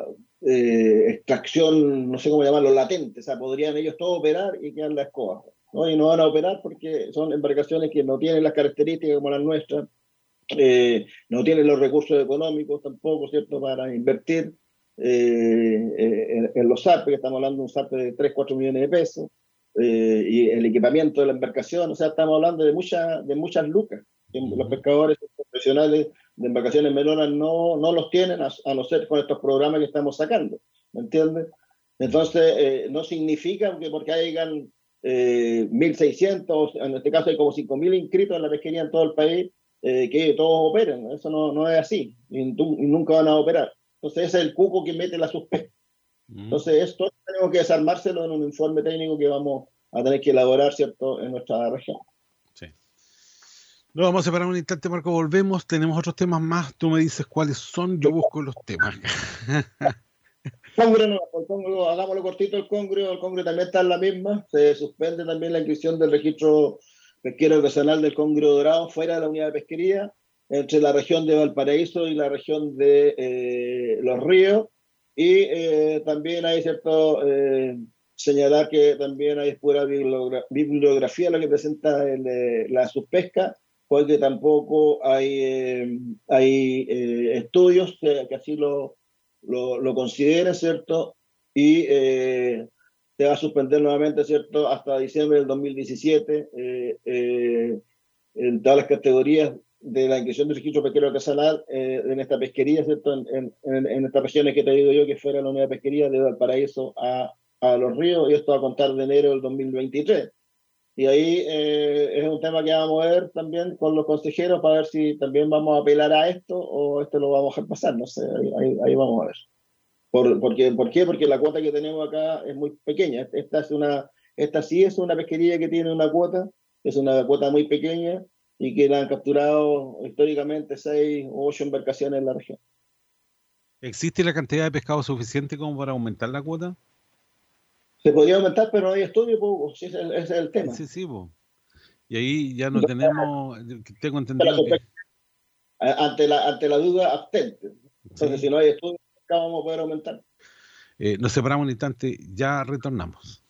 eh, extracción, no sé cómo llamarlo, latente. O sea, podrían ellos todos operar y quedar la escoba. ¿no? Y no van a operar porque son embarcaciones que no tienen las características como las nuestras, eh, no tienen los recursos económicos tampoco, ¿cierto?, para invertir eh, en, en los SAP, que estamos hablando de un SAP de 3, 4 millones de pesos, y el equipamiento de la embarcación, o sea, estamos hablando de, mucha, de muchas lucas. Los pescadores profesionales de embarcaciones menores no, no los tienen, a, a no ser con estos programas que estamos sacando, ¿me entiendes? Entonces, eh, no significa que porque hayan eh, 1.600, en este caso hay como 5.000 inscritos en la pesquería en todo el país, eh, que todos operen. Eso no, no es así, y, y nunca van a operar. Entonces, ese es el cuco que mete la suspe. Entonces, esto tenemos que desarmárselo en un informe técnico que vamos a tener que elaborar, ¿cierto?, en nuestra región. Nos vamos a separar un instante, Marco. Volvemos. Tenemos otros temas más. Tú me dices cuáles son. Yo busco los temas. Congre, no, el Congre, hagámoslo cortito el Congre, el Congre también está en la misma, se suspende también la inscripción del registro pesquero ocasional del Congre Dorado fuera de la unidad de pesquería, entre la región de Valparaíso y la región de eh, Los Ríos, y eh, también hay cierto eh, señalar que también hay pura bibliogra- bibliografía lo que presenta el, la subpesca, porque tampoco hay, eh, hay eh, estudios que, así lo, lo, lo consideren, ¿cierto? Y eh, se va a suspender nuevamente, ¿cierto? Hasta diciembre del 2017 eh, en todas las categorías de la inscripción del registro pesquero artesanal en esta pesquería, ¿cierto? En, en- estas regiones que te digo yo que fuera la unidad de pesquería de Valparaíso a, a Los Ríos, y esto a contar de enero del 2023. Y ahí eh, es un tema que vamos a ver también con los consejeros para ver si también vamos a apelar a esto o esto lo vamos a dejar pasar, no sé, ahí, vamos a ver. Por, porque, ¿Por qué? Porque la cuota que tenemos acá es muy pequeña. Esta, es una, esta sí es una pesquería que tiene una cuota, es una cuota muy pequeña y que la han capturado históricamente seis o ocho embarcaciones en la región. ¿Existe la cantidad de pescado suficiente como para aumentar la cuota? Se podría aumentar, pero no hay estudio, pues, ese es el, ese es el tema. Sí, sí. Y ahí ya no tenemos, tengo entendido que Ante la, ante la duda, abstente. Entonces, si no hay estudio, nunca vamos a poder aumentar. eh, nos separamos un instante, ya retornamos.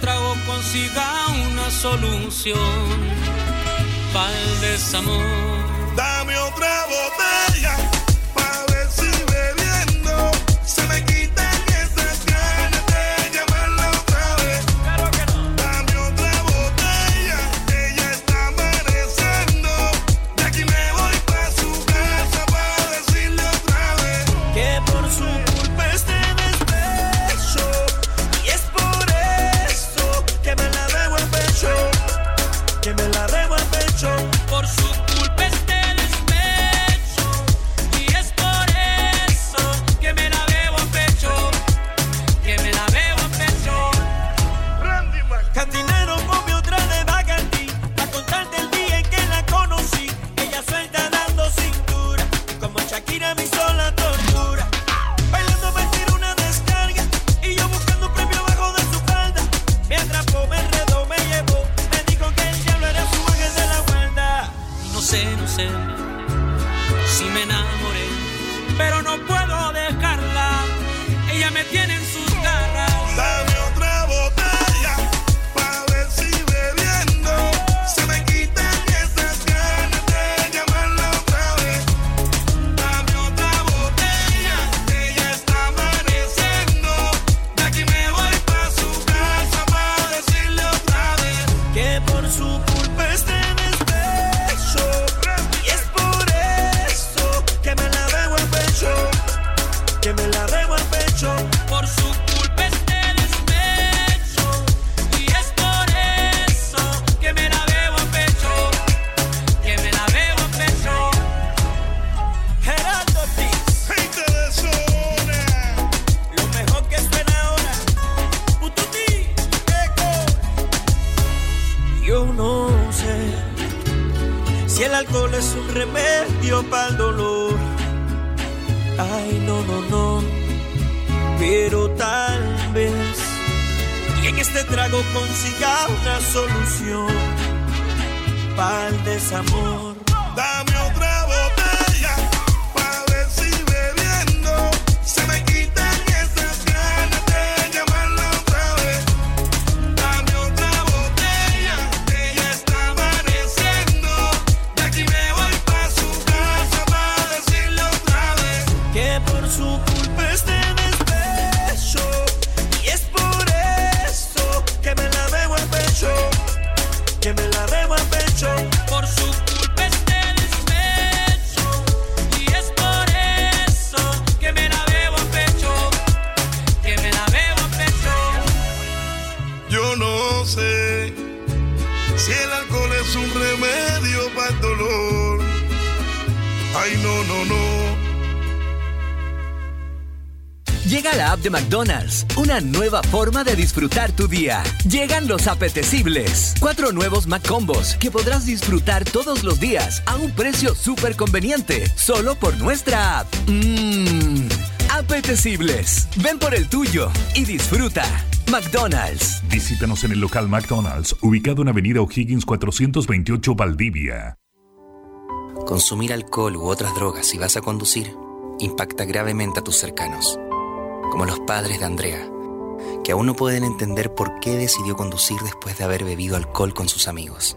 Trago consiga una solución para el desamor. Una nueva forma de disfrutar tu día. Llegan los apetecibles. Cuatro nuevos McCombos que podrás disfrutar todos los días a un precio súper conveniente, solo por nuestra app. Mmm, apetecibles. Ven por el tuyo y disfruta. McDonald's. Visítanos en el local McDonald's, ubicado en Avenida O'Higgins 428 Valdivia. Consumir alcohol u otras drogas si vas a conducir impacta gravemente a tus cercanos, como los padres de Andrea, que aún no pueden entender por qué decidió conducir después de haber bebido alcohol con sus amigos.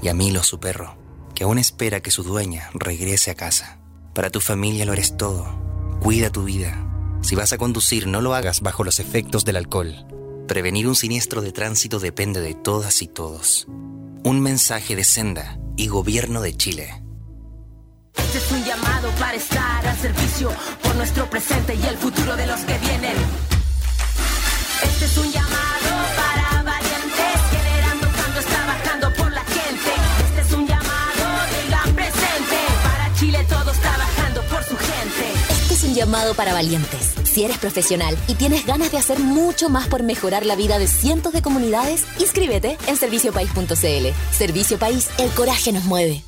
Y a Milo, su perro, que aún espera que su dueña regrese a casa. Para tu familia lo eres todo. Cuida tu vida. Si vas a conducir, no lo hagas bajo los efectos del alcohol. Prevenir un siniestro de tránsito depende de todas y todos. Un mensaje de Senda y Gobierno de Chile. Este es un llamado para estar al servicio por nuestro presente y el futuro de los que vienen. Este es un llamado para valientes, generando cambio, trabajando por la gente. Este es un llamado, digan presente, para Chile todos trabajando por su gente. Este es un llamado para valientes. Si eres profesional y tienes ganas de hacer mucho más por mejorar la vida de cientos de comunidades, inscríbete en serviciopaís.cl. Servicio País, el coraje nos mueve.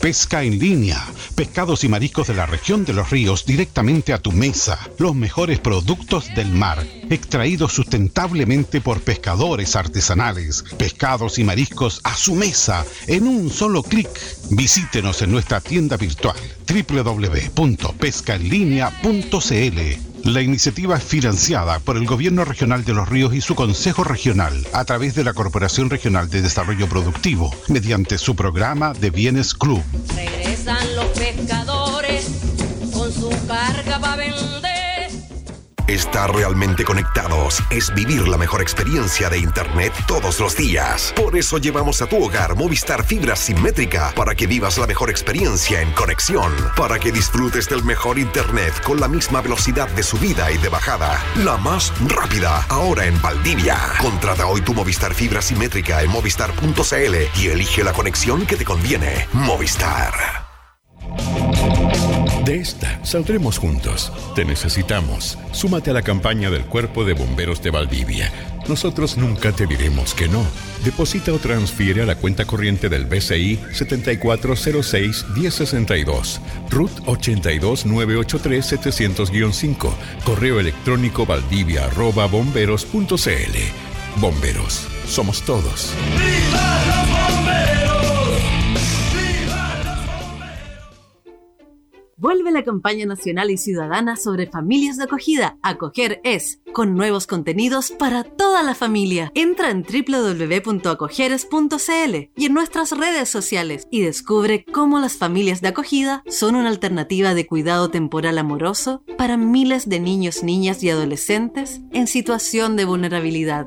Pesca en línea. Pescados y mariscos de la región de los ríos directamente a tu mesa. Los mejores productos del mar. Extraídos sustentablemente por pescadores artesanales. Pescados y mariscos a su mesa en un solo clic. Visítenos en nuestra tienda virtual www.pescaenlinea.cl. La iniciativa es financiada por el Gobierno Regional de los Ríos y su Consejo Regional a través de la Corporación Regional de Desarrollo Productivo mediante su programa de Bienes Club. Regresan Estar realmente conectados es vivir la mejor experiencia de Internet todos los días. Por eso llevamos a tu hogar Movistar Fibra Simétrica para que vivas la mejor experiencia en conexión, para que disfrutes del mejor Internet con la misma velocidad de subida y de bajada, la más rápida, ahora en Valdivia. Contrata hoy tu Movistar Fibra Simétrica en movistar.cl y elige la conexión que te conviene. Movistar. De esta saldremos juntos. Te necesitamos. Súmate a la campaña del Cuerpo de Bomberos de Valdivia. Nosotros nunca te diremos que no. Deposita o transfiere a la cuenta corriente del BCI 7406-1062, RUT 82983-700-5, correo electrónico valdivia arroba bomberos.cl. Bomberos, somos todos. Vuelve la campaña nacional y ciudadana sobre familias de acogida. Acoger es, con nuevos contenidos para toda la familia. Entra en www.acogeres.cl y en nuestras redes sociales y descubre cómo las familias de acogida son una alternativa de cuidado temporal amoroso para miles de niños, niñas y adolescentes en situación de vulnerabilidad.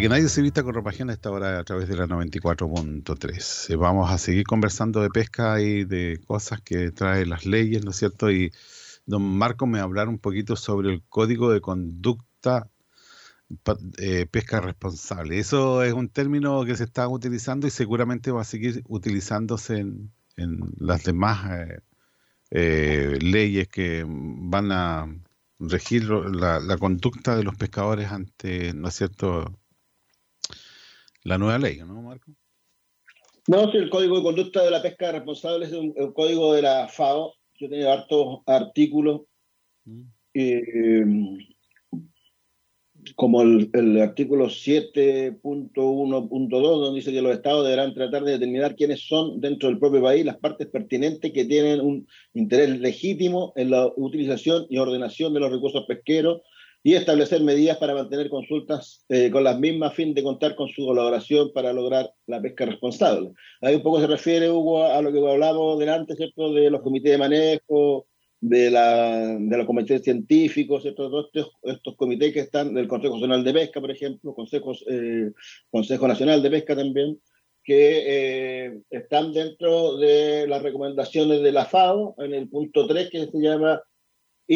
Que nadie se vista con ropa ajena a esta hora a través de la 94.3. Eh, Vamos a seguir conversando de pesca y de cosas que trae las leyes, ¿no es cierto? Y don Marco me va a hablar un poquito sobre el código de conducta eh, pesca responsable. Eso es un término que se está utilizando y seguramente va a seguir utilizándose en, en las demás eh, eh, leyes que van a regir la, la conducta de los pescadores ante, ¿no es cierto?, la nueva ley, ¿no, Marco? No, sí, el Código de Conducta de la Pesca Responsable es un, código de la FAO. Yo tengo hartos artículos, eh, como el, el artículo 7.1.2, donde dice que los estados deberán tratar de determinar quiénes son dentro del propio país las partes pertinentes que tienen un interés legítimo en la utilización y ordenación de los recursos pesqueros y establecer medidas para mantener consultas eh, con las mismas a fin de contar con su colaboración para lograr la pesca responsable. Ahí un poco se refiere, Hugo, a lo que hablamos delante, ¿cierto?, de los comités de manejo, de, la, de los comités científicos, ¿cierto? Todos estos, estos comités que están del Consejo Nacional de Pesca, por ejemplo, Consejos, eh, Consejo Nacional de Pesca también, que eh, están dentro de las recomendaciones de la FAO, en el punto 3, que se llama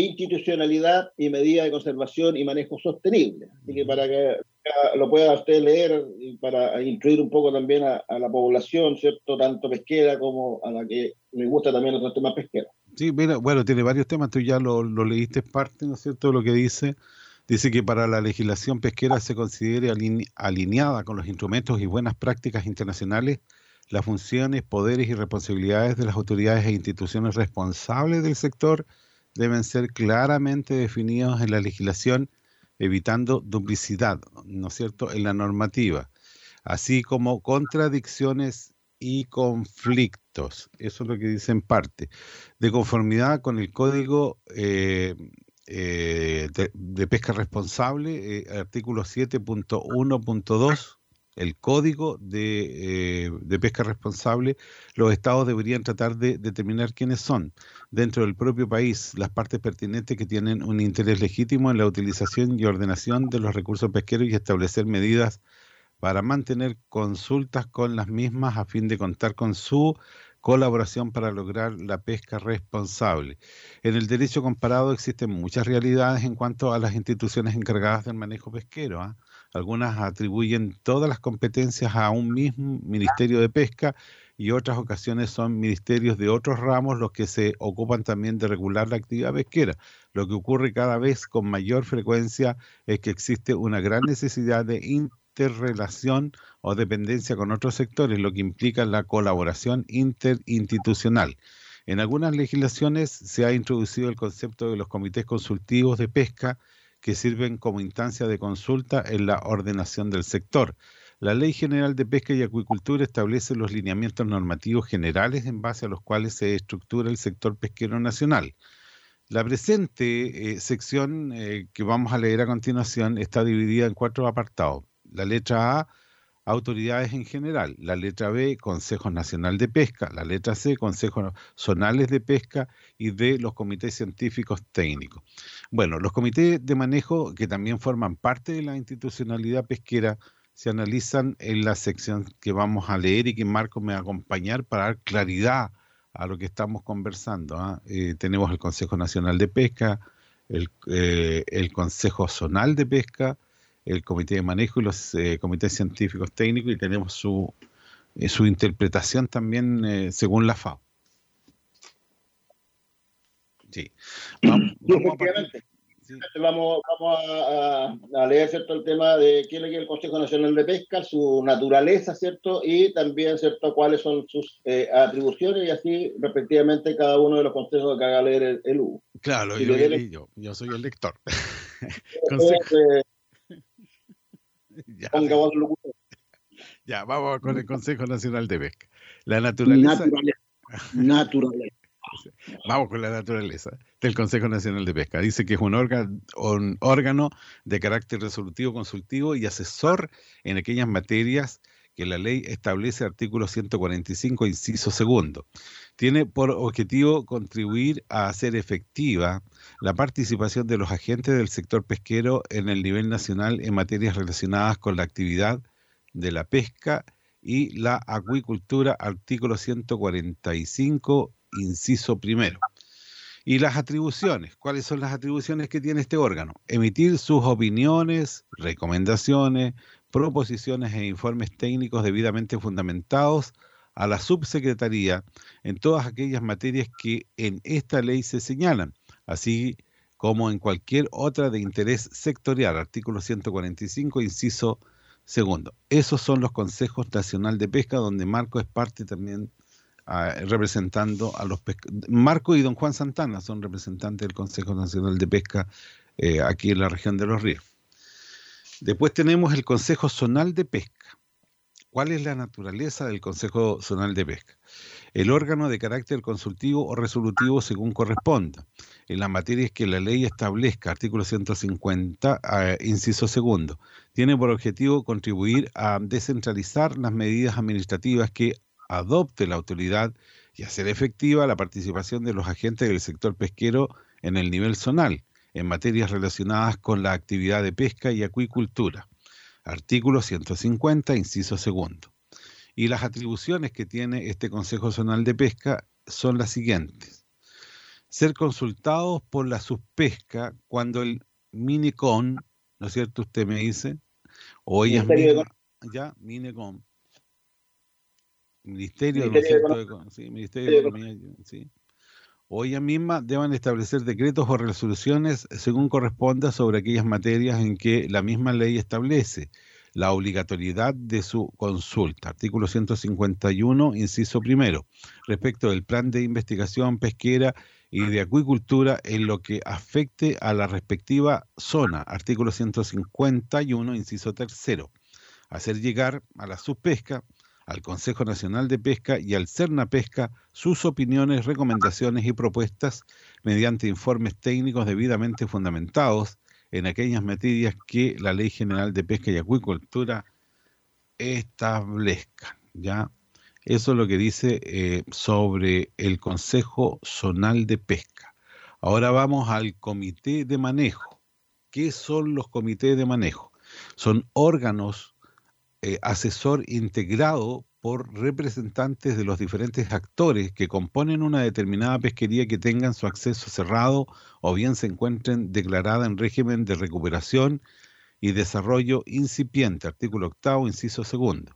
institucionalidad y medida de conservación y manejo sostenible. Así que para que lo pueda usted leer y para incluir un poco también a, a la población, ¿cierto? Tanto pesquera como a la que me gusta también otros temas pesqueros. Sí, mira, bueno, tiene varios temas, tú ya lo, lo leíste parte, ¿no es cierto?, lo que dice. Dice que para la legislación pesquera se considere aline- alineada con los instrumentos y buenas prácticas internacionales las funciones, poderes y responsabilidades de las autoridades e instituciones responsables del sector deben ser claramente definidos en la legislación, evitando duplicidad, ¿no es cierto?, en la normativa, así como contradicciones y conflictos. Eso es lo que dice en parte. De conformidad con el Código eh, eh, de, Pesca Responsable, eh, artículo 7.1.2, el Código de, eh, de Pesca Responsable, los estados deberían tratar de determinar quiénes son, dentro del propio país, las partes pertinentes que tienen un interés legítimo en la utilización y ordenación de los recursos pesqueros y establecer medidas para mantener consultas con las mismas a fin de contar con su colaboración para lograr la pesca responsable. En el derecho comparado existen muchas realidades en cuanto a las instituciones encargadas del manejo pesquero. ¿ah? Algunas atribuyen todas las competencias a un mismo Ministerio de Pesca y otras ocasiones son ministerios de otros ramos los que se ocupan también de regular la actividad pesquera. Lo que ocurre cada vez con mayor frecuencia es que existe una gran necesidad de interrelación o dependencia con otros sectores, lo que implica la colaboración interinstitucional. En algunas legislaciones se ha introducido el concepto de los comités consultivos de pesca que sirven como instancia de consulta en la ordenación del sector. La Ley General de Pesca y Acuicultura establece los lineamientos normativos generales en base a los cuales se estructura el sector pesquero nacional. La presente eh, sección eh, que vamos a leer a continuación está dividida en cuatro apartados. La letra A, autoridades en general. La letra B, Consejo Nacional de Pesca. La letra C, Consejos Zonales de Pesca. Y D, los comités científicos técnicos. Bueno, los comités de manejo, que también forman parte de la institucionalidad pesquera, se analizan en la sección que vamos a leer y que Marco me va a acompañar para dar claridad a lo que estamos conversando. ¿ah? Eh, tenemos el Consejo Nacional de Pesca, el, eh, el Consejo Zonal de Pesca, el Comité de Manejo y los eh, comités científicos técnicos y tenemos su, eh, su interpretación también eh, según la FAO. Sí. Vamos, vamos a vamos a, leer ¿cierto? el tema de quién es el Consejo Nacional de Pesca, su naturaleza, ¿cierto? Y también, ¿cierto?, cuáles son sus eh, atribuciones y así, respectivamente, cada uno de los consejos que haga leer el, el Hugo. Claro, Y y lo le leí dé- yo, yo soy el lector. Entonces, Ya, ponga voz locutor. ya, vamos con el Consejo Nacional de Pesca. La naturaleza. Naturaleza. Naturaleza. Vamos con la naturaleza del Consejo Nacional de Pesca. Dice que es un, órgano, un órgano de carácter resolutivo, consultivo y asesor en aquellas materias que la ley establece artículo 145, inciso segundo. Tiene por objetivo contribuir a hacer efectiva la participación de los agentes del sector pesquero en el nivel nacional en materias relacionadas con la actividad de la pesca y la acuicultura, artículo 145, inciso primero. Y las atribuciones, ¿cuáles son las atribuciones que tiene este órgano? Emitir sus opiniones, recomendaciones, proposiciones e informes técnicos debidamente fundamentados a la subsecretaría en todas aquellas materias que en esta ley se señalan, así como en cualquier otra de interés sectorial, artículo 145, inciso segundo. Esos son los consejos nacional de pesca, donde Marco es parte también ah, representando a los pescadores. Marco y don Juan Santana son representantes del Consejo Nacional de Pesca eh, aquí en la región de los ríos. Después tenemos el Consejo Zonal de Pesca. ¿Cuál es la naturaleza del Consejo Zonal de Pesca? El órgano de carácter consultivo o resolutivo según corresponda. En las materias que la ley establezca, artículo 150, eh, inciso segundo, tiene por objetivo contribuir a descentralizar las medidas administrativas que adopte la autoridad y hacer efectiva la participación de los agentes del sector pesquero en el nivel zonal, en materias relacionadas con la actividad de pesca y acuicultura. Artículo 150, inciso segundo. Y las atribuciones que tiene este Consejo Zonal de Pesca son las siguientes. Ser consultados por la subpesca cuando el Minicon, ¿no es cierto? Usted me dice, o Ministerio de mismas, ya, Minecom, Ministerio, ¿no es Ministerio de cierto? de Econ- sí, Ministerio de Economía, sí. O ellas mismas deban establecer decretos o resoluciones según corresponda sobre aquellas materias en que la misma ley establece la obligatoriedad de su consulta. Artículo 151, inciso primero, respecto del plan de investigación pesquera y de acuicultura en lo que afecte a la respectiva zona. Artículo 151, inciso tercero, hacer llegar a la subpesca al Consejo Nacional de Pesca y al Cerna Pesca sus opiniones, recomendaciones y propuestas mediante informes técnicos debidamente fundamentados en aquellas materias que la Ley General de Pesca y Acuicultura establezca. ¿ya? Eso es lo que dice eh, sobre el Consejo Zonal de Pesca. Ahora vamos al Comité de Manejo. ¿Qué son los comités de manejo? Son órganos eh, asesor integrado por representantes de los diferentes actores que componen una determinada pesquería que tengan su acceso cerrado o bien se encuentren declarada en régimen de recuperación y desarrollo incipiente, artículo octavo, inciso segundo.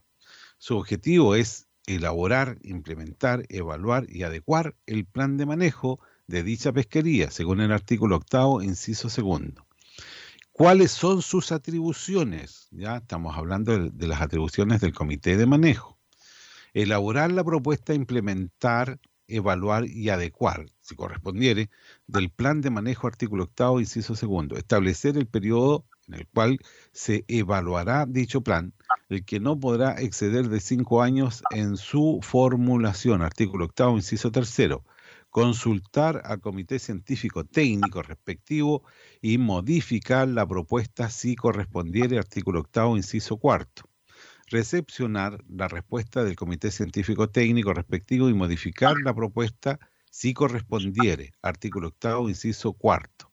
Su objetivo es elaborar, implementar, evaluar y adecuar el plan de manejo de dicha pesquería, según el artículo octavo, inciso segundo. ¿Cuáles son sus atribuciones? Ya estamos hablando de, las atribuciones del comité de manejo. Elaborar la propuesta, implementar, evaluar y adecuar, si correspondiere, del plan de manejo artículo octavo, inciso segundo. Establecer el periodo en el cual se evaluará dicho plan, el que no podrá exceder de cinco años en su formulación, artículo octavo, inciso tercero consultar al comité científico técnico respectivo y modificar la propuesta si correspondiere, artículo octavo, inciso cuarto. Recepcionar la respuesta del comité científico técnico respectivo y modificar la propuesta si correspondiere, artículo octavo, inciso cuarto.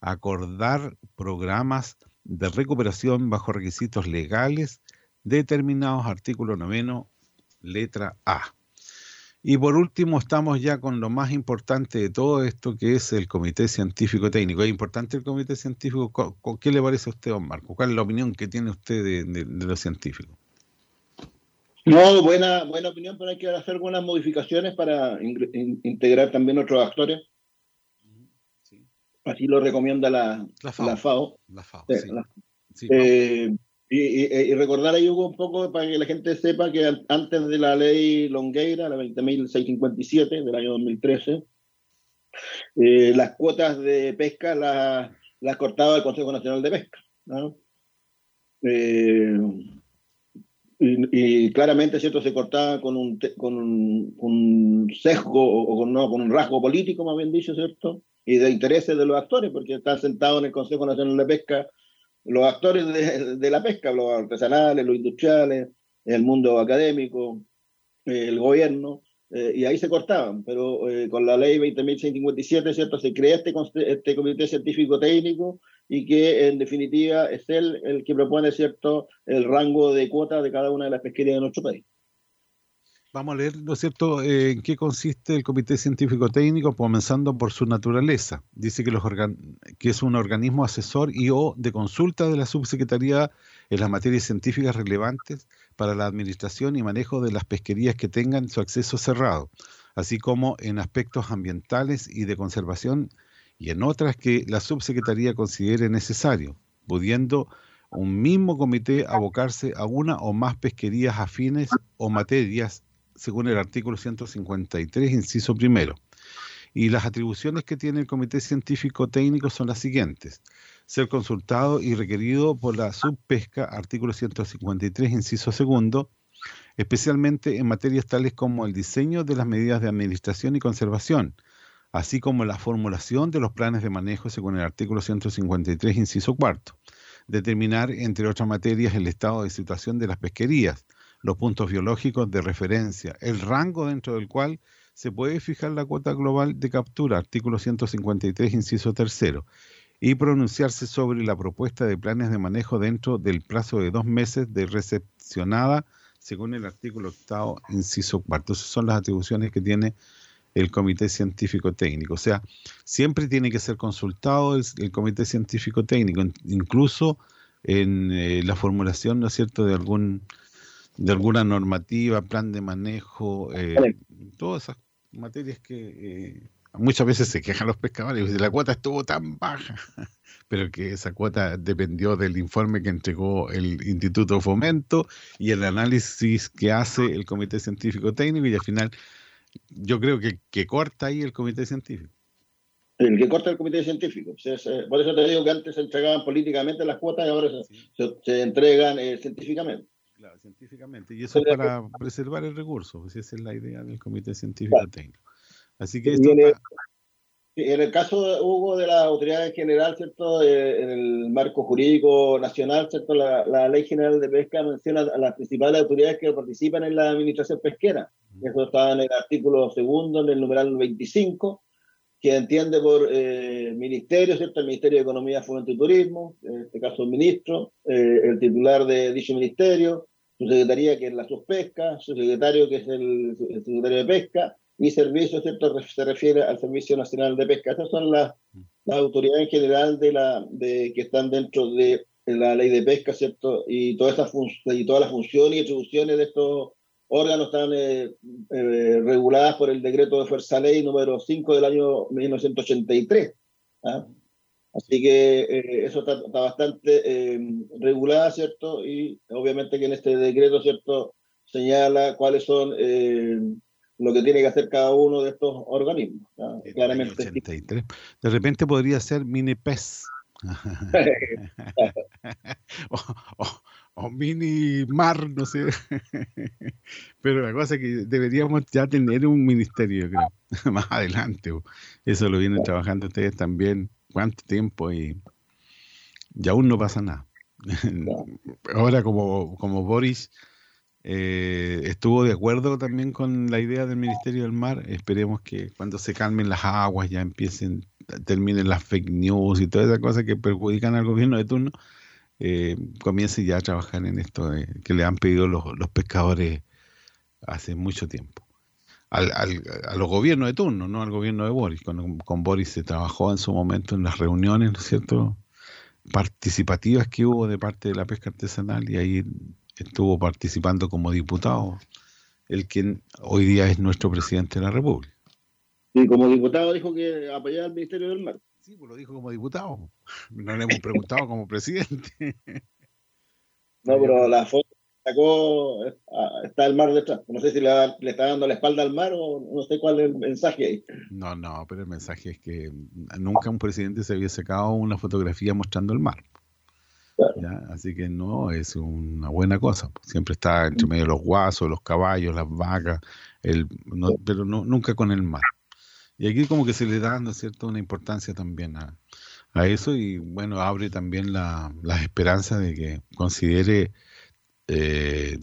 Acordar programas de recuperación bajo requisitos legales determinados, artículo noveno, letra A. Y por último, estamos ya con lo más importante de todo esto, que es el Comité Científico Técnico. ¿Es importante el Comité Científico? ¿Co- co- ¿Qué le parece a usted, don Marco? ¿Cuál es la opinión que tiene usted de, de- de los científicos? No, buena, buena opinión, pero hay que hacer algunas modificaciones para in- integrar también otros actores. Así lo recomienda la, La FAO. la FAO. La FAO, Eh, sí. la- Sí, Eh, y, y- y recordar ahí Hugo, un poco para que la gente sepa que an- antes de la ley Longueira, la 20.657 del año 2013, eh, las cuotas de pesca las, las cortaba el Consejo Nacional de Pesca. ¿no? Eh, y, y claramente cierto se cortaba con un, con un, un sesgo o con, no, con un rasgo político, más bien dicho, ¿cierto? Y de intereses de los actores, porque están sentados en el Consejo Nacional de Pesca los actores de, la pesca, los artesanales, los industriales, el mundo académico, eh, el gobierno, eh, y ahí se cortaban, pero eh, con la ley 20.657, ¿cierto? Se crea este, este comité científico técnico y que en definitiva es él el que propone, ¿cierto?, el rango de cuota de cada una de las pesquerías de nuestro país. Vamos a leer, ¿no es cierto?, eh, en qué consiste el Comité Científico Técnico, comenzando por su naturaleza. Dice que, los organ- que es un organismo asesor y o de consulta de la subsecretaría en las materias científicas relevantes para la administración y manejo de las pesquerías que tengan su acceso cerrado, así como en aspectos ambientales y de conservación y en otras que la subsecretaría considere necesario, pudiendo un mismo comité abocarse a una o más pesquerías afines o materias según el artículo 153, inciso primero. Y las atribuciones que tiene el Comité Científico Técnico son las siguientes. Ser consultado y requerido por la subpesca, artículo 153, inciso segundo, especialmente en materias tales como el diseño de las medidas de administración y conservación, así como la formulación de los planes de manejo según el artículo 153, inciso cuarto. Determinar, entre otras materias, el estado de situación de las pesquerías, los puntos biológicos de referencia, el rango dentro del cual se puede fijar la cuota global de captura, artículo 153, inciso tercero, y pronunciarse sobre la propuesta de planes de manejo dentro del plazo de dos meses de recepcionada, según el artículo octavo, inciso cuarto. Esas son las atribuciones que tiene el Comité Científico Técnico. O sea, siempre tiene que ser consultado el, Comité Científico Técnico, in- incluso en eh, la formulación, ¿no es cierto?, de algún de alguna normativa, plan de manejo, eh, todas esas materias que eh, muchas veces se quejan los pescadores, y dicen, la cuota estuvo tan baja, pero que esa cuota dependió del informe que entregó el Instituto Fomento y el análisis que hace el Comité Científico Técnico y al final yo creo que, que corta ahí el Comité Científico. El que corta el comité científico. Se- por eso te digo que antes se entregaban políticamente las cuotas y ahora se, entregan eh, científicamente. Claro, científicamente. Y eso es para preservar el recurso, pues esa es la idea del Comité Científico Técnico. Así que esto en el, está- en el caso, Hugo, de la autoridad en general, ¿cierto? Eh, en el marco jurídico nacional, ¿cierto? La, la Ley General de Pesca menciona a las principales autoridades que participan en la administración pesquera. Eso está en el artículo segundo, en el numeral 25, que entiende por eh, ministerio, ¿cierto? El Ministerio de Economía, Fomento y Turismo, en este caso el ministro, eh, el titular de dicho ministerio, su secretaría, que es la Suspesca, su secretario, que es el, el secretario de Pesca, y servicio, ¿cierto? Se refiere al Servicio Nacional de Pesca. Esas son las, las autoridades en general de la, de, que están dentro de la ley de pesca, ¿cierto? Y, todas esas y todas las funciones y atribuciones de estos órganos están eh, eh, reguladas por el decreto de Fuerza Ley número 5 del año 1983. ¿ah? Así que eh, eso está, está bastante eh, regulada, ¿cierto? Y obviamente que en este decreto, ¿cierto? Señala cuáles son eh, lo que tiene que hacer cada uno de estos organismos. Claramente. 83. De repente podría ser mini pez. o, o- o mini mar, no sé. Pero la cosa es que deberíamos ya tener un ministerio, creo, más adelante. Eso lo vienen trabajando ustedes también. ¿Cuánto tiempo? Y, y aún no pasa nada. Ahora, como, como Boris eh, estuvo de acuerdo también con la idea del Ministerio del Mar, esperemos que cuando se calmen las aguas ya empiecen, terminen las fake news y todas esas cosas que perjudican al gobierno de turno, eh, comience ya a trabajar en esto de- que le han pedido los, los pescadores hace mucho tiempo. Al, al- a los gobiernos de turno, no al gobierno de Boris. Con, con Boris se trabajó en su momento en las reuniones, ¿no es cierto? participativas que hubo de parte de la pesca artesanal y ahí estuvo participando como diputado el que hoy día es nuestro presidente de la República. Y como diputado dijo que apoyaba al Ministerio del Mar. Sí, pues lo dijo como diputado. No le hemos preguntado como presidente. No, pero la foto sacó, eh, está el mar detrás. No sé si le, le está dando la espalda al mar o no sé cuál es el mensaje ahí. No, no, pero el mensaje es que nunca un presidente se había sacado una fotografía mostrando el mar. ¿ya? Así que no, es una buena cosa. Siempre está entre medio de los guasos, los caballos, las vacas, el, no- pero no, nunca con el mar. Y aquí como que se le da, ¿no es cierto?, una importancia también a, a eso y bueno, abre también la, las esperanzas de que considere eh,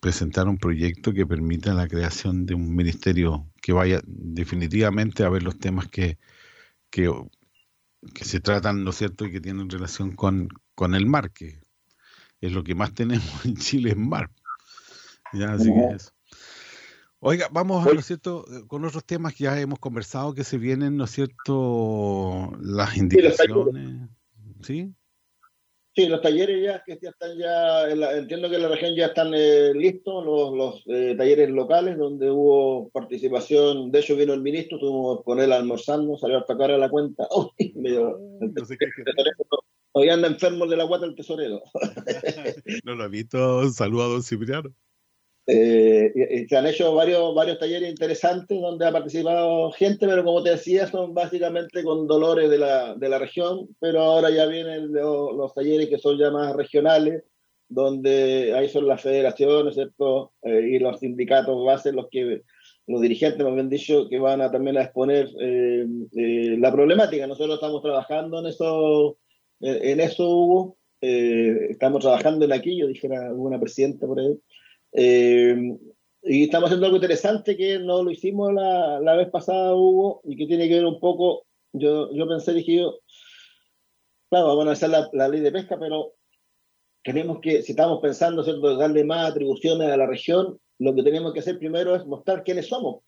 presentar un proyecto que permita la creación de un ministerio que vaya definitivamente a ver los temas que, que, que se tratan, ¿no es cierto?, y que tienen relación con, con el mar, que es lo que más tenemos en Chile, es mar. Ya, así que eso. Oiga, vamos, ¿no es cierto?, eh, con otros temas que ya hemos conversado que se vienen, ¿no es cierto?, las indicaciones. ¿Sí? Sí, los talleres ya que ya están ya, en la- entiendo que en la región ya están eh, listos los, los eh, talleres locales donde hubo participación, de hecho vino el ministro, estuvimos con él almorzando, salió hasta cara la cuenta, Uy, medio- el tesorero, Hoy anda enfermo de la guata el tesorero. No lo he visto. Un saludo a don Cipriano. Eh, se han hecho varios, varios talleres interesantes donde ha participado gente, pero como te decía, son básicamente con dolores de la, de la región, pero ahora ya vienen lo- los, talleres que son ya más regionales, donde ahí son las federaciones, ¿cierto? Eh, y los sindicatos los que los dirigentes me han dicho que van a también a exponer eh, la problemática. Nosotros estamos trabajando en eso, en eso Hugo. Estamos trabajando en aquí, yo dijera alguna presidenta por ahí. Eh, y estamos haciendo algo interesante que no lo hicimos la, la vez pasada, Hugo, y que tiene que ver un poco, yo, yo pensé, dije yo, claro, vamos a hacer la, la ley de pesca, pero tenemos que, si estamos pensando, ¿cierto?, darle más atribuciones a la región, lo que tenemos que hacer primero es mostrar quiénes somos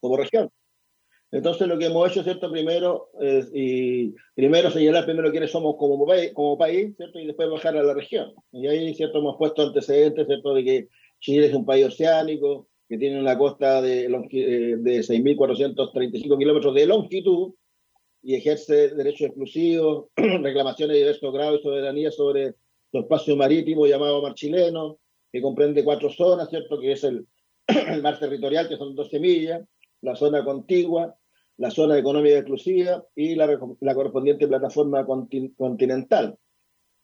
como región. Entonces lo que hemos hecho, ¿cierto? Primero, es, y primero señalar primero quiénes somos como, como país, ¿cierto? Y después bajar a la región. Y ahí, ¿cierto? Hemos puesto antecedentes, ¿cierto? De que Chile es un país oceánico, que tiene una costa de, eh, de 6.435 kilómetros de longitud y ejerce derechos exclusivos, reclamaciones de diversos grados y soberanía sobre su espacio marítimo llamado mar chileno, que comprende cuatro zonas, ¿cierto? Que es el, el mar territorial, que son 12 millas, la zona contigua, la zona económica exclusiva y la, la correspondiente plataforma contin- continental.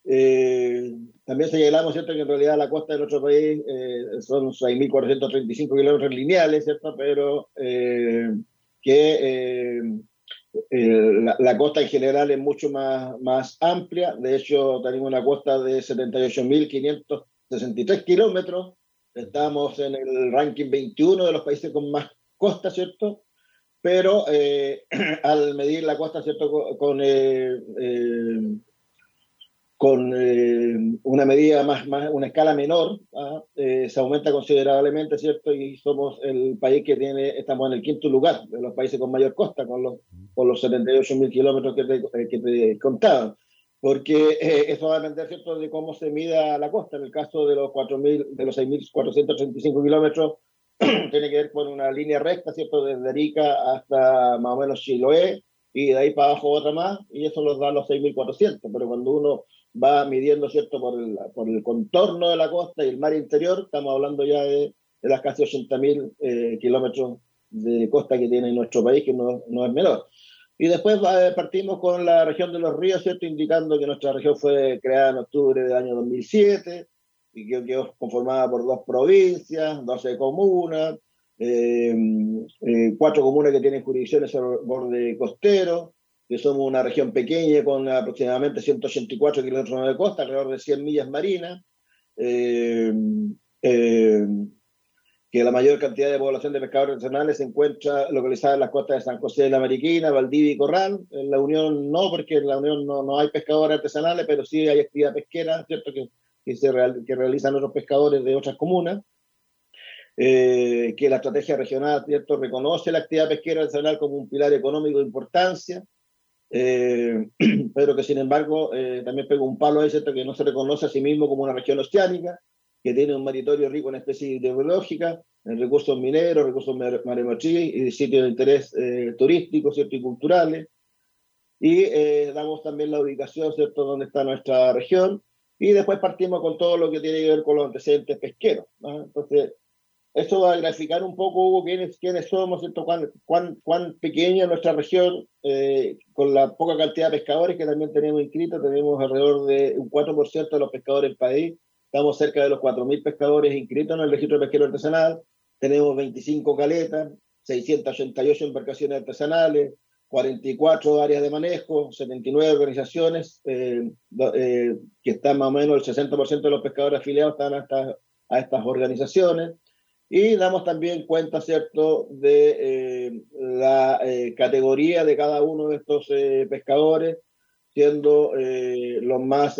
Eh, también señalamos, ¿cierto?, que en realidad la costa de nuestro país eh, son 6.435 kilómetros lineales, ¿cierto?, pero eh, que eh, eh, la, la costa en general es mucho más, más amplia. De hecho, tenemos una costa de 78.563 kilómetros. Estamos en el ranking 21 de los países con más costa, ¿cierto? Pero eh, al medir la costa, ¿cierto? Con, con, eh, eh, con eh, una medida más, más, una escala menor, ¿ah? Eh, se aumenta considerablemente, ¿cierto? Y somos el país que tiene, estamos en el quinto lugar de los países con mayor costa, con los, con los 78 mil kilómetros que te, eh, que te contaba. Porque eso va a depender, ¿cierto?, de cómo se mida la costa. En el caso de los 4.000, de los 6.435 kilómetros, tiene que ver con una línea recta, ¿cierto?, desde Arica hasta más o menos Chiloé, y de ahí para abajo otra más, y eso nos da los 6.400. Pero cuando uno va midiendo, ¿cierto?, por el, por el contorno de la costa y el mar interior, estamos hablando ya de, de las casi 80.000 eh, kilómetros de costa que tiene nuestro país, que no, no es menor. Y después eh, partimos con la región de los ríos, ¿cierto?, indicando que nuestra región fue creada en octubre del año 2007 y que quedó conformada por dos provincias, 12 comunas, eh, eh, cuatro comunas que tienen jurisdicciones el borde costero, que somos una región pequeña con aproximadamente 184 kilómetros de costa, alrededor de 100 millas marinas, eh, eh, que la mayor cantidad de población de pescadores artesanales se encuentra localizada en las costas de San José de la Mariquina, Valdivia y Corral. En la Unión no, porque en la Unión no, no hay pescadores artesanales, pero sí hay actividad pesquera, ¿cierto? Que, que, se real, que realizan otros pescadores de otras comunas. Eh, que la estrategia regional, ¿cierto? Reconoce la actividad pesquera artesanal como un pilar económico de importancia. Eh, pero que sin embargo eh, también pega un palo ahí, ¿cierto? que no se reconoce a sí mismo como una región oceánica, que tiene un maritorio rico en especies biológicas, en recursos mineros, recursos maremotrices y sitios de interés eh, turístico ¿cierto? y culturales. Y eh, damos también la ubicación, ¿cierto?, donde está nuestra región. Y después partimos con todo lo que tiene que ver con los antecedentes pesqueros. ¿no? Entonces, esto va a graficar un poco, Hugo, quiénes, quiénes somos, ¿cierto? Cuán, cuán, cuán pequeña es nuestra región, eh, con la poca cantidad de pescadores que también tenemos inscritos. Tenemos alrededor de un 4% de los pescadores del país. Estamos cerca de los 4.000 pescadores inscritos en el registro pesquero artesanal. Tenemos 25 caletas, 688 embarcaciones artesanales, 44 áreas de manejo, 79 organizaciones, eh, eh, que están más o menos el 60% de los pescadores afiliados están a estas, a estas organizaciones. Y damos también cuenta, ¿cierto?, de eh, la categoría de cada uno de estos pescadores, siendo los más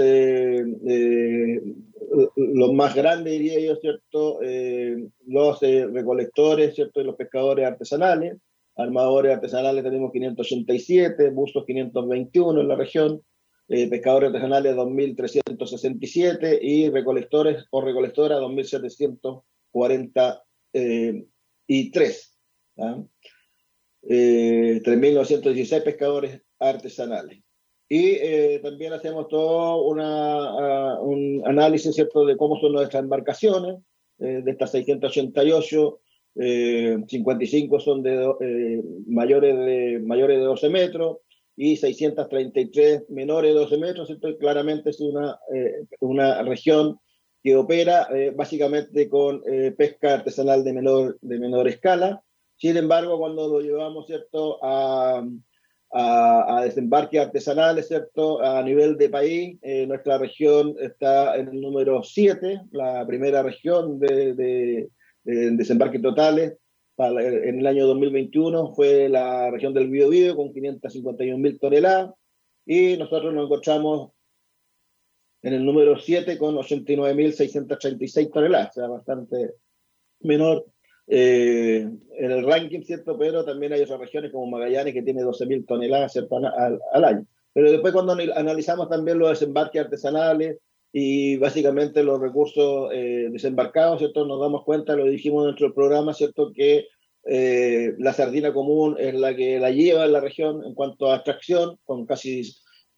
los más grandes, diría yo, ¿cierto?, los recolectores, ¿cierto?, y los pescadores artesanales. Armadores artesanales tenemos 587, buzos 521 en la región, eh, pescadores artesanales 2.367 y recolectores o recolectoras 2.743. Eh, ¿ah? eh, 3.916 pescadores artesanales. Y eh, también hacemos todo uh, un análisis ¿cierto? de cómo son nuestras embarcaciones, eh, de estas 688, 55 son de, mayores, de, mayores de 12 metros, y 633 menores de 12 metros. Y claramente es una, eh, una región que opera eh, básicamente con eh, pesca artesanal de menor, de menor escala. Sin embargo, cuando lo llevamos ¿cierto? A, a, a desembarques artesanales ¿cierto? a nivel de país, eh, nuestra región está en el número 7, la primera región de, de desembarques totales. Para, en el año 2021 fue la región del Biobío con 551 mil toneladas y nosotros nos encontramos en el número 7 con 89.636 toneladas, o sea, bastante menor eh, en el ranking, ¿cierto? Pero también hay otras regiones como Magallanes que tiene 12.000 toneladas, ¿cierto? Al, al, año. Pero después cuando analizamos también los desembarques artesanales y básicamente los recursos eh, desembarcados, ¿cierto? Nos damos cuenta, lo dijimos dentro del programa, ¿cierto? Que eh, la sardina común es la que la lleva en la región en cuanto a extracción, con casi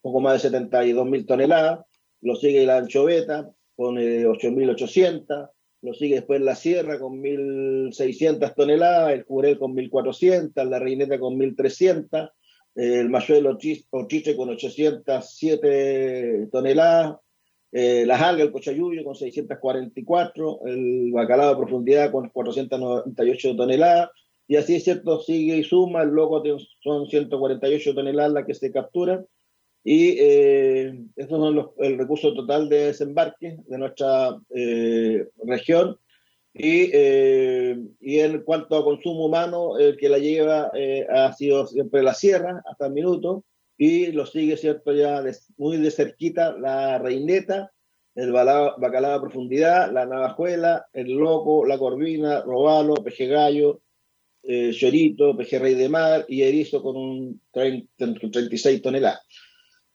poco más de 72.000 toneladas. Lo sigue la anchoveta con eh, 8.800, lo sigue después la sierra con 1.600 toneladas, el jurel con 1.400, la reineta con 1.300, eh, el mayuelo o chiche con 807 toneladas, eh, las algas, el cochayuyo con 644, el bacalao de profundidad con 498 toneladas, y así es cierto, sigue y suma, el loco son 148 toneladas las que se capturan, y eh, estos son los, el recurso total de desembarque de nuestra eh, región. Y, eh, y, en cuanto a consumo humano, el que la lleva eh, ha sido siempre la sierra, hasta el minuto, y lo sigue, ¿cierto? Ya de, muy de cerquita la reineta, el balao, bacalao de profundidad, la navajuela, el loco, la corvina, robalo, peje gallo, eh, chorito, peje rey de mar y erizo con un 30, 36 toneladas.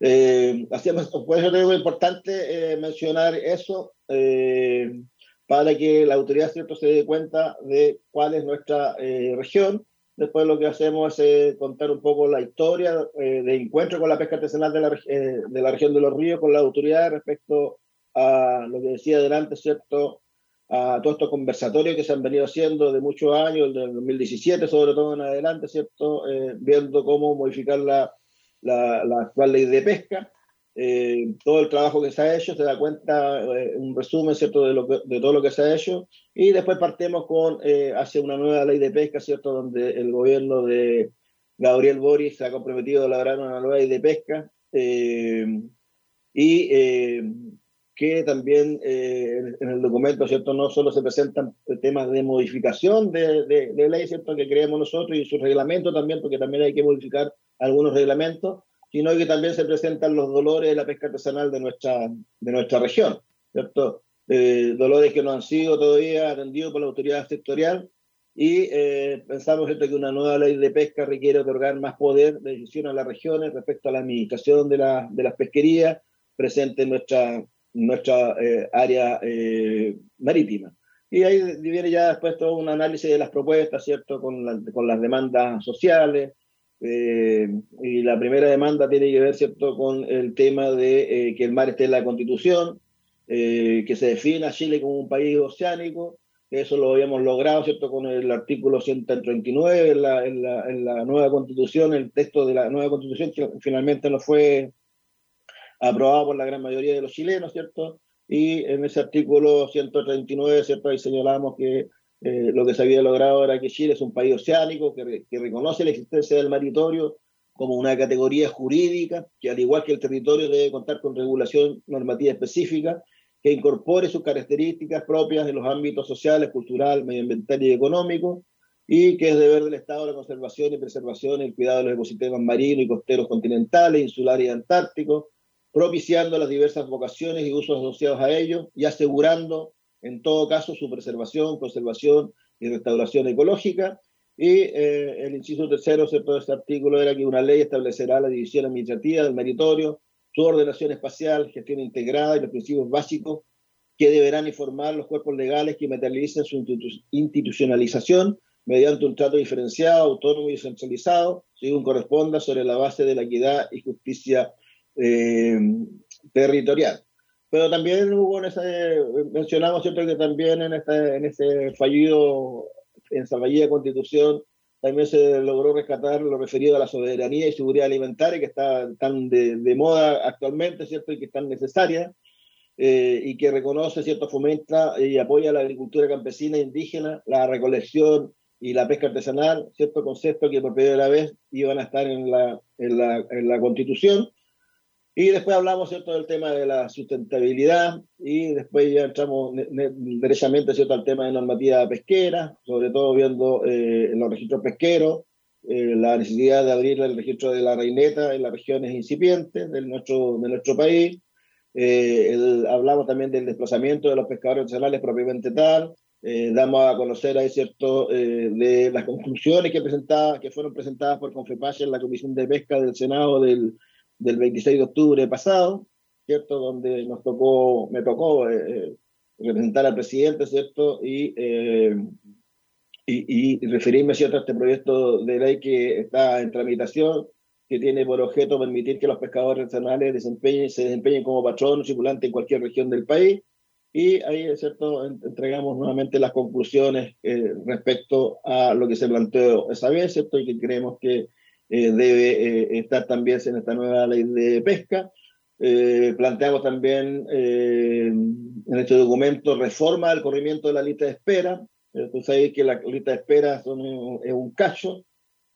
Eh, así, por eso es importante eh, mencionar eso eh, para que la autoridad cierto se dé cuenta de cuál es nuestra eh, región. Después lo que hacemos es contar un poco la historia de encuentro con la pesca artesanal de la, de la región de los ríos con la autoridad respecto a lo que decía adelante, ¿cierto? a todos estos conversatorios que se han venido haciendo de muchos años, del 2017 sobre todo en adelante, ¿cierto? viendo cómo modificar la la, la, actual ley de pesca, eh, todo el trabajo que se ha hecho, se da cuenta, eh, un resumen ¿cierto? De, lo que, de, todo lo que se ha hecho, y después partimos con, eh, hacia una nueva ley de pesca, ¿cierto? donde el gobierno de Gabriel Boris se ha comprometido a elaborar una nueva ley de pesca, y que también en el documento, ¿cierto? No solo se presentan temas de modificación de, de, de ley, ¿cierto? Que creemos nosotros y su reglamento también, porque también hay que modificar algunos reglamentos, sino que también se presentan los dolores de la pesca artesanal de nuestra, de nuestra región, ¿cierto? Eh, dolores que no han sido todavía atendidos por la autoridad sectorial y eh, pensamos ¿cierto? que una nueva ley de pesca requiere otorgar más poder de decisión a las regiones respecto a la administración de, la, de las pesquerías presentes en nuestra, nuestra eh, área marítima. Y ahí viene ya después todo un análisis de las propuestas, ¿cierto? Con, la, con las demandas sociales, eh, y la primera demanda tiene que ver cierto con el tema de eh, que el mar esté en la constitución, eh, que se defina Chile como un país oceánico, eso lo habíamos logrado cierto con el artículo 139 en la, en la, en la nueva constitución, el texto de la nueva constitución que finalmente no fue aprobado por la gran mayoría de los chilenos, ¿cierto? Y en ese artículo 139, ¿cierto? Ahí señalamos que eh, lo que se había logrado era que Chile es un país oceánico que, reconoce la existencia del maritorio como una categoría jurídica, que al igual que el territorio debe contar con regulación normativa específica, que incorpore sus características propias de los ámbitos sociales, cultural, medioambiental y económico, y que es deber del Estado la conservación y preservación y el cuidado de los ecosistemas marinos y costeros continentales, insulares y antárticos, propiciando las diversas vocaciones y usos asociados a ellos y asegurando en todo caso su preservación, conservación y restauración ecológica. Y eh, el inciso tercero de este artículo era que una ley establecerá la división administrativa del meritorio, su ordenación espacial, gestión integrada y los principios básicos que deberán informar los cuerpos legales que materialicen su institucionalización mediante un trato diferenciado, autónomo y descentralizado, según corresponda, sobre la base de la equidad y justicia eh, territorial. Pero también hubo en ese, mencionamos siempre que también en, este, en ese fallido, en esa constitución, también se logró rescatar lo referido a la soberanía y seguridad alimentaria, que está tan de, de moda actualmente, ¿cierto? Y que están necesarias, eh, y que reconoce, ¿cierto? Fomenta y apoya la agricultura campesina indígena, la recolección y la pesca artesanal, ¿cierto? Concepto que por primera vez iban a estar en la, en la, en la Constitución. Y después hablamos, ¿cierto?, del tema de la sustentabilidad y después ya entramos derechamente, ¿cierto?, al tema de normativa pesquera, sobre todo viendo eh, los registros pesqueros, eh, la necesidad de abrir el registro de la reineta en las regiones incipientes de nuestro, de nuestro país. Eh, el- hablamos también del desplazamiento de los pescadores artesanales propiamente tal. Eh, damos a conocer ahí, ¿cierto?, eh, de las conclusiones que, presentaba, que fueron presentadas por Confepache en la Comisión de Pesca del Senado del del 26 de octubre pasado, ¿cierto? Donde nos tocó, me tocó eh, eh, representar al presidente, ¿cierto? Y, eh, y, y referirme, ¿cierto? A este proyecto de ley que está en tramitación, que tiene por objeto permitir que los pescadores artesanales desempeñen, se desempeñen como patrón o tripulante en cualquier región del país. Y ahí, ¿cierto? En- Entregamos nuevamente las conclusiones eh, respecto a lo que se planteó esa vez, ¿cierto? Y que creemos que eh, debe eh, estar también en esta nueva ley de pesca. Eh, planteamos también eh, en este documento reforma del corrimiento de la lista de espera. Tú sabes que la lista de espera son es un cacho,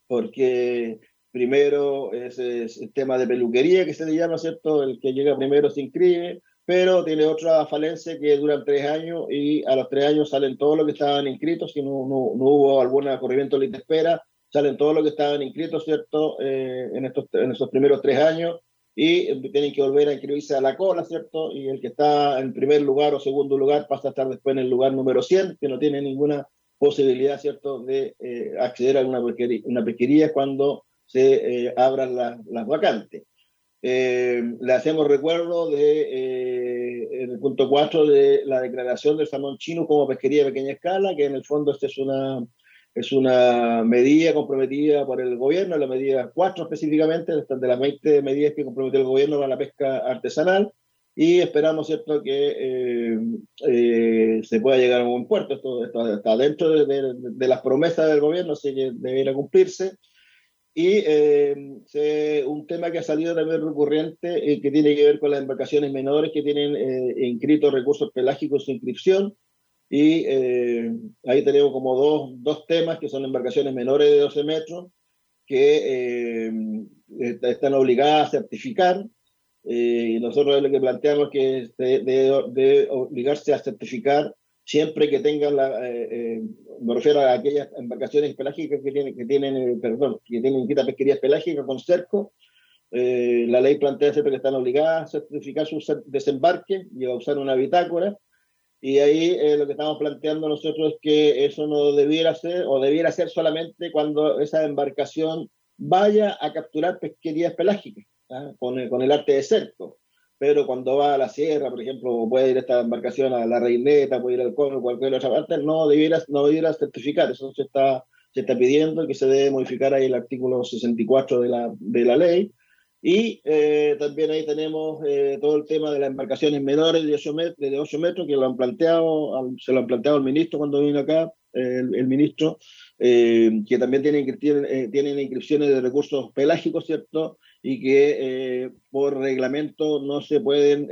porque primero es, el tema de peluquería que se le llama, ¿cierto? El que llega primero se inscribe, pero tiene otra falencia que duran tres años y a los tres años salen todos los que estaban inscritos, si no, no, no hubo algún corrimiento de espera, salen todos los que estaban inscritos, ¿cierto? Eh, en, estos, en estos primeros tres años y eh, tienen que volver a inscribirse a la cola, ¿cierto? Y el que está en primer lugar o segundo lugar pasa a estar después en el lugar número 100, que no tiene ninguna posibilidad, ¿cierto?, de eh, acceder a una pesquería, una cuando se eh, abran las- las vacantes. Eh, le hacemos recuerdo de, eh, en el punto 4 de la declaración del salmón chino como pesquería de pequeña escala, que en el fondo esta es una, es una medida comprometida por el gobierno, la medida 4 específicamente, de las 20 medidas que comprometió el gobierno para la pesca artesanal, y esperamos, ¿cierto?, que eh, eh, se pueda llegar a un buen puerto. Esto, está dentro de, las promesas del gobierno, así que debería cumplirse. Y eh, un tema que ha salido también recurrente, que tiene que ver con las embarcaciones menores que tienen inscritos recursos pelágicos en su inscripción. Y eh, ahí tenemos como dos, dos temas que son embarcaciones menores de 12 metros que eh, est- están obligadas a certificar. Eh, y nosotros lo que planteamos es que debe, debe obligarse a certificar siempre que tengan la, eh, eh, me refiero a aquellas embarcaciones pelágicas que tienen, que tienen eh, perdón, que tienen inscritas pesquerías pelágicas con cerco. Eh, la ley plantea siempre que están obligadas a certificar su desembarque y a usar una bitácora. Y ahí eh, lo que estamos planteando nosotros es que eso no debiera ser, o debiera ser solamente cuando esa embarcación vaya a capturar pesquerías pelágicas, ¿ah? con, el, con el arte de cerco. Pero cuando va a la sierra, por ejemplo, puede ir esta embarcación a la Reineta, puede ir al Cono, cualquier otra parte, no debiera, no debiera certificar. Eso se está, se está pidiendo que se debe modificar ahí el artículo 64 de la, de la ley. Y eh, también ahí tenemos eh, todo el tema de las embarcaciones menores de 8, met- de 8 metros que lo han planteado, se lo han planteado el ministro cuando vino acá, el, ministro, eh, que también eh, tienen inscripciones de recursos pelágicos, ¿cierto? Y que eh, por reglamento no se pueden,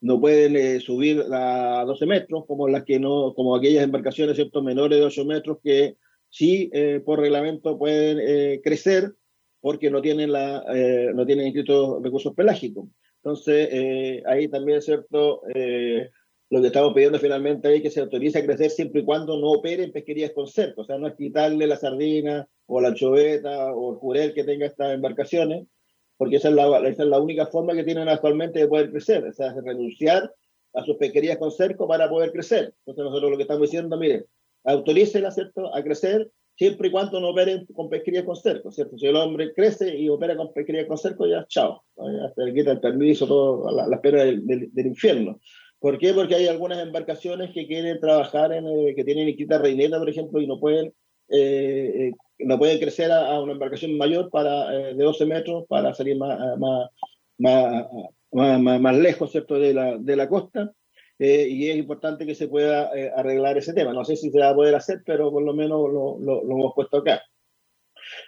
no pueden subir a 12 metros, como las que no, como aquellas embarcaciones, ¿cierto? Menores de 8 metros que sí por reglamento pueden crecer porque no tienen, la, eh, no tienen inscritos recursos pelágicos. Entonces, eh, ahí también es cierto, eh, lo que estamos pidiendo finalmente ahí que se autorice a crecer siempre y cuando no operen pesquerías con cerco, o sea, no es quitarle la sardina o la choveta o el jurel que tenga estas embarcaciones, porque esa es, la, esa es la única forma que tienen actualmente de poder crecer, o sea, renunciar a sus pesquerías con cerco para poder crecer. Entonces nosotros lo que estamos diciendo, mire, autorícela, ¿cierto?, a crecer siempre y cuando no operen con pesquería con cerco, ¿cierto? Si el hombre crece y opera con pesquería con cerco, ya chao, ya se le quita el permiso, todo, la, la del, infierno. ¿Por qué? Porque hay algunas embarcaciones que quieren trabajar, en, eh, que tienen inscrita reineta, por ejemplo, y no pueden, eh, no pueden crecer a, una embarcación mayor para, eh, de 12 metros para salir más, más, más, más, más lejos, de la costa eh, y es importante que se pueda eh, arreglar ese tema. No sé si se va a poder hacer, pero por lo menos lo, lo- lo hemos puesto acá.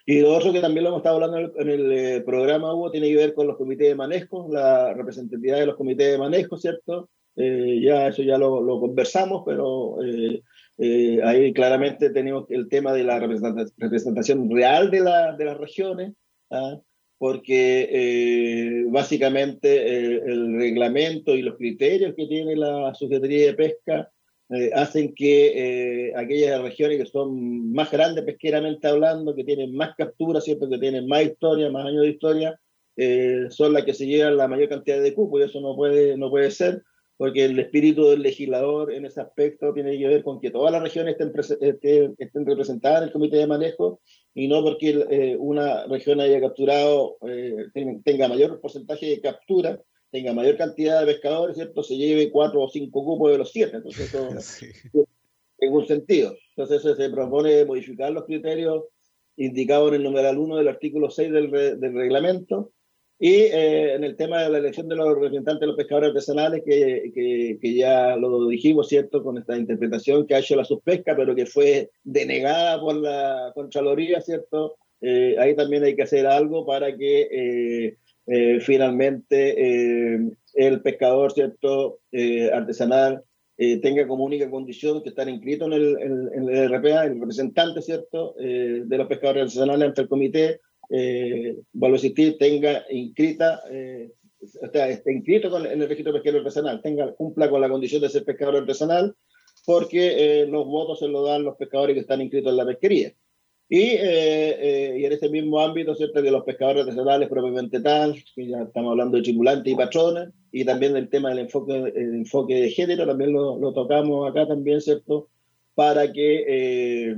Y lo otro que también lo hemos estado hablando en el, en el, eh, programa, Hugo, tiene que ver con los comités de manejo, la representatividad de los comités de manejo, ¿cierto? Eh, ya eso ya lo, lo conversamos, pero eh, eh, ahí claramente tenemos el tema de la representa- representación real de, la- de las regiones, ¿ah? Porque eh, básicamente eh, el reglamento y los criterios que tiene la Secretaría de Pesca eh, hacen que eh, aquellas regiones que son más grandes pesqueramente hablando, que tienen más capturas, que tienen más historia, más años de historia, eh, son las que se llevan la mayor cantidad de cupos y eso no puede, no puede ser, porque el espíritu del legislador en ese aspecto tiene que ver con que todas las regiones estén, estén, estén representadas en el comité de manejo y no porque eh, una región haya capturado, eh, ten- tenga mayor porcentaje de captura, tenga mayor cantidad de pescadores, ¿cierto? Se lleve cuatro o cinco cupos de los siete. Entonces, eso tiene ningún sentido. Entonces, se- se propone modificar los criterios indicados en el numeral 1 del artículo 6 del, re- del reglamento. Y eh, en el tema de la elección de los representantes de los pescadores artesanales, que, que, que ya lo dijimos, ¿cierto?, con esta interpretación que ha hecho la subpesca, pero que fue denegada por la Contraloría, ¿cierto? Eh, ahí también hay que hacer algo para que eh, eh, finalmente eh, el pescador, ¿cierto?, eh, artesanal tenga como única condición que estar inscrito en el, en- en el RPA, el representante, ¿cierto?, de los pescadores artesanales ante el comité, eh, insistir, tenga inscrita, eh, o sea, esté inscrito con- en el registro pesquero artesanal, tenga, cumpla con la condición de ser pescador artesanal, porque eh, los votos se los dan los pescadores que están inscritos en la pesquería. Y, eh, eh, y en este mismo ámbito, ¿cierto? Que los pescadores artesanales propiamente tal, que ya estamos hablando de tripulantes y patrones, y también del tema del enfoque, el enfoque de género, también lo, lo tocamos acá también, ¿cierto? Para que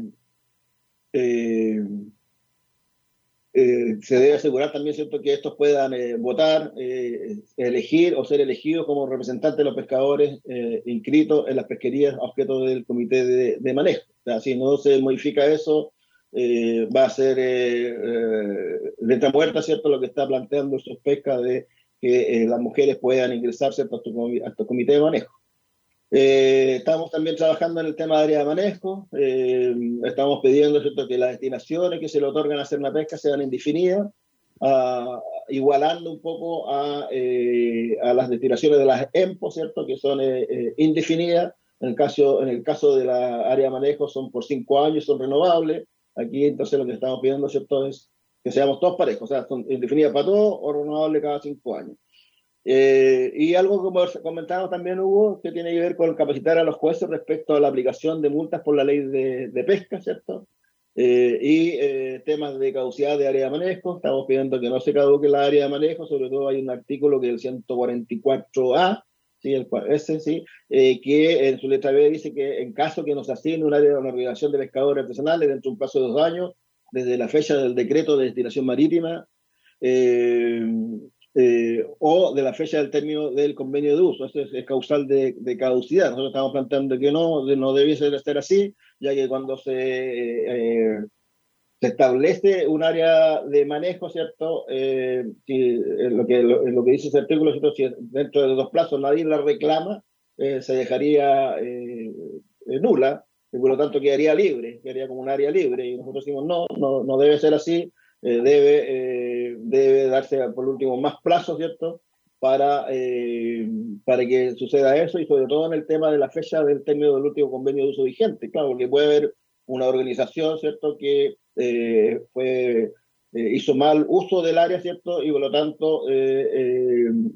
eh, se debe asegurar también, ¿cierto?, que estos puedan eh, votar, eh, elegir o ser elegidos como representantes de los pescadores inscritos en las pesquerías objeto del comité de, manejo. Si no se modifica eso, va a ser letra muerta, ¿cierto?, lo que está planteando su pesca de que las mujeres puedan ingresar, ¿cierto?, a estos comités de manejo. Eh, estamos también trabajando en el tema de área de manejo. eh, estamos pidiendo ¿cierto? que las destinaciones que se le otorgan a hacer una pesca sean indefinidas, ah, igualando un poco a, eh, a las destinaciones de las EMPO, ¿cierto? que son eh, eh, indefinidas. En el, caso, en el caso de la área de manejo son por cinco años, son renovables. Aquí entonces lo que estamos pidiendo ¿cierto? es que seamos todos parejos, o sea, son indefinidas para todos o renovables cada cinco años. Eh, y algo como comentamos también hubo que tiene que ver con capacitar a los jueces respecto a la aplicación de multas por la ley de, de pesca, ¿cierto? Eh, y eh, temas de caducidad de área de manejo, estamos pidiendo que no se caduque la área de manejo, sobre todo hay un artículo que es el 144A, ¿sí? el, ese, sí, eh, que en su letra B dice que en caso que nos asigne un área de una organización de pescadores artesanales dentro de un plazo de dos años, desde la fecha del decreto de destinación marítima, eh, eh, o de la fecha del término del convenio de uso. Eso es, es causal de, de caducidad. Nosotros estamos planteando que no, no debiese de ser así, ya que cuando se, eh, se establece un área de manejo, ¿cierto? Eh, si, eh, lo, que, lo, lo que dice ese artículo, ¿cierto? si dentro de dos plazos nadie la reclama, eh, se dejaría eh, nula y por lo tanto quedaría libre, quedaría como un área libre. Y nosotros decimos, no, no, no debe ser así, eh, debe, eh, debe darse por último más plazo, ¿cierto? Para, eh, para que suceda eso y sobre todo en el tema de la fecha del término del último convenio de uso vigente, claro, porque puede haber una organización, ¿cierto?, que fue, hizo mal uso del área, ¿cierto?, y por lo tanto,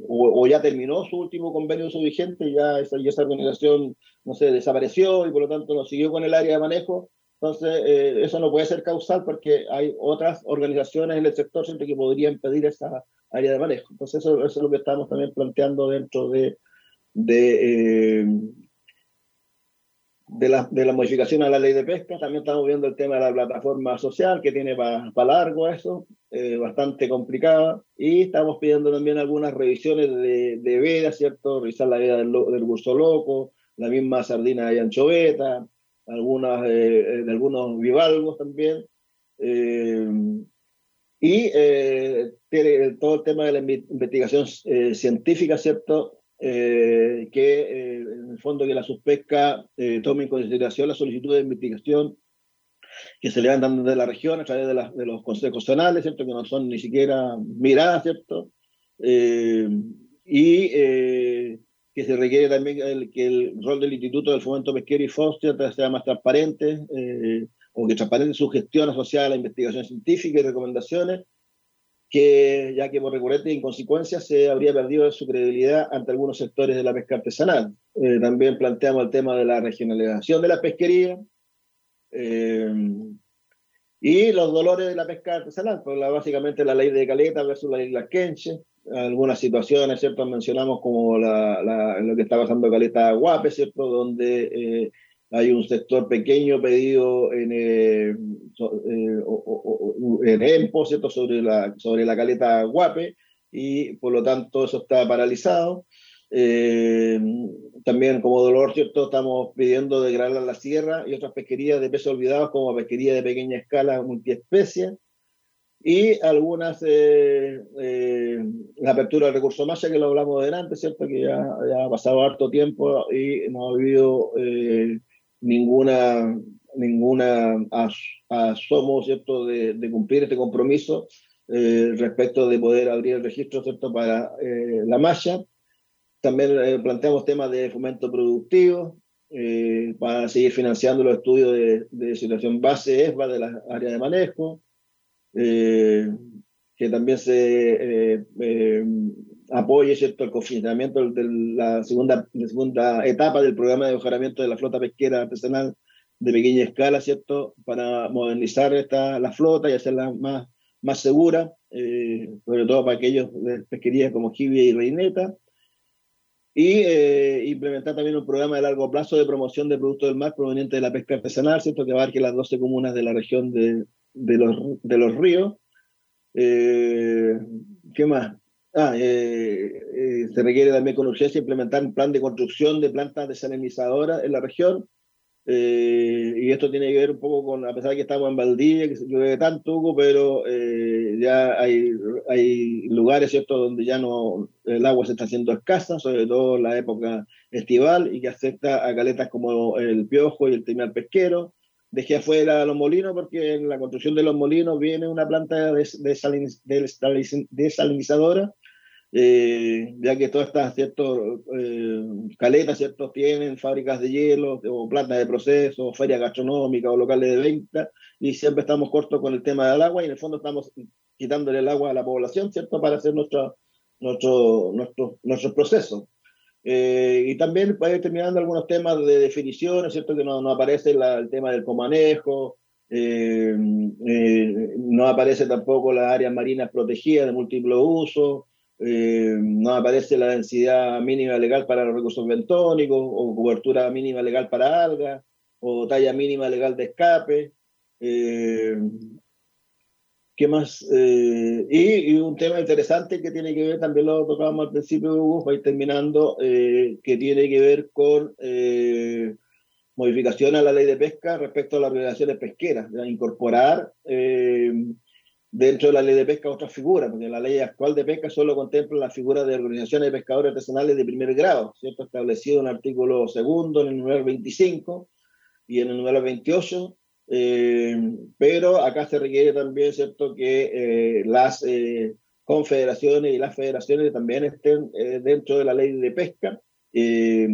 o, ya terminó su último convenio de uso vigente, ya esa, y esa organización, no sé, desapareció y por lo tanto no siguió con el área de manejo, entonces, eh, eso no puede ser causal porque hay otras organizaciones en el sector siempre que podrían pedir esa área de manejo. Entonces, eso, eso es lo que estamos también planteando dentro de, de, eh, de, la, de la modificación a la ley de pesca. También estamos viendo el tema de la plataforma social, que tiene para largo eso, eh, bastante complicada. Y estamos pidiendo también algunas revisiones de, de veda, ¿cierto? Revisar la veda del, del curso loco, la misma sardina de anchoveta, algunas, eh, de algunos bivalvos también. Eh, y eh, tiene todo el tema de la inve- investigación eh, científica, ¿cierto? eh, que en el fondo que la suspesca tome en consideración la solicitud de investigación que se levantan desde la región a través de, la- de los consejos zonales, ¿cierto? que no son ni siquiera miradas, ¿cierto? Eh, y eh, que se requiere también el- que el rol del Instituto del Fomento Pesquero y Foster sea más transparente, eh, o que transparente su gestión asociada a la investigación científica y recomendaciones, que ya que por recurrente inconsecuencias se habría perdido su credibilidad ante algunos sectores de la pesca artesanal. Eh, también planteamos el tema de la regionalización de la pesquería, eh, y los dolores de la pesca artesanal, pues la- básicamente la ley de Caleta versus la isla Quenche, algunas situaciones, ¿cierto? Mencionamos como la, la- lo que está pasando en Caleta Guape, ¿cierto? Donde eh, hay un sector pequeño pedido en, eh, so- eh, o- o- en EMPO, ¿cierto? Sobre la, sobre la Caleta Guape, y por lo tanto eso está paralizado. Eh, también como dolor, ¿cierto? Estamos pidiendo degradar la sierra y otras pesquerías de peces olvidados como pesquería de pequeña escala multiespecie y algunas, eh, eh, la apertura del recurso masa que lo hablamos delante, ¿cierto? Que ya, ha pasado harto tiempo y no ha habido eh, ninguna, ninguna as- asomo, ¿cierto? De, cumplir este compromiso eh, respecto de poder abrir el registro, ¿cierto? Para la malla. También planteamos temas de fomento productivo para seguir financiando los estudios de, de situación base ESBA de las áreas de manejo, eh, que también se eh, eh, apoye ¿cierto? el confinamiento de la segunda, segunda etapa del programa de mejoramiento de la flota pesquera artesanal de pequeña escala, ¿cierto? Para modernizar esta, la flota y hacerla más, más segura, eh, sobre todo para aquellos de pesquerías como jibia y reineta y eh, implementar también un programa de largo plazo de promoción de productos del mar provenientes de la pesca artesanal, ¿cierto? que abarque las 12 comunas de la región de, de, los, de los ríos. Eh, ¿Qué más? Ah, eh, eh, se requiere también con urgencia implementar un plan de construcción de plantas desalinizadoras en la región. Eh, y esto tiene que ver un poco con, a pesar de que estamos en Valdivia, que llueve tanto, Hugo, pero eh, ya hay, hay lugares, ¿cierto?, donde ya no, el agua se está haciendo escasa, sobre todo en la época estival, y que afecta a caletas como el piojo y el timal pesquero. Dejé afuera los molinos porque en la construcción de los molinos viene una planta des- desaliniz- desaliniz- desalinizadora eh, ya que todas estas ciertos eh, caletas ciertos tienen fábricas de hielo o plantas de proceso, ferias gastronómicas o locales de venta y siempre estamos cortos con el tema del agua y en el fondo estamos quitándole el agua a la población, ¿cierto? Para hacer nuestro, nuestro, nuestro, nuestros procesos. Eh, y también para ir terminando algunos temas de definiciones, ¿cierto? Que no, no aparece el tema del comanejo, eh, eh, no aparece tampoco las áreas marinas protegidas de múltiplo uso, eh, no aparece la densidad mínima legal para los recursos bentónicos, o cobertura mínima legal para algas, o talla mínima legal de escape. ¿Qué más? Eh, y, y un tema interesante que tiene que ver, también lo tocábamos al principio, Hugo, para ir terminando, eh, que tiene que ver con eh, modificación a la ley de pesca respecto a las organizaciones pesqueras, de incorporar eh, dentro de la ley de pesca otras figuras, porque la ley actual de pesca solo contempla la figura de organizaciones de pescadores artesanales de primer grado, ¿cierto? Establecido en el artículo segundo, en el número 25 y en el número 28, eh, pero acá se requiere también, ¿cierto?, que eh, las eh, confederaciones y las federaciones también estén eh, dentro de la ley de pesca. eh,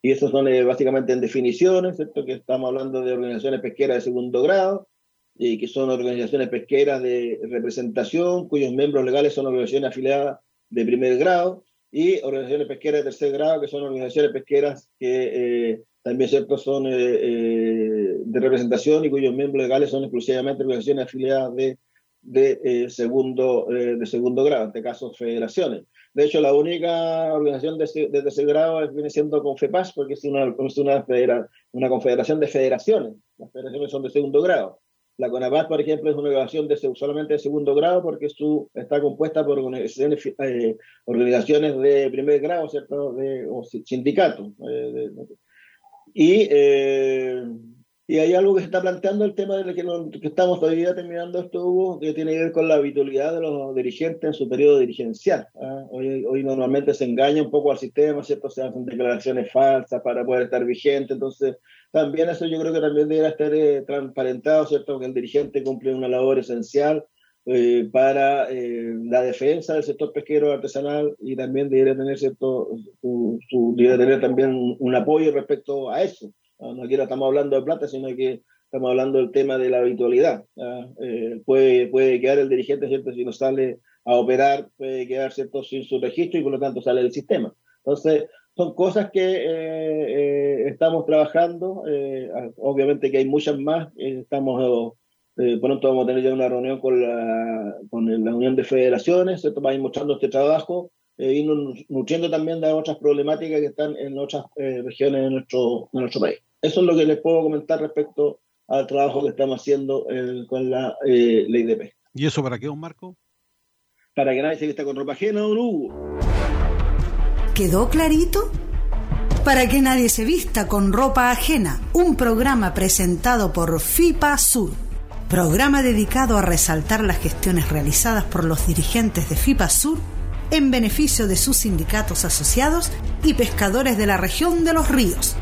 y eso son eh, básicamente en definiciones, ¿cierto? Que estamos hablando de organizaciones pesqueras de segundo grado, y que son organizaciones pesqueras de representación, cuyos miembros legales son organizaciones afiliadas de primer grado, y organizaciones pesqueras de tercer grado, que son organizaciones pesqueras que también ¿cierto? son eh, eh, de representación y cuyos miembros legales son exclusivamente organizaciones afiliadas de, de, eh, segundo, eh, de segundo grado, en este caso federaciones. De hecho, la única organización de, de tercer grado viene siendo Confepas, porque es una, es una, federa- una confederación de federaciones. Las federaciones son de segundo grado. La CONAPAT, por ejemplo, es una organización de, solamente de segundo grado porque su, está compuesta por organizaciones, eh, organizaciones de primer grado, ¿cierto? De, o si- sindicatos. eh, y, eh, Y hay algo que se está planteando, el tema de que, no- que estamos todavía terminando esto, Hugo, que tiene que ver con la habitualidad de los dirigentes en su periodo dirigencial. ¿ah? Hoy, hoy normalmente se engaña un poco al sistema, ¿cierto? Se hacen declaraciones falsas para poder estar vigente, entonces también eso yo creo que también debería estar eh, transparentado, ¿cierto? Que el dirigente cumple una labor esencial eh, para eh, la defensa del sector pesquero artesanal y también debería tener, ¿cierto? Su, su- debería tener también un, apoyo respecto a eso. No, no quiero estamos hablando de plata, sino que estamos hablando del tema de la habitualidad. ¿ah? Eh, puede, puede quedar el dirigente, ¿cierto? Si no sale a operar, puede quedar, ¿cierto? Sin su registro y por lo tanto sale del sistema. Entonces, son cosas que eh, eh, estamos trabajando. eh, ah, obviamente que hay muchas más. eh, estamos, eh, pronto vamos a tener ya una reunión con la, con la Unión de Federaciones, ¿cierto? Para ir mostrando este trabajo e ir nu- nutriendo también de otras problemáticas que están en otras eh, regiones de nuestro, de nuestro país. Eso es lo que les puedo comentar respecto al trabajo que estamos haciendo eh, con la eh, ley de pesca. ¿Y eso para qué, don Marco? Para que nadie se vista con ropa ajena, don Hugo. ¿Quedó clarito? Para que nadie se vista con ropa ajena, un programa presentado por FIPA Sur, programa dedicado a resaltar las gestiones realizadas por los dirigentes de FIPA Sur en beneficio de sus sindicatos asociados y pescadores de la región de los ríos.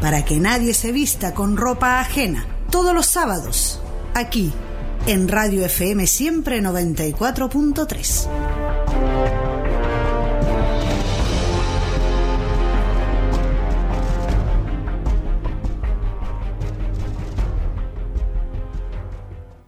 Para que nadie se vista con ropa ajena, todos los sábados, aquí, en Radio FM Siempre 94.3.